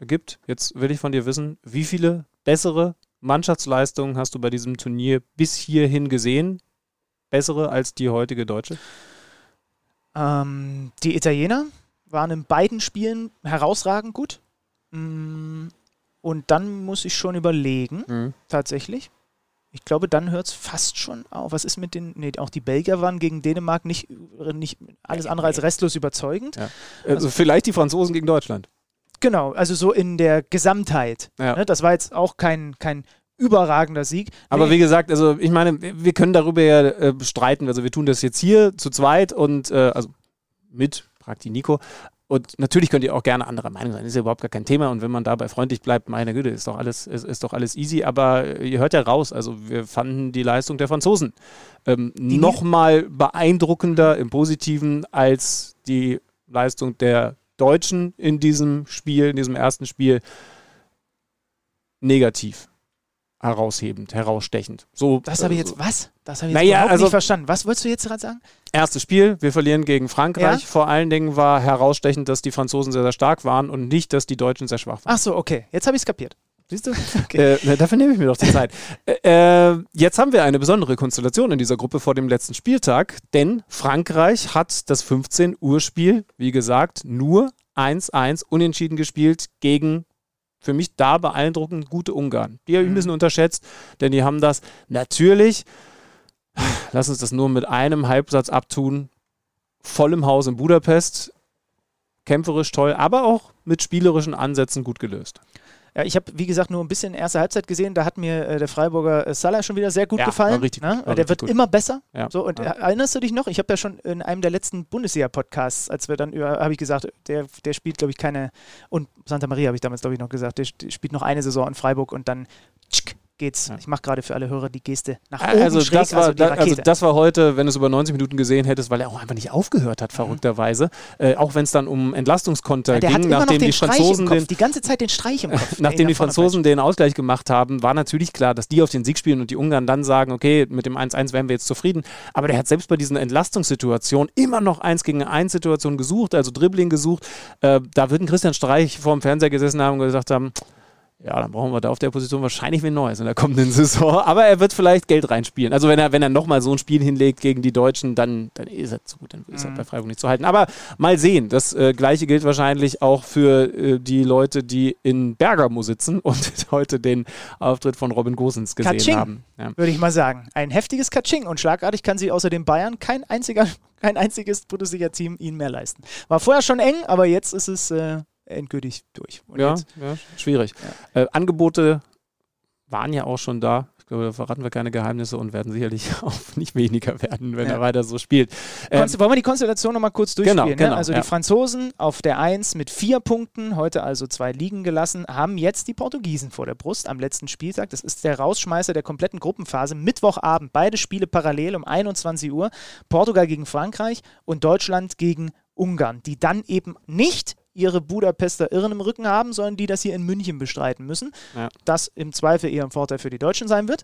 gibt. Jetzt will ich von dir wissen, wie viele bessere Mannschaftsleistungen hast du bei diesem Turnier bis hierhin gesehen? Bessere als die heutige deutsche? Ähm, die Italiener waren in beiden Spielen herausragend gut. Mm, Und dann muss ich schon überlegen, Mhm. tatsächlich. Ich glaube, dann hört es fast schon auf. Was ist mit den. Nee, auch die Belgier waren gegen Dänemark nicht, nicht alles andere als restlos überzeugend. Ja. Also vielleicht die Franzosen gegen Deutschland. Genau, also so in der Gesamtheit. Ja. Ne, das war jetzt auch kein, kein überragender Sieg. Aber Nee, wie gesagt, also ich meine, wir können darüber ja äh, streiten. Also wir tun das jetzt hier zu zweit und äh, also mit Prakti Nico. Und natürlich könnt ihr auch gerne anderer Meinung sein, ist ja überhaupt gar kein Thema. Und wenn man dabei freundlich bleibt, meine Güte, ist doch alles, ist, ist doch alles easy. Aber äh, ihr hört ja raus, also wir fanden die Leistung der Franzosen ähm, nochmal beeindruckender im Positiven als die Leistung der Deutschen in diesem Spiel, in diesem ersten Spiel. Negativ heraushebend, herausstechend. So, das habe ich äh, jetzt. so- Was? Das habe ich jetzt Naja, überhaupt also- nicht verstanden. Was wolltest du jetzt gerade sagen? Erstes Spiel, wir verlieren gegen Frankreich. Ja. Vor allen Dingen war herausstechend, dass die Franzosen sehr, sehr stark waren und nicht, dass die Deutschen sehr schwach waren. Ach so, okay. Jetzt habe ich es kapiert. Siehst du? Äh, na, dafür nehme ich mir doch die Zeit. Äh, äh, jetzt haben wir eine besondere Konstellation in dieser Gruppe vor dem letzten Spieltag, denn Frankreich hat das 15 Uhr Spiel, wie gesagt, nur 1-1 unentschieden gespielt gegen für mich da beeindruckend gute Ungarn. Die habe ich ein bisschen unterschätzt, denn die haben das natürlich, lass uns das nur mit einem Halbsatz abtun, voll im Haus in Budapest, kämpferisch toll, aber auch mit spielerischen Ansätzen gut gelöst. Ja, ich habe, wie gesagt, nur ein bisschen erste Halbzeit gesehen. Da hat mir äh, der Freiburger äh, Salah schon wieder sehr gut Ja, gefallen. richtig ne? der wird gut. immer besser. Ja. So, und Ja. äh, erinnerst du dich noch? Ich habe ja schon in einem der letzten Bundesliga-Podcasts, als wir dann über, habe ich gesagt, der, der spielt, glaube ich, keine, und Santa Maria habe ich damals, glaube ich, noch gesagt, der, der spielt noch eine Saison in Freiburg und dann geht's. Ja. Ich mache gerade für alle Hörer die Geste nach oben Also schräg, das, war, also die da, also das war heute, wenn du es über 90 Minuten gesehen hättest, weil er auch einfach nicht aufgehört hat, verrückterweise. Äh, auch wenn es dann um Entlastungskonter Mhm. ja, ging, nachdem die Franzosen Kopf, den, die ganze Zeit den Streich im Kopf. Nachdem die nach vorne Franzosen den Ausgleich gemacht haben, war natürlich klar, dass die auf den Sieg spielen und die Ungarn dann sagen, okay, mit dem 1-1 wären wir jetzt zufrieden. Aber der hat selbst bei diesen Entlastungssituationen immer noch 1 gegen 1 Situationen gesucht, also Dribbling gesucht. Äh, da wird ein Christian Streich vor dem Fernseher gesessen haben und gesagt haben, ja, dann brauchen wir da auf der Position wahrscheinlich wen Neues in der kommenden Saison. Aber er wird vielleicht Geld reinspielen. Also wenn er, wenn er nochmal so ein Spiel hinlegt gegen die Deutschen, dann, dann ist er zu gut, dann ist er bei Freiburg nicht zu halten. Aber mal sehen. Das äh, gleiche gilt wahrscheinlich auch für äh, die Leute, die in Bergamo sitzen und heute den Auftritt von Robin Gosens gesehen Katsching. haben. Ja. würde ich mal sagen. Ein heftiges Katsching und schlagartig kann sie außer den Bayern kein, einziger, kein einziges Bundesliga-Team ihnen mehr leisten. War vorher schon eng, aber jetzt ist es äh, endgültig durch. Und Ja, jetzt, ja, schwierig. Äh, Angebote waren ja auch schon da. Ich glaube, da verraten wir keine Geheimnisse und werden sicherlich auch nicht weniger werden, wenn Ja. er weiter so spielt. Ähm, Konst- Wollen wir die Konstellation nochmal kurz durchspielen? Genau, genau, ne? Also ja. die Franzosen auf der 1 mit vier Punkten, heute also zwei liegen gelassen, haben jetzt die Portugiesen vor der Brust am letzten Spieltag. Das ist der Rausschmeißer der kompletten Gruppenphase. Mittwochabend, beide Spiele parallel um 21 Uhr. Portugal gegen Frankreich und Deutschland gegen Ungarn, die dann eben nicht ihre Budapester Irren im Rücken haben, sondern die das hier in München bestreiten müssen. Ja. Das im Zweifel eher ein Vorteil für die Deutschen sein wird.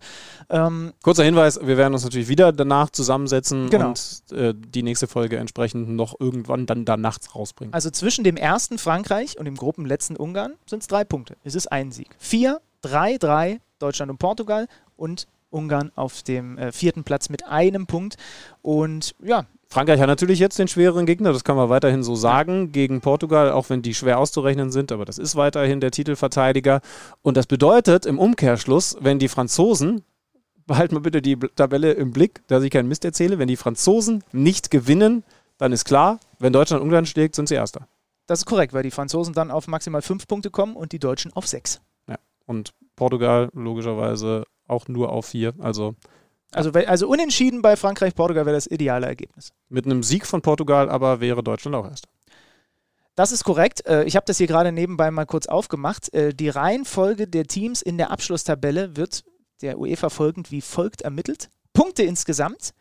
Ähm, Kurzer Hinweis, wir werden uns natürlich wieder danach zusammensetzen Genau. und äh, die nächste Folge entsprechend noch irgendwann dann da nachts rausbringen. Also zwischen dem ersten Frankreich und dem Gruppenletzten Ungarn sind es drei Punkte. Es ist ein Sieg. Vier, drei, drei, Deutschland und Portugal und Ungarn auf dem äh, vierten Platz mit einem Punkt. Und ja, Frankreich hat natürlich jetzt den schwereren Gegner, das kann man weiterhin so sagen, gegen Portugal, auch wenn die schwer auszurechnen sind, aber das ist weiterhin der Titelverteidiger. Und das bedeutet im Umkehrschluss, wenn die Franzosen, behalten wir bitte die Tabelle im Blick, dass ich keinen Mist erzähle, wenn die Franzosen nicht gewinnen, dann ist klar, wenn Deutschland Ungarn schlägt, sind sie Erster. das ist korrekt, weil die Franzosen dann auf maximal fünf Punkte kommen und die Deutschen auf sechs. Und Portugal logischerweise auch nur auf vier. Also Also, also unentschieden bei Frankreich-Portugal wäre das ideale Ergebnis. mit einem Sieg von Portugal aber wäre Deutschland auch Erster. Das ist korrekt. Äh, Ich habe das hier gerade nebenbei mal kurz aufgemacht. Äh, Die Reihenfolge der Teams in der Abschlusstabelle wird der UEFA folgend wie folgt ermittelt. Punkte insgesamt.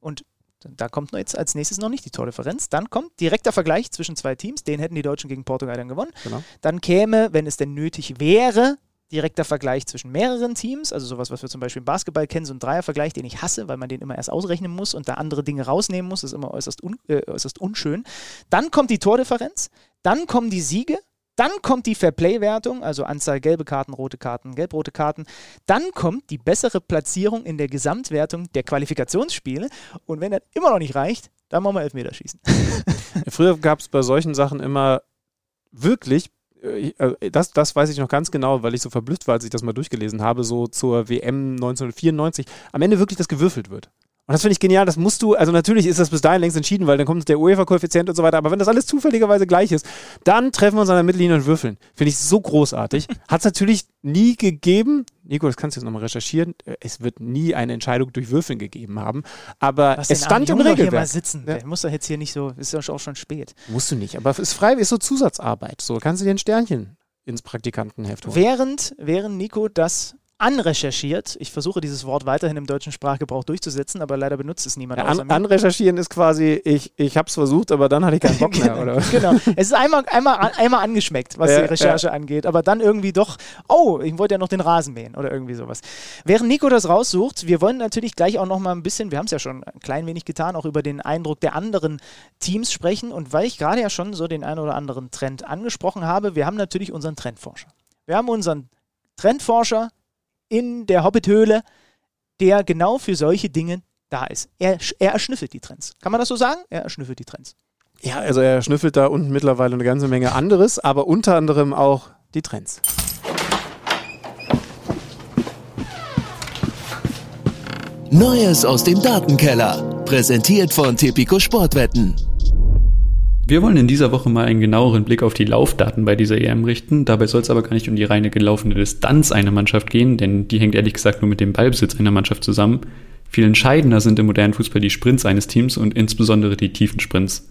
Und da kommt jetzt als nächstes noch nicht die Tordifferenz. Dann kommt direkter Vergleich zwischen zwei Teams. Den hätten die Deutschen gegen Portugal dann gewonnen. Genau. Dann käme, wenn es denn nötig wäre, direkter Vergleich zwischen mehreren Teams, also sowas, was wir zum Beispiel im Basketball kennen, so ein Dreiervergleich, den ich hasse, weil man den immer erst ausrechnen muss und da andere Dinge rausnehmen muss, das ist immer äußerst, un, äh, äußerst unschön. Dann kommt die Tordifferenz, dann kommen die Siege, dann kommt die Fairplay-Wertung, also Anzahl gelbe Karten, rote Karten, gelb-rote Karten. Dann kommt die bessere Platzierung in der Gesamtwertung der Qualifikationsspiele. Und wenn das immer noch nicht reicht, dann machen wir Elfmeterschießen. Früher gab es bei solchen Sachen immer wirklich, das, das weiß ich noch ganz genau, weil ich so verblüfft war, als ich das mal durchgelesen habe, so zur WM 1994, am Ende wirklich das gewürfelt wird. Und das finde ich genial, das musst du, also natürlich ist das bis dahin längst entschieden, weil dann kommt der UEFA-Koeffizient und so weiter, aber wenn das alles zufälligerweise gleich ist, dann treffen wir uns an der Mittellinie und würfeln. Finde ich so großartig. Hat es natürlich nie gegeben, Nico, das kannst du jetzt nochmal recherchieren, äh, es wird nie eine Entscheidung durch Würfeln gegeben haben, aber Was es stand im doch hier mal Regelwerk. sitzen. Ja. Der muss doch jetzt hier nicht so, ist doch auch schon spät. Musst du nicht, aber es ist frei, ist so Zusatzarbeit. So kannst du dir ein Sternchen ins Praktikantenheft holen. Während, während Nico das anrecherchiert, ich versuche dieses Wort weiterhin im deutschen Sprachgebrauch durchzusetzen, aber leider benutzt es niemand Ja, an, anrecherchieren ist quasi, ich, ich habe es versucht, aber dann hatte ich keinen Bock mehr. Oder? genau. Es ist einmal, einmal, einmal angeschmeckt, was Ja, die Recherche angeht, aber dann irgendwie doch, oh, ich wollte ja noch den Rasen mähen oder irgendwie sowas. Während Nico das raussucht, wir wollen natürlich gleich auch noch mal ein bisschen, wir haben es ja schon ein klein wenig getan, auch über den Eindruck der anderen Teams sprechen und weil ich gerade ja schon so den einen oder anderen Trend angesprochen habe, wir haben natürlich unseren Trendforscher. Wir haben unseren Trendforscher in der Hobbithöhle, der genau für solche Dinge da ist. Er, er erschnüffelt die Trends. Kann man das so sagen? Er erschnüffelt die Trends. Ja, also er schnüffelt da unten mittlerweile eine ganze Menge anderes, aber unter anderem auch die Trends. Neues aus dem Datenkeller. Präsentiert von Tipico Sportwetten. Wir wollen in dieser Woche mal einen genaueren Blick auf die Laufdaten bei dieser EM richten. Dabei soll es aber gar nicht um die reine gelaufene Distanz einer Mannschaft gehen, denn die hängt ehrlich gesagt nur mit dem Ballbesitz einer Mannschaft zusammen. Viel entscheidender sind im modernen Fußball die Sprints eines Teams und insbesondere die tiefen Sprints.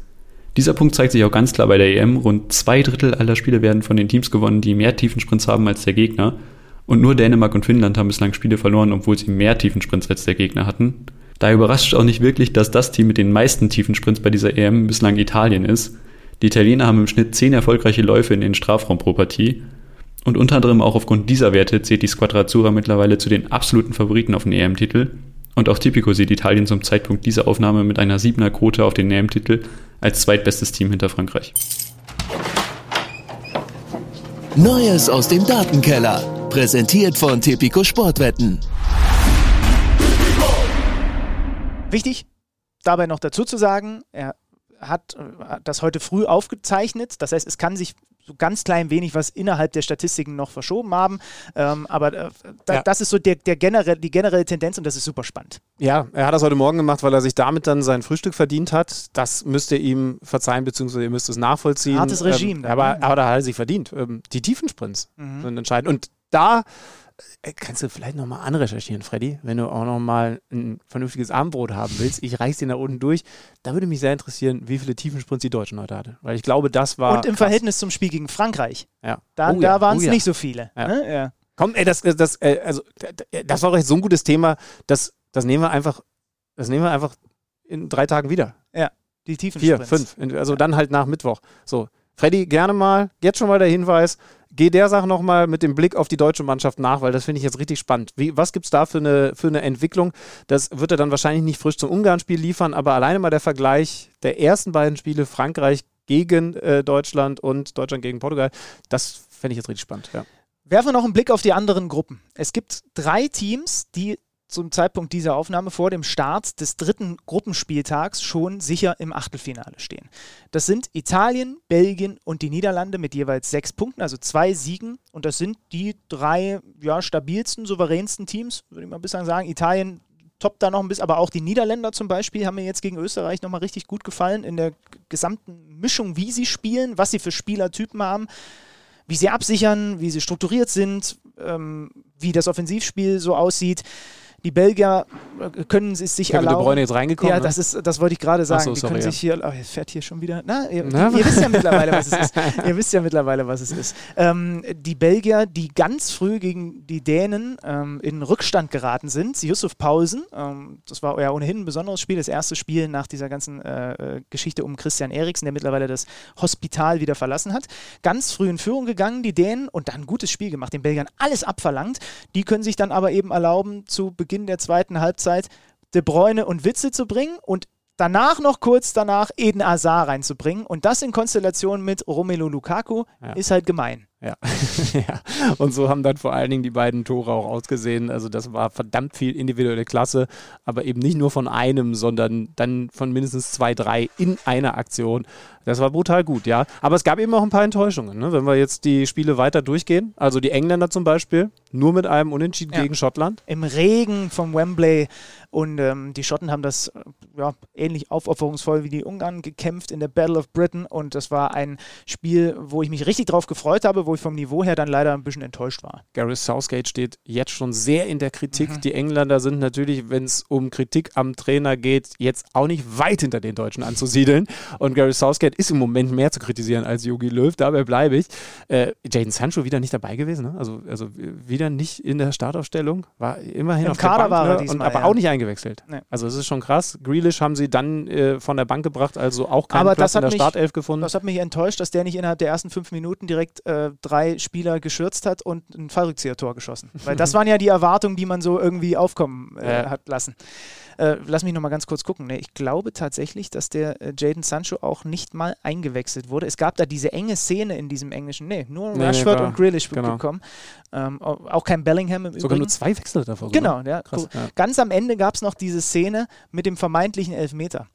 Dieser Punkt zeigt sich auch ganz klar bei der EM. Rund zwei Drittel aller Spiele werden von den Teams gewonnen, die mehr Tiefensprints haben als der Gegner. Und nur Dänemark und Finnland haben bislang Spiele verloren, obwohl sie mehr Tiefensprints als der Gegner hatten. Daher überrascht auch nicht wirklich, dass das Team mit den meisten Tiefensprints bei dieser EM bislang Italien ist. Die Italiener haben im Schnitt zehn erfolgreiche Läufe in den Strafraum pro Partie. Und unter anderem auch aufgrund dieser Werte zählt die Squadra Azzurra mittlerweile zu den absoluten Favoriten auf den EM-Titel. Und auch Tipico sieht Italien zum Zeitpunkt dieser Aufnahme mit einer 7er Quote auf den EM-Titel als zweitbestes Team hinter Frankreich. Neues aus dem Datenkeller. Präsentiert von Tipico Sportwetten. Wichtig, dabei noch dazu zu sagen, er hat äh, das heute früh aufgezeichnet. Das heißt, es kann sich so ganz klein wenig was innerhalb der Statistiken noch verschoben haben. Ähm, aber äh, da, Ja. das ist so der, der generell, die generelle Tendenz und das ist super spannend. Ja, er hat das heute Morgen gemacht, weil er sich damit dann sein Frühstück verdient hat. Das müsst ihr ihm verzeihen, beziehungsweise ihr müsst es nachvollziehen. Hartes Regime Ähm, aber, ne? aber da hat er sich verdient. Ähm, die Tiefensprints Mhm. sind entscheidend. Und da kannst du vielleicht nochmal anrecherchieren, Freddy, wenn du auch nochmal ein vernünftiges Abendbrot haben willst. Ich reiß den da unten durch. Da würde mich sehr interessieren, wie viele Tiefensprints die Deutschen heute hatten. Weil ich glaube, das war. Und im krass. Verhältnis zum Spiel gegen Frankreich. Ja. Da, Oh ja, da waren es oh ja. nicht so viele. Ja. Ne? Ja. Komm, ey, das, das, äh, also, d- das war doch jetzt so ein gutes Thema, das, das nehmen wir einfach, das nehmen wir einfach in drei Tagen wieder. Die tiefen Vier, fünf. Also dann halt nach Mittwoch. So. Freddy, gerne mal, jetzt schon mal der Hinweis, geh der Sache nochmal mit dem Blick auf die deutsche Mannschaft nach, weil das finde ich jetzt richtig spannend. Wie, was gibt es da für eine, für eine Entwicklung? Das wird er dann wahrscheinlich nicht frisch zum Ungarn-Spiel liefern, aber alleine mal der Vergleich der ersten beiden Spiele, Frankreich gegen äh, Deutschland und Deutschland gegen Portugal, das fände ich jetzt richtig spannend. Ja. Werfen wir noch einen Blick auf die anderen Gruppen. Es gibt drei Teams, die zum Zeitpunkt dieser Aufnahme vor dem Start des dritten Gruppenspieltags schon sicher im Achtelfinale stehen. Das sind Italien, Belgien und die Niederlande mit jeweils sechs Punkten, also zwei Siegen. Und das sind die drei ja, stabilsten, souveränsten Teams, würde ich mal bislang sagen. Italien toppt da noch ein bisschen, aber auch die Niederländer zum Beispiel haben mir jetzt gegen Österreich nochmal richtig gut gefallen in der gesamten Mischung, wie sie spielen, was sie für Spielertypen haben wie sie absichern, wie sie strukturiert sind, ähm, wie das Offensivspiel so aussieht. Die Belgier äh, können es sich Kevin De erlauben. Bruyne jetzt reingekommen. Ja, ne? das ist, das wollte ich gerade sagen. so, die sorry, können ja. sich hier, oh, fährt hier schon wieder. Na, ihr, Na? ihr wisst ja mittlerweile, was es ist. Ihr wisst ja mittlerweile, was es ist. Ähm, die Belgier, die ganz früh gegen die Dänen ähm, in Rückstand geraten sind, Yusuf Pausen, ähm, das war ja ohnehin ein besonderes Spiel, das erste Spiel nach dieser ganzen äh, äh, Geschichte um Christian Eriksen, der mittlerweile das Hospital wieder verlassen hat. Ganz früh in Führung gegangen, die Dänen, und dann ein gutes Spiel gemacht, den Belgiern alles abverlangt. Die können sich dann aber eben erlauben, zu Beginn der zweiten Halbzeit De Bruyne und Witze zu bringen und danach noch kurz danach Eden Azar reinzubringen. Und das in Konstellation mit Romelu Lukaku Ja. ist halt gemein. Ja. ja. Und so haben dann vor allen Dingen die beiden Tore auch ausgesehen. Also das war verdammt viel individuelle Klasse, aber eben nicht nur von einem, sondern dann von mindestens zwei, drei in einer Aktion. Das war brutal gut, ja. Aber es gab eben auch ein paar Enttäuschungen, ne? wenn wir jetzt die Spiele weiter durchgehen. Also die Engländer zum Beispiel, nur mit einem Unentschieden Ja. gegen Schottland. Im Regen vom Wembley. Und ähm, die Schotten haben das äh, ja, ähnlich aufopferungsvoll wie die Ungarn gekämpft in der Battle of Britain. Und das war ein Spiel, wo ich mich richtig drauf gefreut habe, wo ich vom Niveau her dann leider ein bisschen enttäuscht war. Gareth Southgate steht jetzt schon sehr in der Kritik. Mhm. Die Engländer sind natürlich, wenn es um Kritik am Trainer geht, jetzt auch nicht weit hinter den Deutschen anzusiedeln. Und Gareth Southgate ist im Moment mehr zu kritisieren als Jogi Löw. Dabei bleibe ich. Äh, Jaden Sancho wieder nicht dabei gewesen. Ne? Also, also wieder nicht in der Startaufstellung. War immerhin Im auf Kader der Bank, war er ne? diesmal, und, aber ja. auch nicht eingewechselt. Nee. Also es ist schon krass. Grealish haben sie dann äh, von der Bank gebracht, also auch keinen Aber Platz das in der mich- Startelf gefunden. Das hat mich enttäuscht, dass der nicht innerhalb der ersten fünf Minuten direkt äh, drei Spieler geschürzt hat und ein Fallrückzieher-Tor geschossen. Weil das waren ja die Erwartungen, die man so irgendwie aufkommen äh, Ja. hat lassen. Äh, lass mich nochmal ganz kurz gucken. Ne? Ich glaube tatsächlich, dass der äh, Jaden Sancho auch nicht mal eingewechselt wurde. Es gab da diese enge Szene in diesem englischen. Nee, nur Nee, nee, Rashford war- und Grealish genau. gekommen. Ähm, au- auch kein Bellingham im Sogar Übrigen. nur zwei Wechsel davor. sogar. Genau, ja. Krass, Cool. ja. Ganz am Ende gab es noch diese Szene mit dem vermeintlichen Elfmeter.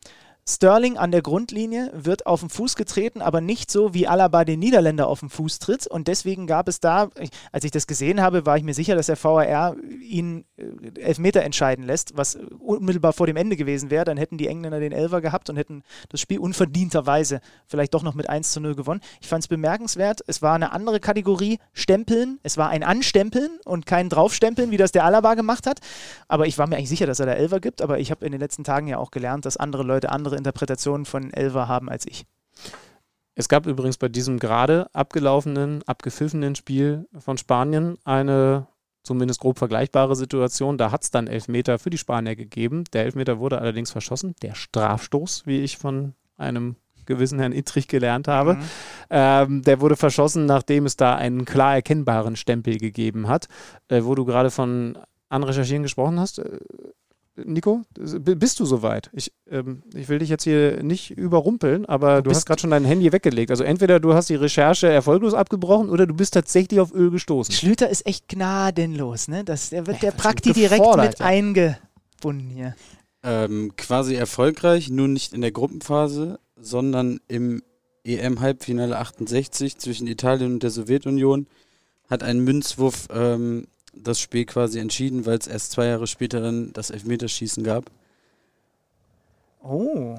Sterling an der Grundlinie wird auf den Fuß getreten, aber nicht so, wie Alaba den Niederländer auf den Fuß tritt. Und deswegen gab es da, als ich das gesehen habe, war ich mir sicher, dass der VAR ihn äh, Elfmeter entscheiden lässt, was unmittelbar vor dem Ende gewesen wäre. Dann hätten die Engländer den Elfer gehabt und hätten das Spiel unverdienterweise vielleicht doch noch mit 1 zu 0 gewonnen. Ich fand es bemerkenswert. Es war eine andere Kategorie, Stempeln. Es war ein Anstempeln und kein Draufstempeln, wie das der Alaba gemacht hat. Aber ich war mir eigentlich sicher, dass er da Elfer gibt. Aber ich habe in den letzten Tagen ja auch gelernt, dass andere Leute andere Interpretationen von Elfer haben als ich. Es gab übrigens bei diesem gerade abgelaufenen, abgepfiffenen Spiel von Spanien eine zumindest grob vergleichbare Situation. Da hat es dann Elfmeter für die Spanier gegeben. Der Elfmeter wurde allerdings verschossen. Der Strafstoß, wie ich von einem gewissen Herrn Ittrich gelernt habe. Mhm. Ähm, der wurde verschossen, nachdem es da einen klar erkennbaren Stempel gegeben hat. Äh, wo du gerade von Anrecherchieren gesprochen hast. Nico, bist du soweit? Ich, ähm, ich will dich jetzt hier nicht überrumpeln, aber du, bist- hast gerade schon dein Handy weggelegt. Also entweder du hast die Recherche erfolglos abgebrochen oder du bist tatsächlich auf Öl gestoßen. Schlüter ist echt gnadenlos, ne? Das, der wird Ja, der Prakti direkt mit ja. eingebunden hier. Ähm, quasi erfolgreich, nur nicht in der Gruppenphase, sondern im EM-Halbfinale 68 zwischen Italien und der Sowjetunion hat ein Münzwurf ähm, das Spiel quasi entschieden, weil es erst zwei Jahre später dann das Elfmeterschießen gab. Oh.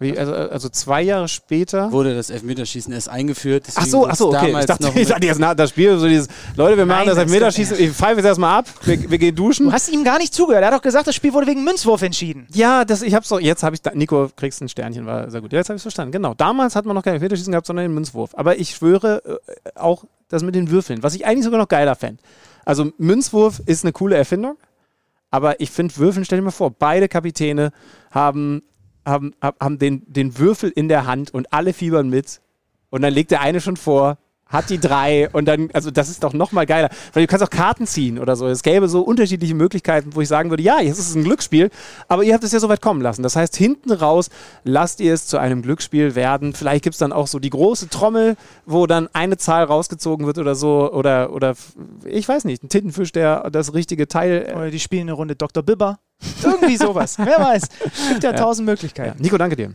Wie, also, also zwei Jahre später. Wurde das Elfmeterschießen erst eingeführt. Ach so, ach so, okay. Ich dachte, ich dachte jetzt nach das Spiel so dieses, Leute, wir machen Nein, das Elfmeterschießen, ich pfeife jetzt erstmal ab, wir, wir gehen duschen. Du hast ihm gar nicht zugehört. Er hat doch gesagt, das Spiel wurde wegen Münzwurf entschieden. Ja, das, ich hab's doch, jetzt habe ich, da, Nico, kriegst ein Sternchen, war sehr gut. Jetzt habe ich verstanden. Genau, damals hat man noch kein Elfmeterschießen gehabt, sondern den Münzwurf. Aber ich schwöre äh, auch das mit den Würfeln, was ich eigentlich sogar noch geiler fände. Also Münzwurf ist eine coole Erfindung, aber ich finde Würfeln, stell dir mal vor, beide Kapitäne haben, haben, hab- haben den, den Würfel in der Hand und alle fiebern mit. Und dann legt der eine schon vor, hat die drei und dann, also das ist doch noch mal geiler. Weil du kannst auch Karten ziehen oder so. Es gäbe so unterschiedliche Möglichkeiten, wo ich sagen würde, ja, jetzt ist es ein Glücksspiel, aber ihr habt es ja so weit kommen lassen. Das heißt, hinten raus lasst ihr es zu einem Glücksspiel werden. Vielleicht gibt es dann auch so die große Trommel, wo dann eine Zahl rausgezogen wird oder so. Oder, oder ich weiß nicht, ein Tintenfisch, der das richtige Teil. Äh, Oder die spielen eine Runde Dr. Bibber. Irgendwie sowas. Wer weiß. Gibt ja, tausend ja. Möglichkeiten. Nico, danke dir.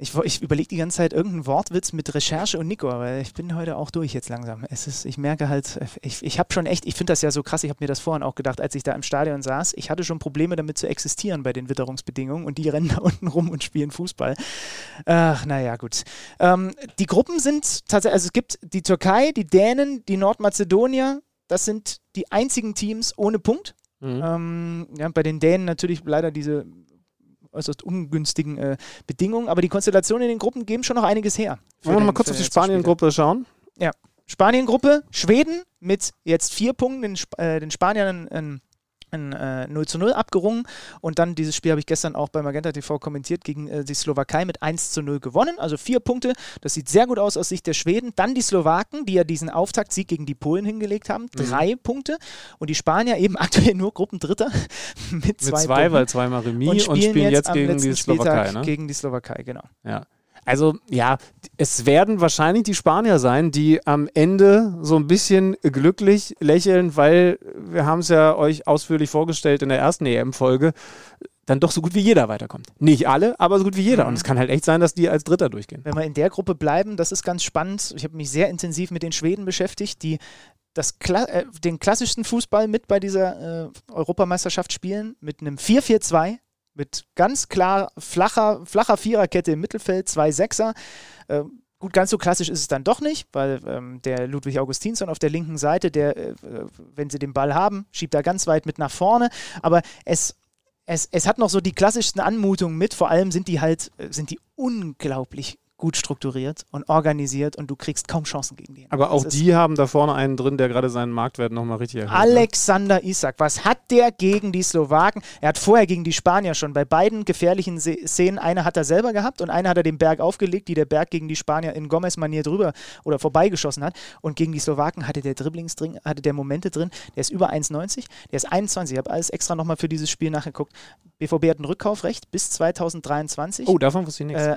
Ich, ich überlege die ganze Zeit irgendeinen Wortwitz mit Recherche und Nico, aber ich bin heute auch durch jetzt langsam. Es ist, ich merke halt, ich, ich habe schon echt, ich finde das ja so krass, ich habe mir das vorhin auch gedacht, als ich da im Stadion saß, ich hatte schon Probleme damit zu existieren bei den Witterungsbedingungen und die rennen da unten rum und spielen Fußball. Ach, naja, gut. Ähm, die Gruppen sind tatsächlich, also es gibt die Türkei, die Dänen, die Nordmazedonier, das sind die einzigen Teams ohne Punkt. Mhm. Ähm, ja, bei den Dänen natürlich leider diese äußerst ungünstigen äh, Bedingungen, aber die Konstellationen in den Gruppen geben schon noch einiges her. Wollen wir den- mal kurz für auf die Spanien-Gruppe schauen? Spieler. Spanien-Gruppe, Schweden mit jetzt vier Punkten, den, Sp äh, den Spaniern ein, ein äh, 0 zu 0 abgerungen und dann dieses Spiel habe ich gestern auch bei Magenta TV kommentiert gegen äh, die Slowakei mit 1 zu 0 gewonnen, also vier Punkte, das sieht sehr gut aus aus Sicht der Schweden, dann die Slowaken, die ja diesen Auftaktsieg gegen die Polen hingelegt haben, drei Punkte und die Spanier eben aktuell nur Gruppendritter mit zwei, Mit zwei, Punkten. weil zweimal Remis und und spielen, spielen, jetzt, am gegen die Slowakei. Ne? gegen die Slowakei, genau. Ja. Also ja, es werden wahrscheinlich die Spanier sein, die am Ende so ein bisschen glücklich lächeln, weil wir haben es ja euch ausführlich vorgestellt in der ersten EM-Folge, dann doch so gut wie jeder weiterkommt. Nicht alle, aber so gut wie jeder. Und es kann halt echt sein, dass die als Dritter durchgehen. Wenn wir in der Gruppe bleiben, das ist ganz spannend. Ich habe mich sehr intensiv mit den Schweden beschäftigt, die das Kla äh, den klassischsten Fußball mit bei dieser äh, Europameisterschaft spielen, mit einem 4-4-2, mit ganz klar flacher, flacher Viererkette im Mittelfeld, zwei Sechser. Äh, Gut, ganz so klassisch ist es dann doch nicht, weil ähm, der Ludwig Augustinsson auf der linken Seite, der, äh, wenn sie den Ball haben, schiebt er ganz weit mit nach vorne. Aber es, es, es hat noch so die klassischsten Anmutungen mit. Vor allem sind die halt, äh, sind die unglaublich gut strukturiert und organisiert und du kriegst kaum Chancen gegen die. Aber auch die haben da vorne einen drin, der gerade seinen Marktwert nochmal richtig erhöht. ne? Alexander Isak, was hat der gegen die Slowaken? Er hat vorher gegen die Spanier schon bei beiden gefährlichen Szenen, eine hat er selber gehabt und eine hat er den Berg aufgelegt, die der Berg gegen die Spanier in Gomez-Manier drüber oder vorbeigeschossen hat. Und gegen die Slowaken hatte der Dribblings drin, hatte der Momente drin. Der ist über 1,90, der ist 21. Ich habe alles extra nochmal für dieses Spiel nachgeguckt. BVB hat ein Rückkaufrecht bis 2023 Oh, davon wusste ich nichts. äh,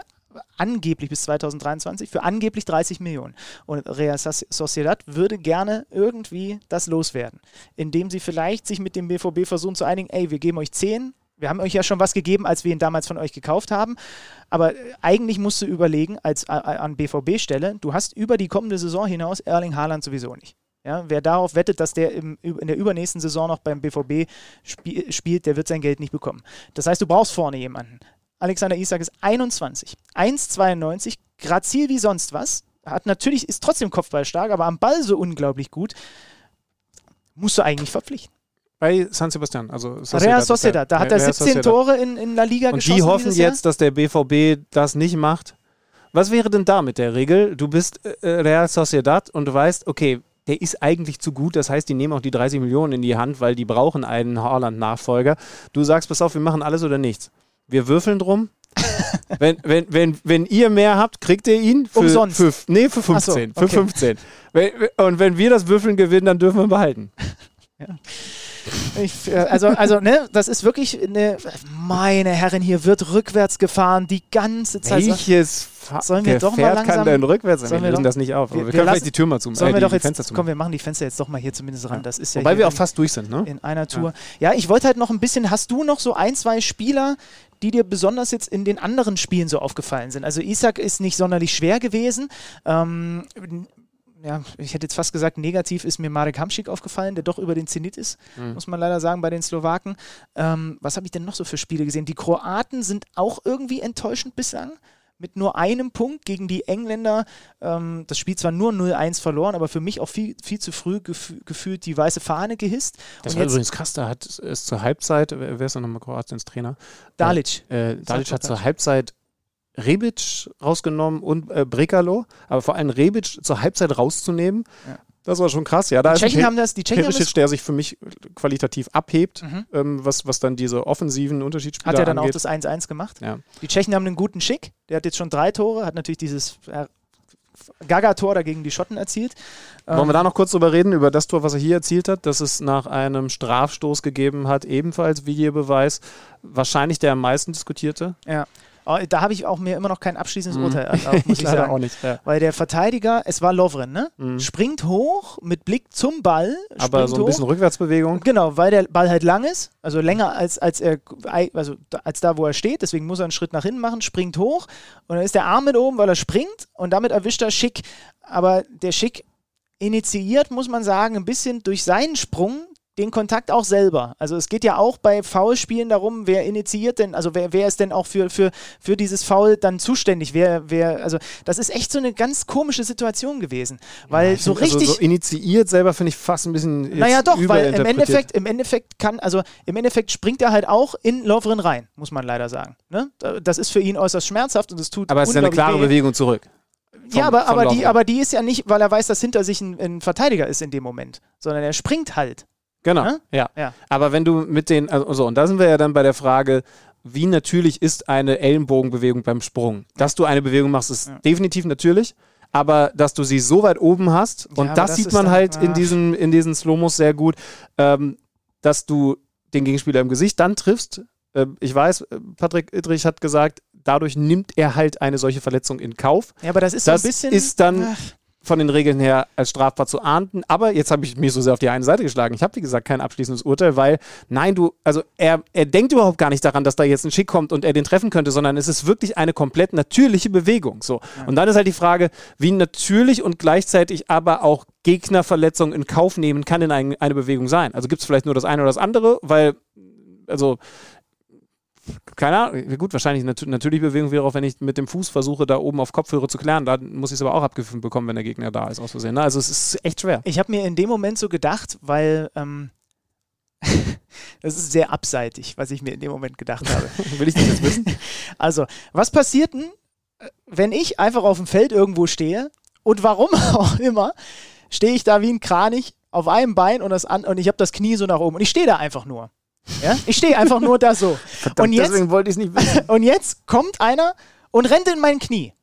angeblich bis 2023 für angeblich 30 Millionen. Und Real Soci- Sociedad würde gerne irgendwie das loswerden, indem sie vielleicht sich mit dem BVB versuchen zu einigen, ey, wir geben euch 10, wir haben euch ja schon was gegeben, als wir ihn damals von euch gekauft haben, aber äh, eigentlich musst du überlegen, als an BVB-Stelle, du hast über die kommende Saison hinaus Erling Haaland sowieso nicht. Ja, wer darauf wettet, dass der im, in der übernächsten Saison noch beim BVB spie spielt, der wird sein Geld nicht bekommen. Das heißt, du brauchst vorne jemanden. Alexander Isak ist 21, 1,92, grazil wie sonst was. Hat natürlich, ist trotzdem Kopfballstark, aber am Ball so unglaublich gut. Musst du eigentlich verpflichten. Bei San Sebastian, also Real ist der- Sociedad, da hat er Real 17 Sociedad. Tore in, in La Liga Und geschossen. die hoffen jetzt, dass der BVB das nicht macht. Was wäre denn da mit der Regel? Du bist äh, Real Sociedad und du weißt, okay, der ist eigentlich zu gut. Das heißt, die nehmen auch die 30 Millionen in die Hand, weil die brauchen einen Haaland-Nachfolger. Du sagst, pass auf, wir machen alles oder nichts. Wir würfeln drum. wenn, wenn, wenn, wenn ihr mehr habt, kriegt ihr ihn für, Umsonst. Für, nee, für Ach so, 15. Für okay. 15. Wenn, und wenn wir das Würfeln gewinnen, dann dürfen wir ihn behalten. Ich, äh, also, also, ne, das ist wirklich eine. Meine Herren, hier wird rückwärts gefahren die ganze Zeit. Welches Sollen wir doch mal langsam- kann denn rückwärts sein? Wir wir lösen doch- das nicht auf. Aber Wir- wir, können lassen- vielleicht die Türen zu, Sollen äh, wir doch jetzt, Fenster zu komm, wir machen die Fenster jetzt doch mal hier zumindest ran. Das ist ja Wobei wir auch in- fast durch sind, ne? in einer Tour. Ja. ich wollte halt noch ein bisschen, hast du noch so ein, zwei Spieler, die dir besonders jetzt in den anderen Spielen so aufgefallen sind? Also Isaac ist nicht sonderlich schwer gewesen. Ähm, ja, ich hätte jetzt fast gesagt, negativ ist mir Marek Hamšík aufgefallen, der doch über den Zenit ist, mhm. muss man leider sagen, bei den Slowaken. Ähm, was habe ich denn noch so für Spiele gesehen? Die Kroaten sind auch irgendwie enttäuschend bislang. Mit nur einem Punkt gegen die Engländer. Ähm, das Spiel zwar nur 0-1 verloren, aber für mich auch viel, viel zu früh gef gefühlt die weiße Fahne gehisst. Das Und war übrigens krass, da hat es zur Halbzeit, wer ist denn nochmal Kroatiens Trainer? Dalic. Äh, Dalic hat zur Halbzeit Rebic rausgenommen und äh, Brekalo, aber vor allem Rebic zur Halbzeit rauszunehmen, ja. Das war schon krass. Ja, da die Tschechen haben das, die Tschechen Perisic, haben das der sich für mich qualitativ abhebt, mhm. ähm, was, was dann diese offensiven Unterschiedsspieler Hat er dann angeht. auch das 1-1 gemacht? Ja. Die Tschechen haben einen guten Schick, der hat jetzt schon drei Tore, hat natürlich dieses äh, Gaga-Tor dagegen die Schotten erzielt. Wollen wir ähm, da noch kurz drüber reden, über das Tor, was er hier erzielt hat, dass es nach einem Strafstoß gegeben hat, ebenfalls Videobeweis, wahrscheinlich der am meisten diskutierte. Ja. Oh, da habe ich auch mir immer noch kein abschließendes mhm. Urteil erlaubt, muss ich, ich sagen. auch nicht. Ja. Weil der Verteidiger, es war Lovren, ne? Mhm. Springt hoch mit Blick zum Ball. Aber so ein bisschen hoch. Rückwärtsbewegung. Genau, weil der Ball halt lang ist, also länger als, als er, also als da, wo er steht, deswegen muss er einen Schritt nach hinten machen, springt hoch und dann ist der Arm mit oben, weil er springt und damit erwischt er Schick. Aber der Schick initiiert, muss man sagen, ein bisschen durch seinen Sprung den Kontakt auch selber. Also es geht ja auch bei Foulspielen darum, wer initiiert denn, also wer, wer ist denn auch für, für, für dieses Foul dann zuständig? Wer, wer, also das ist echt so eine ganz komische Situation gewesen. Weil ja, so richtig. Also so initiiert selber finde ich fast ein bisschen. Naja doch, weil im Endeffekt, im Endeffekt kann, also im Endeffekt springt er halt auch in Lovren rein, muss man leider sagen. Ne? Das ist für ihn äußerst schmerzhaft und es tut. Aber es ist eine klare weh. Bewegung zurück. Vom, ja, aber, aber, die, aber die ist ja nicht, weil er weiß, dass hinter sich ein, ein Verteidiger ist in dem Moment, sondern er springt halt. Genau, ja? ja? ja. Aber wenn du mit den, also, und da sind wir ja dann bei der Frage, wie natürlich ist eine Ellenbogenbewegung beim Sprung? Dass du eine Bewegung machst, ist ja. definitiv natürlich. Aber dass du sie so weit oben hast, und das, das, sieht man dann, halt in, diesen, in diesen Slomos sehr gut, ähm, dass du den Gegenspieler im Gesicht dann triffst. Äh, ich weiß, äh, Patrick Idrich hat gesagt, dadurch nimmt er halt eine solche Verletzung in Kauf. Ja, aber das ist das so ein bisschen. Ist dann, ach von den Regeln her als strafbar zu ahnden. Aber jetzt habe ich mich so sehr auf die eine Seite geschlagen. Ich habe, wie gesagt, kein abschließendes Urteil, weil, nein, du, also er, er denkt überhaupt gar nicht daran, dass da jetzt ein Schick kommt und er den treffen könnte, sondern es ist wirklich eine komplett natürliche Bewegung. So. Ja. Und dann ist halt die Frage, wie natürlich und gleichzeitig aber auch Gegnerverletzungen in Kauf nehmen kann in ein, eine Bewegung sein. Also gibt es vielleicht nur das eine oder das andere, weil also keine Ahnung, gut, wahrscheinlich nat natürlich Bewegung wäre auch, wenn ich mit dem Fuß versuche, da oben auf Kopfhörer zu klären, dann muss ich es aber auch abgepfiffen bekommen, wenn der Gegner da ist, aus Versehen. Ne? Also es ist echt schwer. Ich habe mir in dem Moment so gedacht, weil ähm, das ist sehr abseitig, was ich mir in dem Moment gedacht habe. Will ich das jetzt wissen? Also, was passiert denn, wenn ich einfach auf dem Feld irgendwo stehe und warum auch immer, stehe ich da wie ein Kranich auf einem Bein und, das an, und ich habe das Knie so nach oben und ich stehe da einfach nur. Ja? Ich stehe einfach nur da so. Verdammt, und jetzt, deswegen wollte ich es nicht wissen. Und jetzt kommt einer und rennt in mein Knie.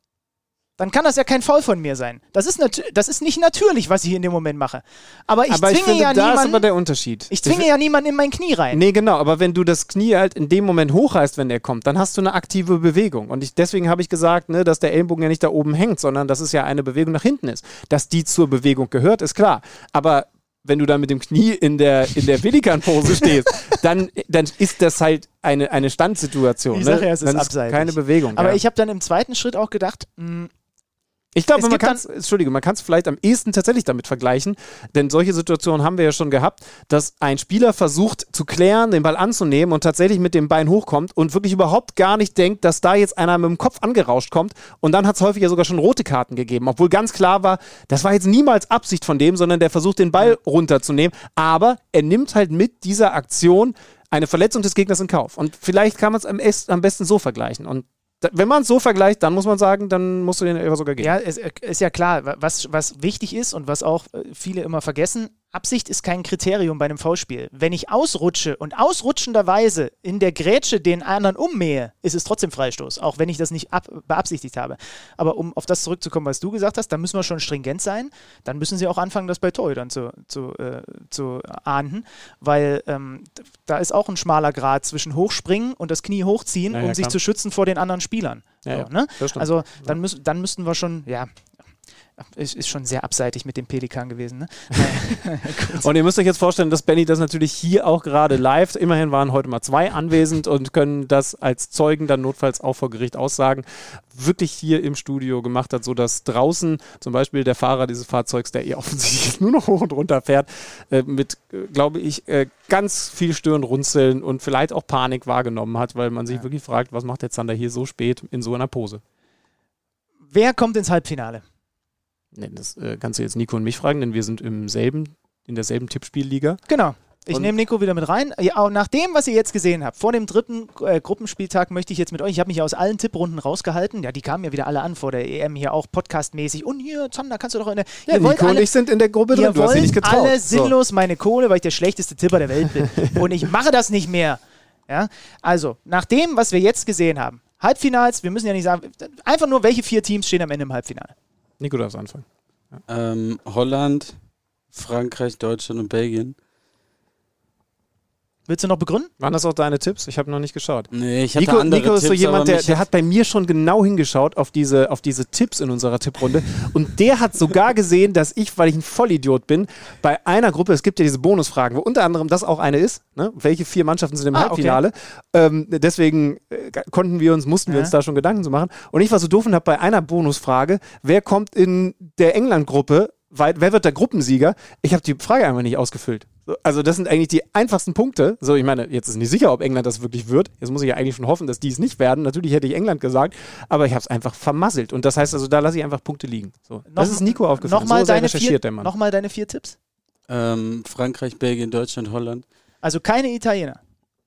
Dann kann das ja kein Foul von mir sein. Das ist, das ist nicht natürlich, was ich in dem Moment mache. Aber ich aber zwinge ich finde, ja da niemanden. ist aber der Unterschied. Ich zwinge ich ja niemanden in mein Knie rein. Nee, genau. Aber wenn du das Knie halt in dem Moment hochreißt, wenn er kommt, dann hast du eine aktive Bewegung. Und ich, deswegen habe ich gesagt, ne, dass der Ellenbogen ja nicht da oben hängt, sondern dass es ja eine Bewegung nach hinten ist. Dass die zur Bewegung gehört, ist klar. Aber wenn du da mit dem Knie in der, in der Pelikan-Pose stehst, dann, dann ist das halt eine, eine Standsituation. Ich ne? sage ja, es ist abseitig. Keine Bewegung. Aber ja. ich habe dann im zweiten Schritt auch gedacht, mh, hm, ich glaube, man kann es, man kann es vielleicht am ehesten tatsächlich damit vergleichen, denn solche Situationen haben wir ja schon gehabt, dass ein Spieler versucht zu klären, den Ball anzunehmen und tatsächlich mit dem Bein hochkommt und wirklich überhaupt gar nicht denkt, dass da jetzt einer mit dem Kopf angerauscht kommt. Und dann hat es häufig ja sogar schon rote Karten gegeben, obwohl ganz klar war, das war jetzt niemals Absicht von dem, sondern der versucht den Ball runterzunehmen, aber er nimmt halt mit dieser Aktion eine Verletzung des Gegners in Kauf. Und vielleicht kann man es am besten so vergleichen. Und wenn man es so vergleicht, dann muss man sagen, dann musst du den Elfer sogar geben. Ja, es ist ja klar, was, was wichtig ist und was auch äh, viele immer vergessen, Absicht ist kein Kriterium bei einem Foulspiel. Wenn ich ausrutsche und ausrutschenderweise in der Grätsche den anderen ummähe, ist es trotzdem Freistoß, auch wenn ich das nicht beabsichtigt habe. Aber um auf das zurückzukommen, was du gesagt hast, dann müssen wir schon stringent sein. Dann müssen sie auch anfangen, das bei Torhütern zu, zu, äh, zu ahnden, weil ähm, da ist auch ein schmaler Grad zwischen Hochspringen und das Knie hochziehen, ja, um sich zu schützen vor den anderen Spielern. Ja, so, ne? Also dann, müß, dann müssten wir schon, ja, Es ist schon sehr abseitig mit dem Pelikan gewesen. Ne? und ihr müsst euch jetzt vorstellen, dass Benny das natürlich hier auch gerade live, immerhin waren heute mal zwei anwesend und können das als Zeugen dann notfalls auch vor Gericht aussagen, wirklich hier im Studio gemacht hat, sodass draußen zum Beispiel der Fahrer dieses Fahrzeugs, der ihr offensichtlich nur noch hoch und runter fährt, äh, mit, glaube ich, äh, ganz viel Stirnrunzeln und vielleicht auch Panik wahrgenommen hat, weil man sich ja. wirklich fragt, was macht der Zander hier so spät in so einer Pose? Wer kommt ins Halbfinale? Nee, das äh, kannst du jetzt Nico und mich fragen, denn wir sind im selben, in derselben Tippspielliga. Genau. Ich nehme Nico wieder mit rein. Ja, auch nach dem, was ihr jetzt gesehen habt, vor dem dritten äh, Gruppenspieltag möchte ich jetzt mit euch, ich habe mich ja aus allen Tipprunden rausgehalten. Ja, die kamen ja wieder alle an vor der EM hier auch podcastmäßig. Und hier, Zander, kannst du doch in der. Ja, Nico alle, und ich sind in der Gruppe drin. Du hast sie nicht getraut. alle sinnlos so. meine Kohle, weil ich der schlechteste Tipper der Welt bin. und ich mache das nicht mehr. Ja, also, nach dem, was wir jetzt gesehen haben, Halbfinals, wir müssen ja nicht sagen, einfach nur, welche vier Teams stehen am Ende im Halbfinale? Nico darf anfangen. Ja. Ähm, Holland, Frankreich, Deutschland und Belgien. Willst du noch begründen? Waren das auch deine Tipps? Ich habe noch nicht geschaut. Nee, ich hatte Nico, andere Nico ist Tipps, so jemand, der, der hat bei mir schon genau hingeschaut auf diese, auf diese Tipps in unserer Tipprunde. und der hat sogar gesehen, dass ich, weil ich ein Vollidiot bin, bei einer Gruppe, es gibt ja diese Bonusfragen, wo unter anderem das auch eine ist, ne? welche vier Mannschaften sind im ah, Halbfinale. Okay. Ähm, deswegen äh, konnten wir uns, mussten wir uns da schon Gedanken zu machen. Und ich war so doof und habe bei einer Bonusfrage, wer kommt in der England-Gruppe, wer wird der Gruppensieger? Ich habe die Frage einfach nicht ausgefüllt. Also das sind eigentlich die einfachsten Punkte. So, ich meine, jetzt ist nicht sicher, ob England das wirklich wird. Jetzt muss ich ja eigentlich schon hoffen, dass die es nicht werden. Natürlich hätte ich England gesagt, aber ich habe es einfach vermasselt. Und das heißt also, da lasse ich einfach Punkte liegen. So, das ist Nico aufgefallen. Nochmal so deine, vier, noch deine vier Tipps. Ähm, Frankreich, Belgien, Deutschland, Holland. Also keine Italiener.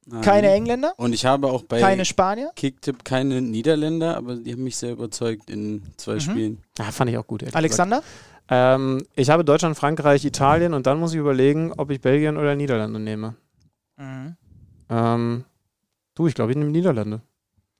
Nein. Keine Engländer. Und ich habe auch bei keine Spanier. Kicktipp keine Niederländer, aber die haben mich sehr überzeugt in zwei mhm. Spielen. Ja, fand ich auch gut. Alexander? Gesagt. Ähm, ich habe Deutschland, Frankreich, Italien und dann muss ich überlegen, ob ich Belgien oder Niederlande nehme. Mhm. Ähm, du, ich glaube, ich nehme Niederlande.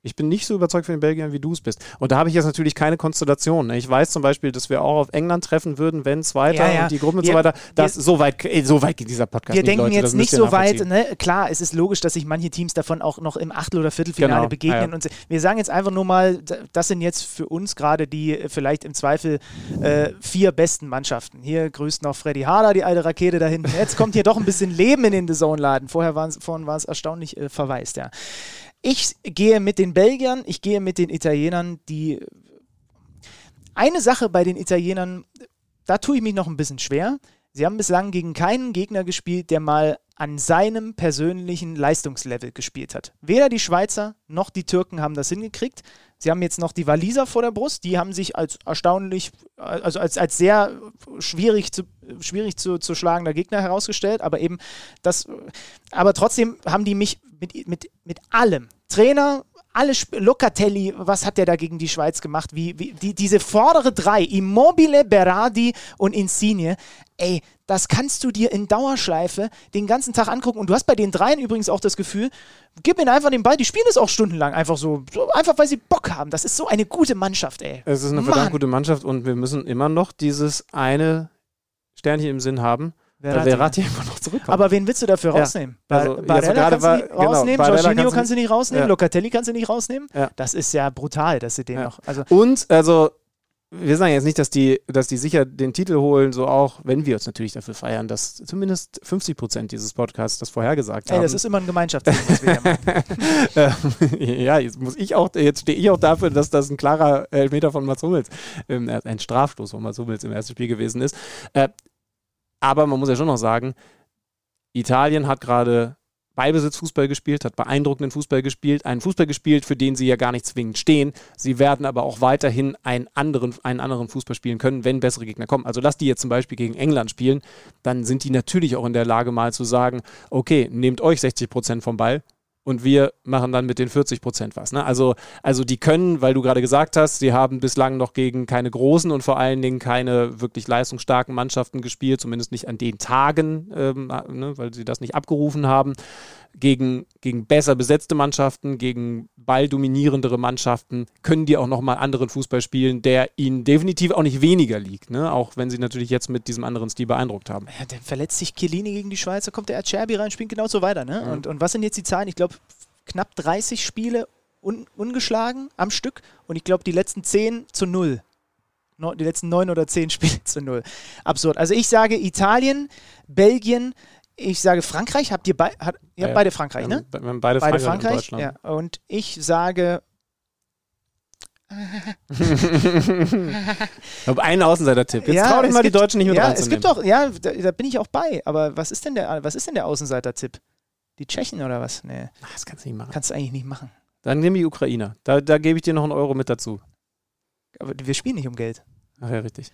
Ich bin nicht so überzeugt von den Belgiern, wie du es bist. Und da habe ich jetzt natürlich keine Konstellation. Ne? Ich weiß zum Beispiel, dass wir auch auf England treffen würden, wenn es weiter ja, ja. und die Gruppe und so weiter. Das, so, weit, so weit geht dieser Podcast Wir nicht, denken Leute, jetzt nicht so weit. Ne? Klar, es ist logisch, dass sich manche Teams davon auch noch im Achtel- oder Viertelfinale genau. begegnen. Ja, und wir sagen jetzt einfach nur mal, das sind jetzt für uns gerade die äh, vielleicht im Zweifel äh, vier besten Mannschaften. Hier grüßt noch Freddy Harder, die alte Rakete da hinten. Jetzt kommt hier doch ein bisschen Leben in den The Zone-Laden. Vorher vorhin war es erstaunlich äh, verwaist, ja. Ich gehe mit den Belgiern, ich gehe mit den Italienern, die. Eine Sache bei den Italienern, da tue ich mich noch ein bisschen schwer. Sie haben bislang gegen keinen Gegner gespielt, der mal an seinem persönlichen Leistungslevel gespielt hat. Weder die Schweizer noch die Türken haben das hingekriegt. Sie haben jetzt noch die Waliser vor der Brust, die haben sich als erstaunlich, also als, als sehr schwierig zu, schwierig zu, zu schlagender Gegner herausgestellt, aber eben das, aber trotzdem haben die mich mit, mit, mit allem, Trainer, alle Sp Locatelli, was hat der da gegen die Schweiz gemacht? Wie, wie die, diese vordere drei, Immobile, Berardi und Insigne, ey, das kannst du dir in Dauerschleife den ganzen Tag angucken. Und du hast bei den dreien übrigens auch das Gefühl, gib ihnen einfach den Ball, die spielen es auch stundenlang einfach so, einfach weil sie Bock haben. Das ist so eine gute Mannschaft, ey. Es ist eine Mann. verdammt gute Mannschaft und wir müssen immer noch dieses eine Sternchen im Sinn haben. Verratti, Verratti immer noch zurückkommt. Aber wen willst du dafür rausnehmen? Ja. Also, Barella kannst war, du nicht rausnehmen, genau, Jorginho kannst, kannst du nicht rausnehmen, ja. Locatelli kannst du nicht rausnehmen. Ja. Das ist ja brutal, dass sie den ja. noch. Also und also wir sagen jetzt nicht, dass die, dass die sicher den Titel holen, so auch, wenn wir uns natürlich dafür feiern, dass zumindest 50 Prozent dieses Podcasts das vorhergesagt haben. Ey, das ist immer ein Gemeinschaftsding, was wir hier machen. ja, jetzt muss ich auch, jetzt stehe ich auch dafür, dass das ein klarer Elfmeter von Mats Hummels, ähm, ein Strafstoß von Mats Hummels im ersten Spiel gewesen ist. Äh, aber man muss ja schon noch sagen, Italien hat gerade Ballbesitzfußball gespielt, hat beeindruckenden Fußball gespielt, einen Fußball gespielt, für den sie ja gar nicht zwingend stehen. Sie werden aber auch weiterhin einen anderen, einen anderen Fußball spielen können, wenn bessere Gegner kommen. Also lass die jetzt zum Beispiel gegen England spielen, dann sind die natürlich auch in der Lage mal zu sagen, okay, nehmt euch 60 Prozent vom Ball, und wir machen dann mit den 40 Prozent was. Ne? Also, also die können, weil du gerade gesagt hast, sie haben bislang noch gegen keine großen und vor allen Dingen keine wirklich leistungsstarken Mannschaften gespielt, zumindest nicht an den Tagen, ähm, ne, weil sie das nicht abgerufen haben gegen, gegen besser besetzte Mannschaften, gegen balldominierendere Mannschaften, können die auch nochmal anderen Fußball spielen, der ihnen definitiv auch nicht weniger liegt, ne? auch wenn sie natürlich jetzt mit diesem anderen Stil beeindruckt haben. Ja, dann verletzt sich Chiellini gegen die Schweizer, kommt der Acerbi rein, spielt genauso weiter. Ne? Mhm. Und, und was sind jetzt die Zahlen? Ich glaube, knapp 30 Spiele un ungeschlagen am Stück und ich glaube, die letzten 10 zu 0 neun, die letzten neun oder zehn Spiele zu null. Absurd. Also ich sage Italien, Belgien, ich sage Frankreich. Habt ihr, bei, hat, ihr habt Ja, beide Frankreich, ne? Wir haben beide, Beide Frankreich, und Frankreich. Ja. Und ich sage Ich habe einen Außenseiter-Tipp. Jetzt trau dich mal, die gibt- Deutschen nicht mit Ja, es gibt doch, ja, da, da bin ich auch bei. Aber was ist denn der, was ist denn der Außenseiter-Tipp? Die Tschechen oder was? Nee, Ach, das kannst du nicht machen. kannst du eigentlich nicht machen. Dann nimm die Ukrainer. Da, da gebe ich dir noch einen Euro mit dazu. Aber wir spielen nicht um Geld. Ach ja, richtig.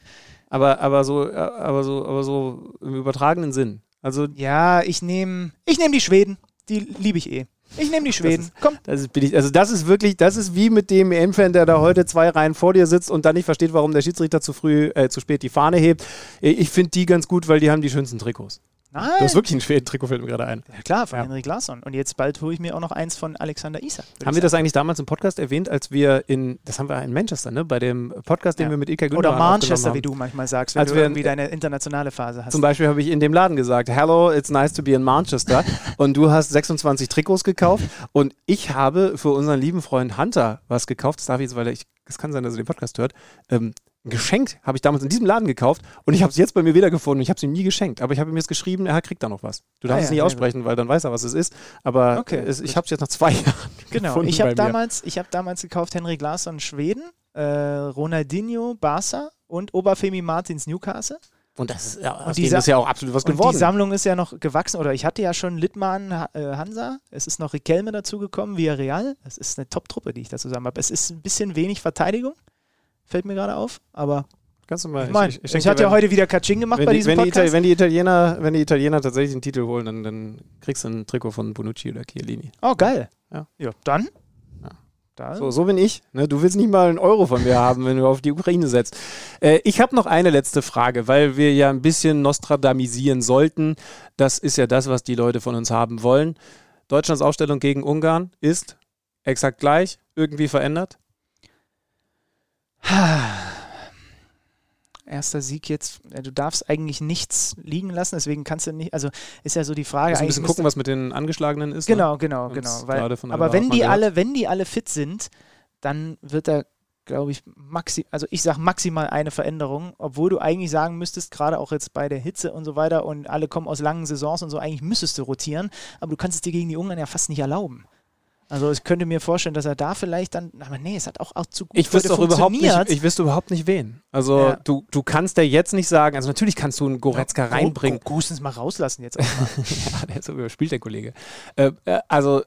Aber, aber, so, äh, aber, so, aber so im übertragenen Sinn. Also, Ja, ich nehme ich nehm die Schweden. Die liebe ich eh. Ich nehme die Schweden. ist- Komm. das ist billig. Also, das ist wirklich, das ist wie mit dem EM-Fan, der da heute zwei Reihen vor dir sitzt und dann nicht versteht, warum der Schiedsrichter zu früh, äh, zu spät die Fahne hebt. Ich finde die ganz gut, weil die haben die schönsten Trikots. Nein. Du hast wirklich ein Schweden-Trikot, fällt mir gerade ein. ja, klar, von Ja. Henrik Larsson. Und jetzt bald hole ich mir auch noch eins von Alexander Isak. Haben wir das eigentlich damals im Podcast erwähnt, als wir in, das haben wir in Manchester, ne? Bei dem Podcast, den Ja. wir mit Ilka Gündogan Oder Manchester, wie du manchmal sagst, wenn Als du wir- irgendwie deine internationale Phase hast. Zum Beispiel habe ich in dem Laden gesagt, hello, it's nice to be in Manchester. und du hast 26 Trikots gekauft. Und ich habe für unseren lieben Freund Hunter was gekauft. Das darf ich jetzt, weil ich, es kann sein, dass er den Podcast hört. Ähm, ein Geschenk habe ich damals in diesem Laden gekauft und ich habe es jetzt bei mir wiedergefunden. Ich habe es ihm nie geschenkt, aber ich habe ihm jetzt geschrieben, er kriegt da noch was. Du darfst Ah es ja, nicht sehr aussprechen, weil dann weiß er, was es ist. Aber Okay, es, ich habe es jetzt nach zwei Jahren Genau, gefunden ich habe damals, ich hab damals gekauft Henrik Larsson Schweden, äh, Ronaldinho Barca und Oberfemi Martins Newcastle. Und das ist ja, die dem ist ja auch absolut was Und geworden. die Sammlung ist ja noch gewachsen, oder ich hatte ja schon Littmann äh, Hansa, es ist noch Riquelme dazugekommen, Villarreal. Es ist eine Top-Truppe, die ich da zusammen habe. Es ist ein bisschen wenig Verteidigung, fällt mir gerade auf, aber Kannst du mal, ich meine, ich, ich es denke, hat ja heute wieder Kaching gemacht bei die, diesem wenn, die Podcast. wenn, die Italiener, wenn die Italiener tatsächlich den Titel holen, dann, dann kriegst du ein Trikot von Bonucci oder Chiellini. oh, geil. Ja. Ja, dann. Ja. dann. So, so bin ich. Ne? Du willst nicht mal einen Euro von mir haben, wenn du auf die Ukraine setzt. Äh, ich habe noch eine letzte Frage, weil wir ja ein bisschen Nostradamisieren sollten. Das ist ja das, was die Leute von uns haben wollen. Deutschlands Aufstellung gegen Ungarn ist exakt gleich, irgendwie verändert. Erster Sieg jetzt, du darfst eigentlich nichts liegen lassen, deswegen kannst du nicht, also ist ja so die Frage. Muss ein bisschen gucken, was mit den Angeschlagenen ist. Ne? Genau, genau, genau. Weil, aber wenn die gehört. alle, wenn die alle fit sind, dann wird da, glaube ich, maxi also ich sage maximal eine Veränderung, obwohl du eigentlich sagen müsstest, gerade auch jetzt bei der Hitze und so weiter und alle kommen aus langen Saisons und so, eigentlich müsstest du rotieren, aber du kannst es dir gegen die Ungarn ja fast nicht erlauben. Also ich könnte mir vorstellen, dass er da vielleicht dann, aber nee, es hat auch, auch zu gut Ich wüsste auch überhaupt nicht, funktioniert. ich wüsste überhaupt nicht wen. Also Ja. du, du kannst ja jetzt nicht sagen, also natürlich kannst du einen Goretzka Go- reinbringen. Gosens mal rauslassen jetzt auch mal. ja, der ist so überspielt, der Kollege. Äh, äh, also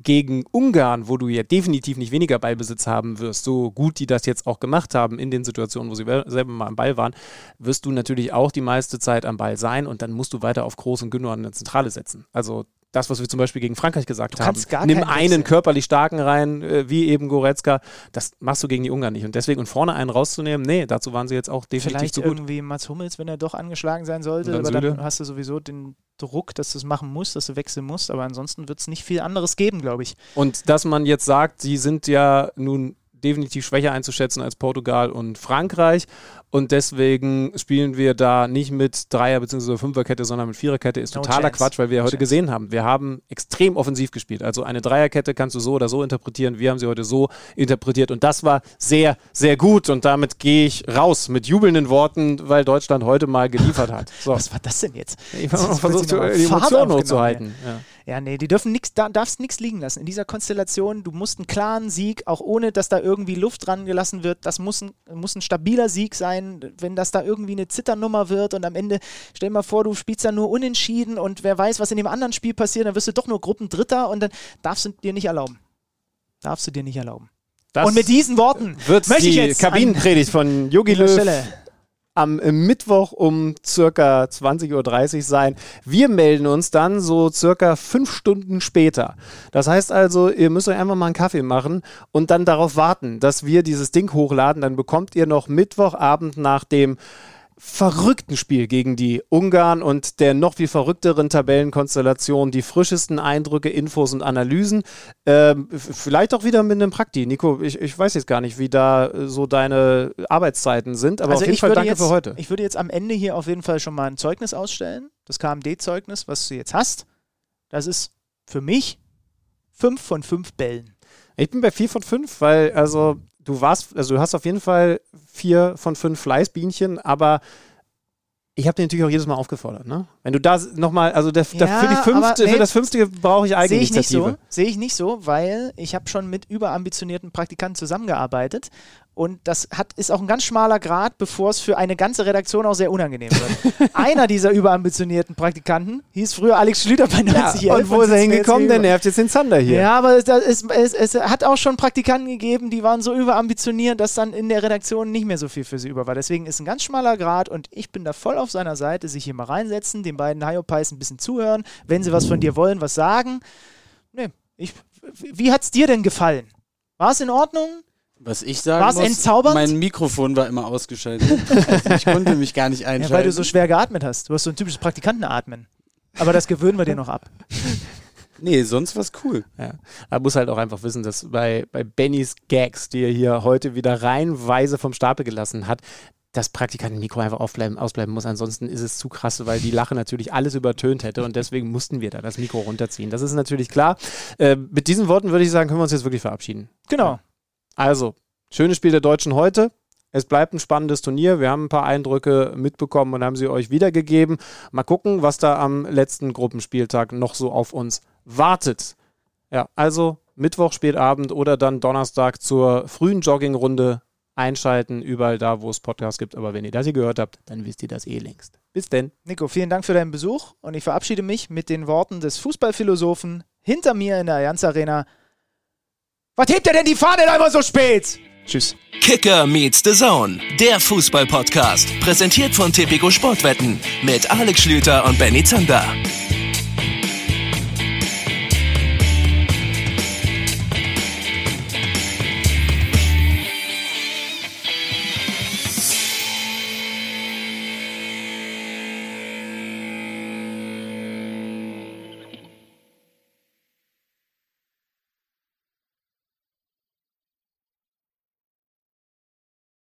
gegen Ungarn, wo du ja definitiv nicht weniger Ballbesitz haben wirst, so gut die das jetzt auch gemacht haben in den Situationen, wo sie selber mal am Ball waren, wirst du natürlich auch die meiste Zeit am Ball sein und dann musst du weiter auf Groß und Gündogan in der Zentrale setzen. Also das, was wir zum Beispiel gegen Frankreich gesagt Du haben. Nimm einen wechseln. körperlich starken rein, äh, wie eben Goretzka. Das machst du gegen die Ungarn nicht. Und deswegen und vorne einen rauszunehmen, nee, dazu waren sie jetzt auch definitiv Vielleicht zu gut. irgendwie Mats Hummels, wenn er doch angeschlagen sein sollte, dann aber dann Süle. hast du sowieso den Druck, dass du es machen musst, dass du wechseln musst, aber ansonsten wird es nicht viel anderes geben, glaube ich. Und dass man jetzt sagt, sie sind ja nun definitiv schwächer einzuschätzen als Portugal und Frankreich. Und deswegen spielen wir da nicht mit Dreier- bzw. Fünferkette, sondern mit Viererkette, ist No totaler chance. Quatsch, weil wir ja No heute chance. gesehen haben, wir haben extrem offensiv gespielt. Also eine Dreierkette kannst du so oder so interpretieren. Wir haben sie heute so interpretiert. Und das war sehr, sehr gut. Und damit gehe ich raus mit jubelnden Worten, weil Deutschland heute mal geliefert hat. So. Was war das denn jetzt? Ich habe versucht, noch die Emotionen hochzuhalten. Ja. Ja, nee, die dürfen nichts, da darfst nichts liegen lassen. In dieser Konstellation, du musst einen klaren Sieg, auch ohne, dass da irgendwie Luft dran gelassen wird. Das muss ein, muss ein stabiler Sieg sein. Wenn das da irgendwie eine Zitternummer wird und am Ende, stell dir mal vor, du spielst dann nur unentschieden und wer weiß, was in dem anderen Spiel passiert, dann wirst du doch nur Gruppendritter und dann darfst du dir nicht erlauben. Darfst du dir nicht erlauben. Das und mit diesen Worten wird möchte ich die jetzt an Kabinenpredigt von Yogi Löw am Mittwoch um circa 20.30 Uhr sein. Wir melden uns dann so circa fünf Stunden später. Das heißt also, ihr müsst euch einfach mal einen Kaffee machen und dann darauf warten, dass wir dieses Ding hochladen. Dann bekommt ihr noch Mittwochabend nach dem verrückten Spiel gegen die Ungarn und der noch viel verrückteren Tabellenkonstellation die frischesten Eindrücke, Infos und Analysen. Ähm, vielleicht auch wieder mit einem Prakti. Nico, ich, ich weiß jetzt gar nicht, wie da äh, so deine Arbeitszeiten sind, aber also auf jeden ich Fall würde danke jetzt, für heute. Ich würde jetzt am Ende hier auf jeden Fall schon mal ein Zeugnis ausstellen. Das KMD-Zeugnis, was du jetzt hast. Das ist für mich fünf von fünf Bällen. Ich bin bei 4 von 5, weil also du warst, also du hast auf jeden Fall vier von fünf Fleißbienchen, aber ich habe dir natürlich auch jedes Mal aufgefordert, ne? Wenn du da nochmal, also der, der, für, Ja, fünfte, nee, für das fünfte brauche ich Sehe ich so. Sehe ich nicht so, weil ich habe schon mit überambitionierten Praktikanten zusammengearbeitet und das hat, ist auch ein ganz schmaler Grad, bevor es für eine ganze Redaktion auch sehr unangenehm wird. Einer dieser überambitionierten Praktikanten hieß früher Alex Schlüter bei 90 Ja, und wo ist er hingekommen? Der nervt jetzt den Zander hier. Ja, aber es, es, es hat auch schon Praktikanten gegeben, die waren so überambitioniert, dass dann in der Redaktion nicht mehr so viel für sie über war. Deswegen ist ein ganz schmaler Grad und ich bin da voll auf seiner Seite, sich hier mal reinsetzen, den beiden Hyopies ein bisschen zuhören, wenn sie was von dir wollen, was sagen. Nee, ich, wie hat's dir denn gefallen? War es in Ordnung? Was ich sagen War's muss, entzaubernd? mein Mikrofon war immer ausgeschaltet. also ich konnte mich gar nicht Ja, einschalten. weil du so schwer geatmet hast. Du hast so ein typisches Praktikantenatmen. Aber das gewöhnen wir dir noch ab. nee, sonst war's cool. Ja. Man muss halt auch einfach wissen, dass bei, bei Bennys Gags, die er hier heute wieder reihenweise vom Stapel gelassen hat, das Praktikantenmikro einfach aufbleiben, ausbleiben muss. Ansonsten ist es zu krass, weil die Lache natürlich alles übertönt hätte und deswegen mussten wir da das Mikro runterziehen. Das ist natürlich klar. Äh, mit diesen Worten würde ich sagen, können wir uns jetzt wirklich verabschieden. Genau. Also, schönes Spiel der Deutschen heute. Es bleibt ein spannendes Turnier. Wir haben ein paar Eindrücke mitbekommen und haben sie euch wiedergegeben. Mal gucken, was da am letzten Gruppenspieltag noch so auf uns wartet. Ja, also Mittwoch spätabend oder dann Donnerstag zur frühen Joggingrunde einschalten, überall da, wo es Podcasts gibt. Aber wenn ihr das hier gehört habt, dann wisst ihr das eh längst. Bis denn. Nico, vielen Dank für deinen Besuch und ich verabschiede mich mit den Worten des Fußballphilosophen hinter mir in der Allianz Arena. Was hebt er denn die Fahne da immer so spät? Tschüss. Kicker meets the Zone, der Fußball-Podcast. Präsentiert von Tipico Sportwetten mit Alex Schlüter und Benny Zander.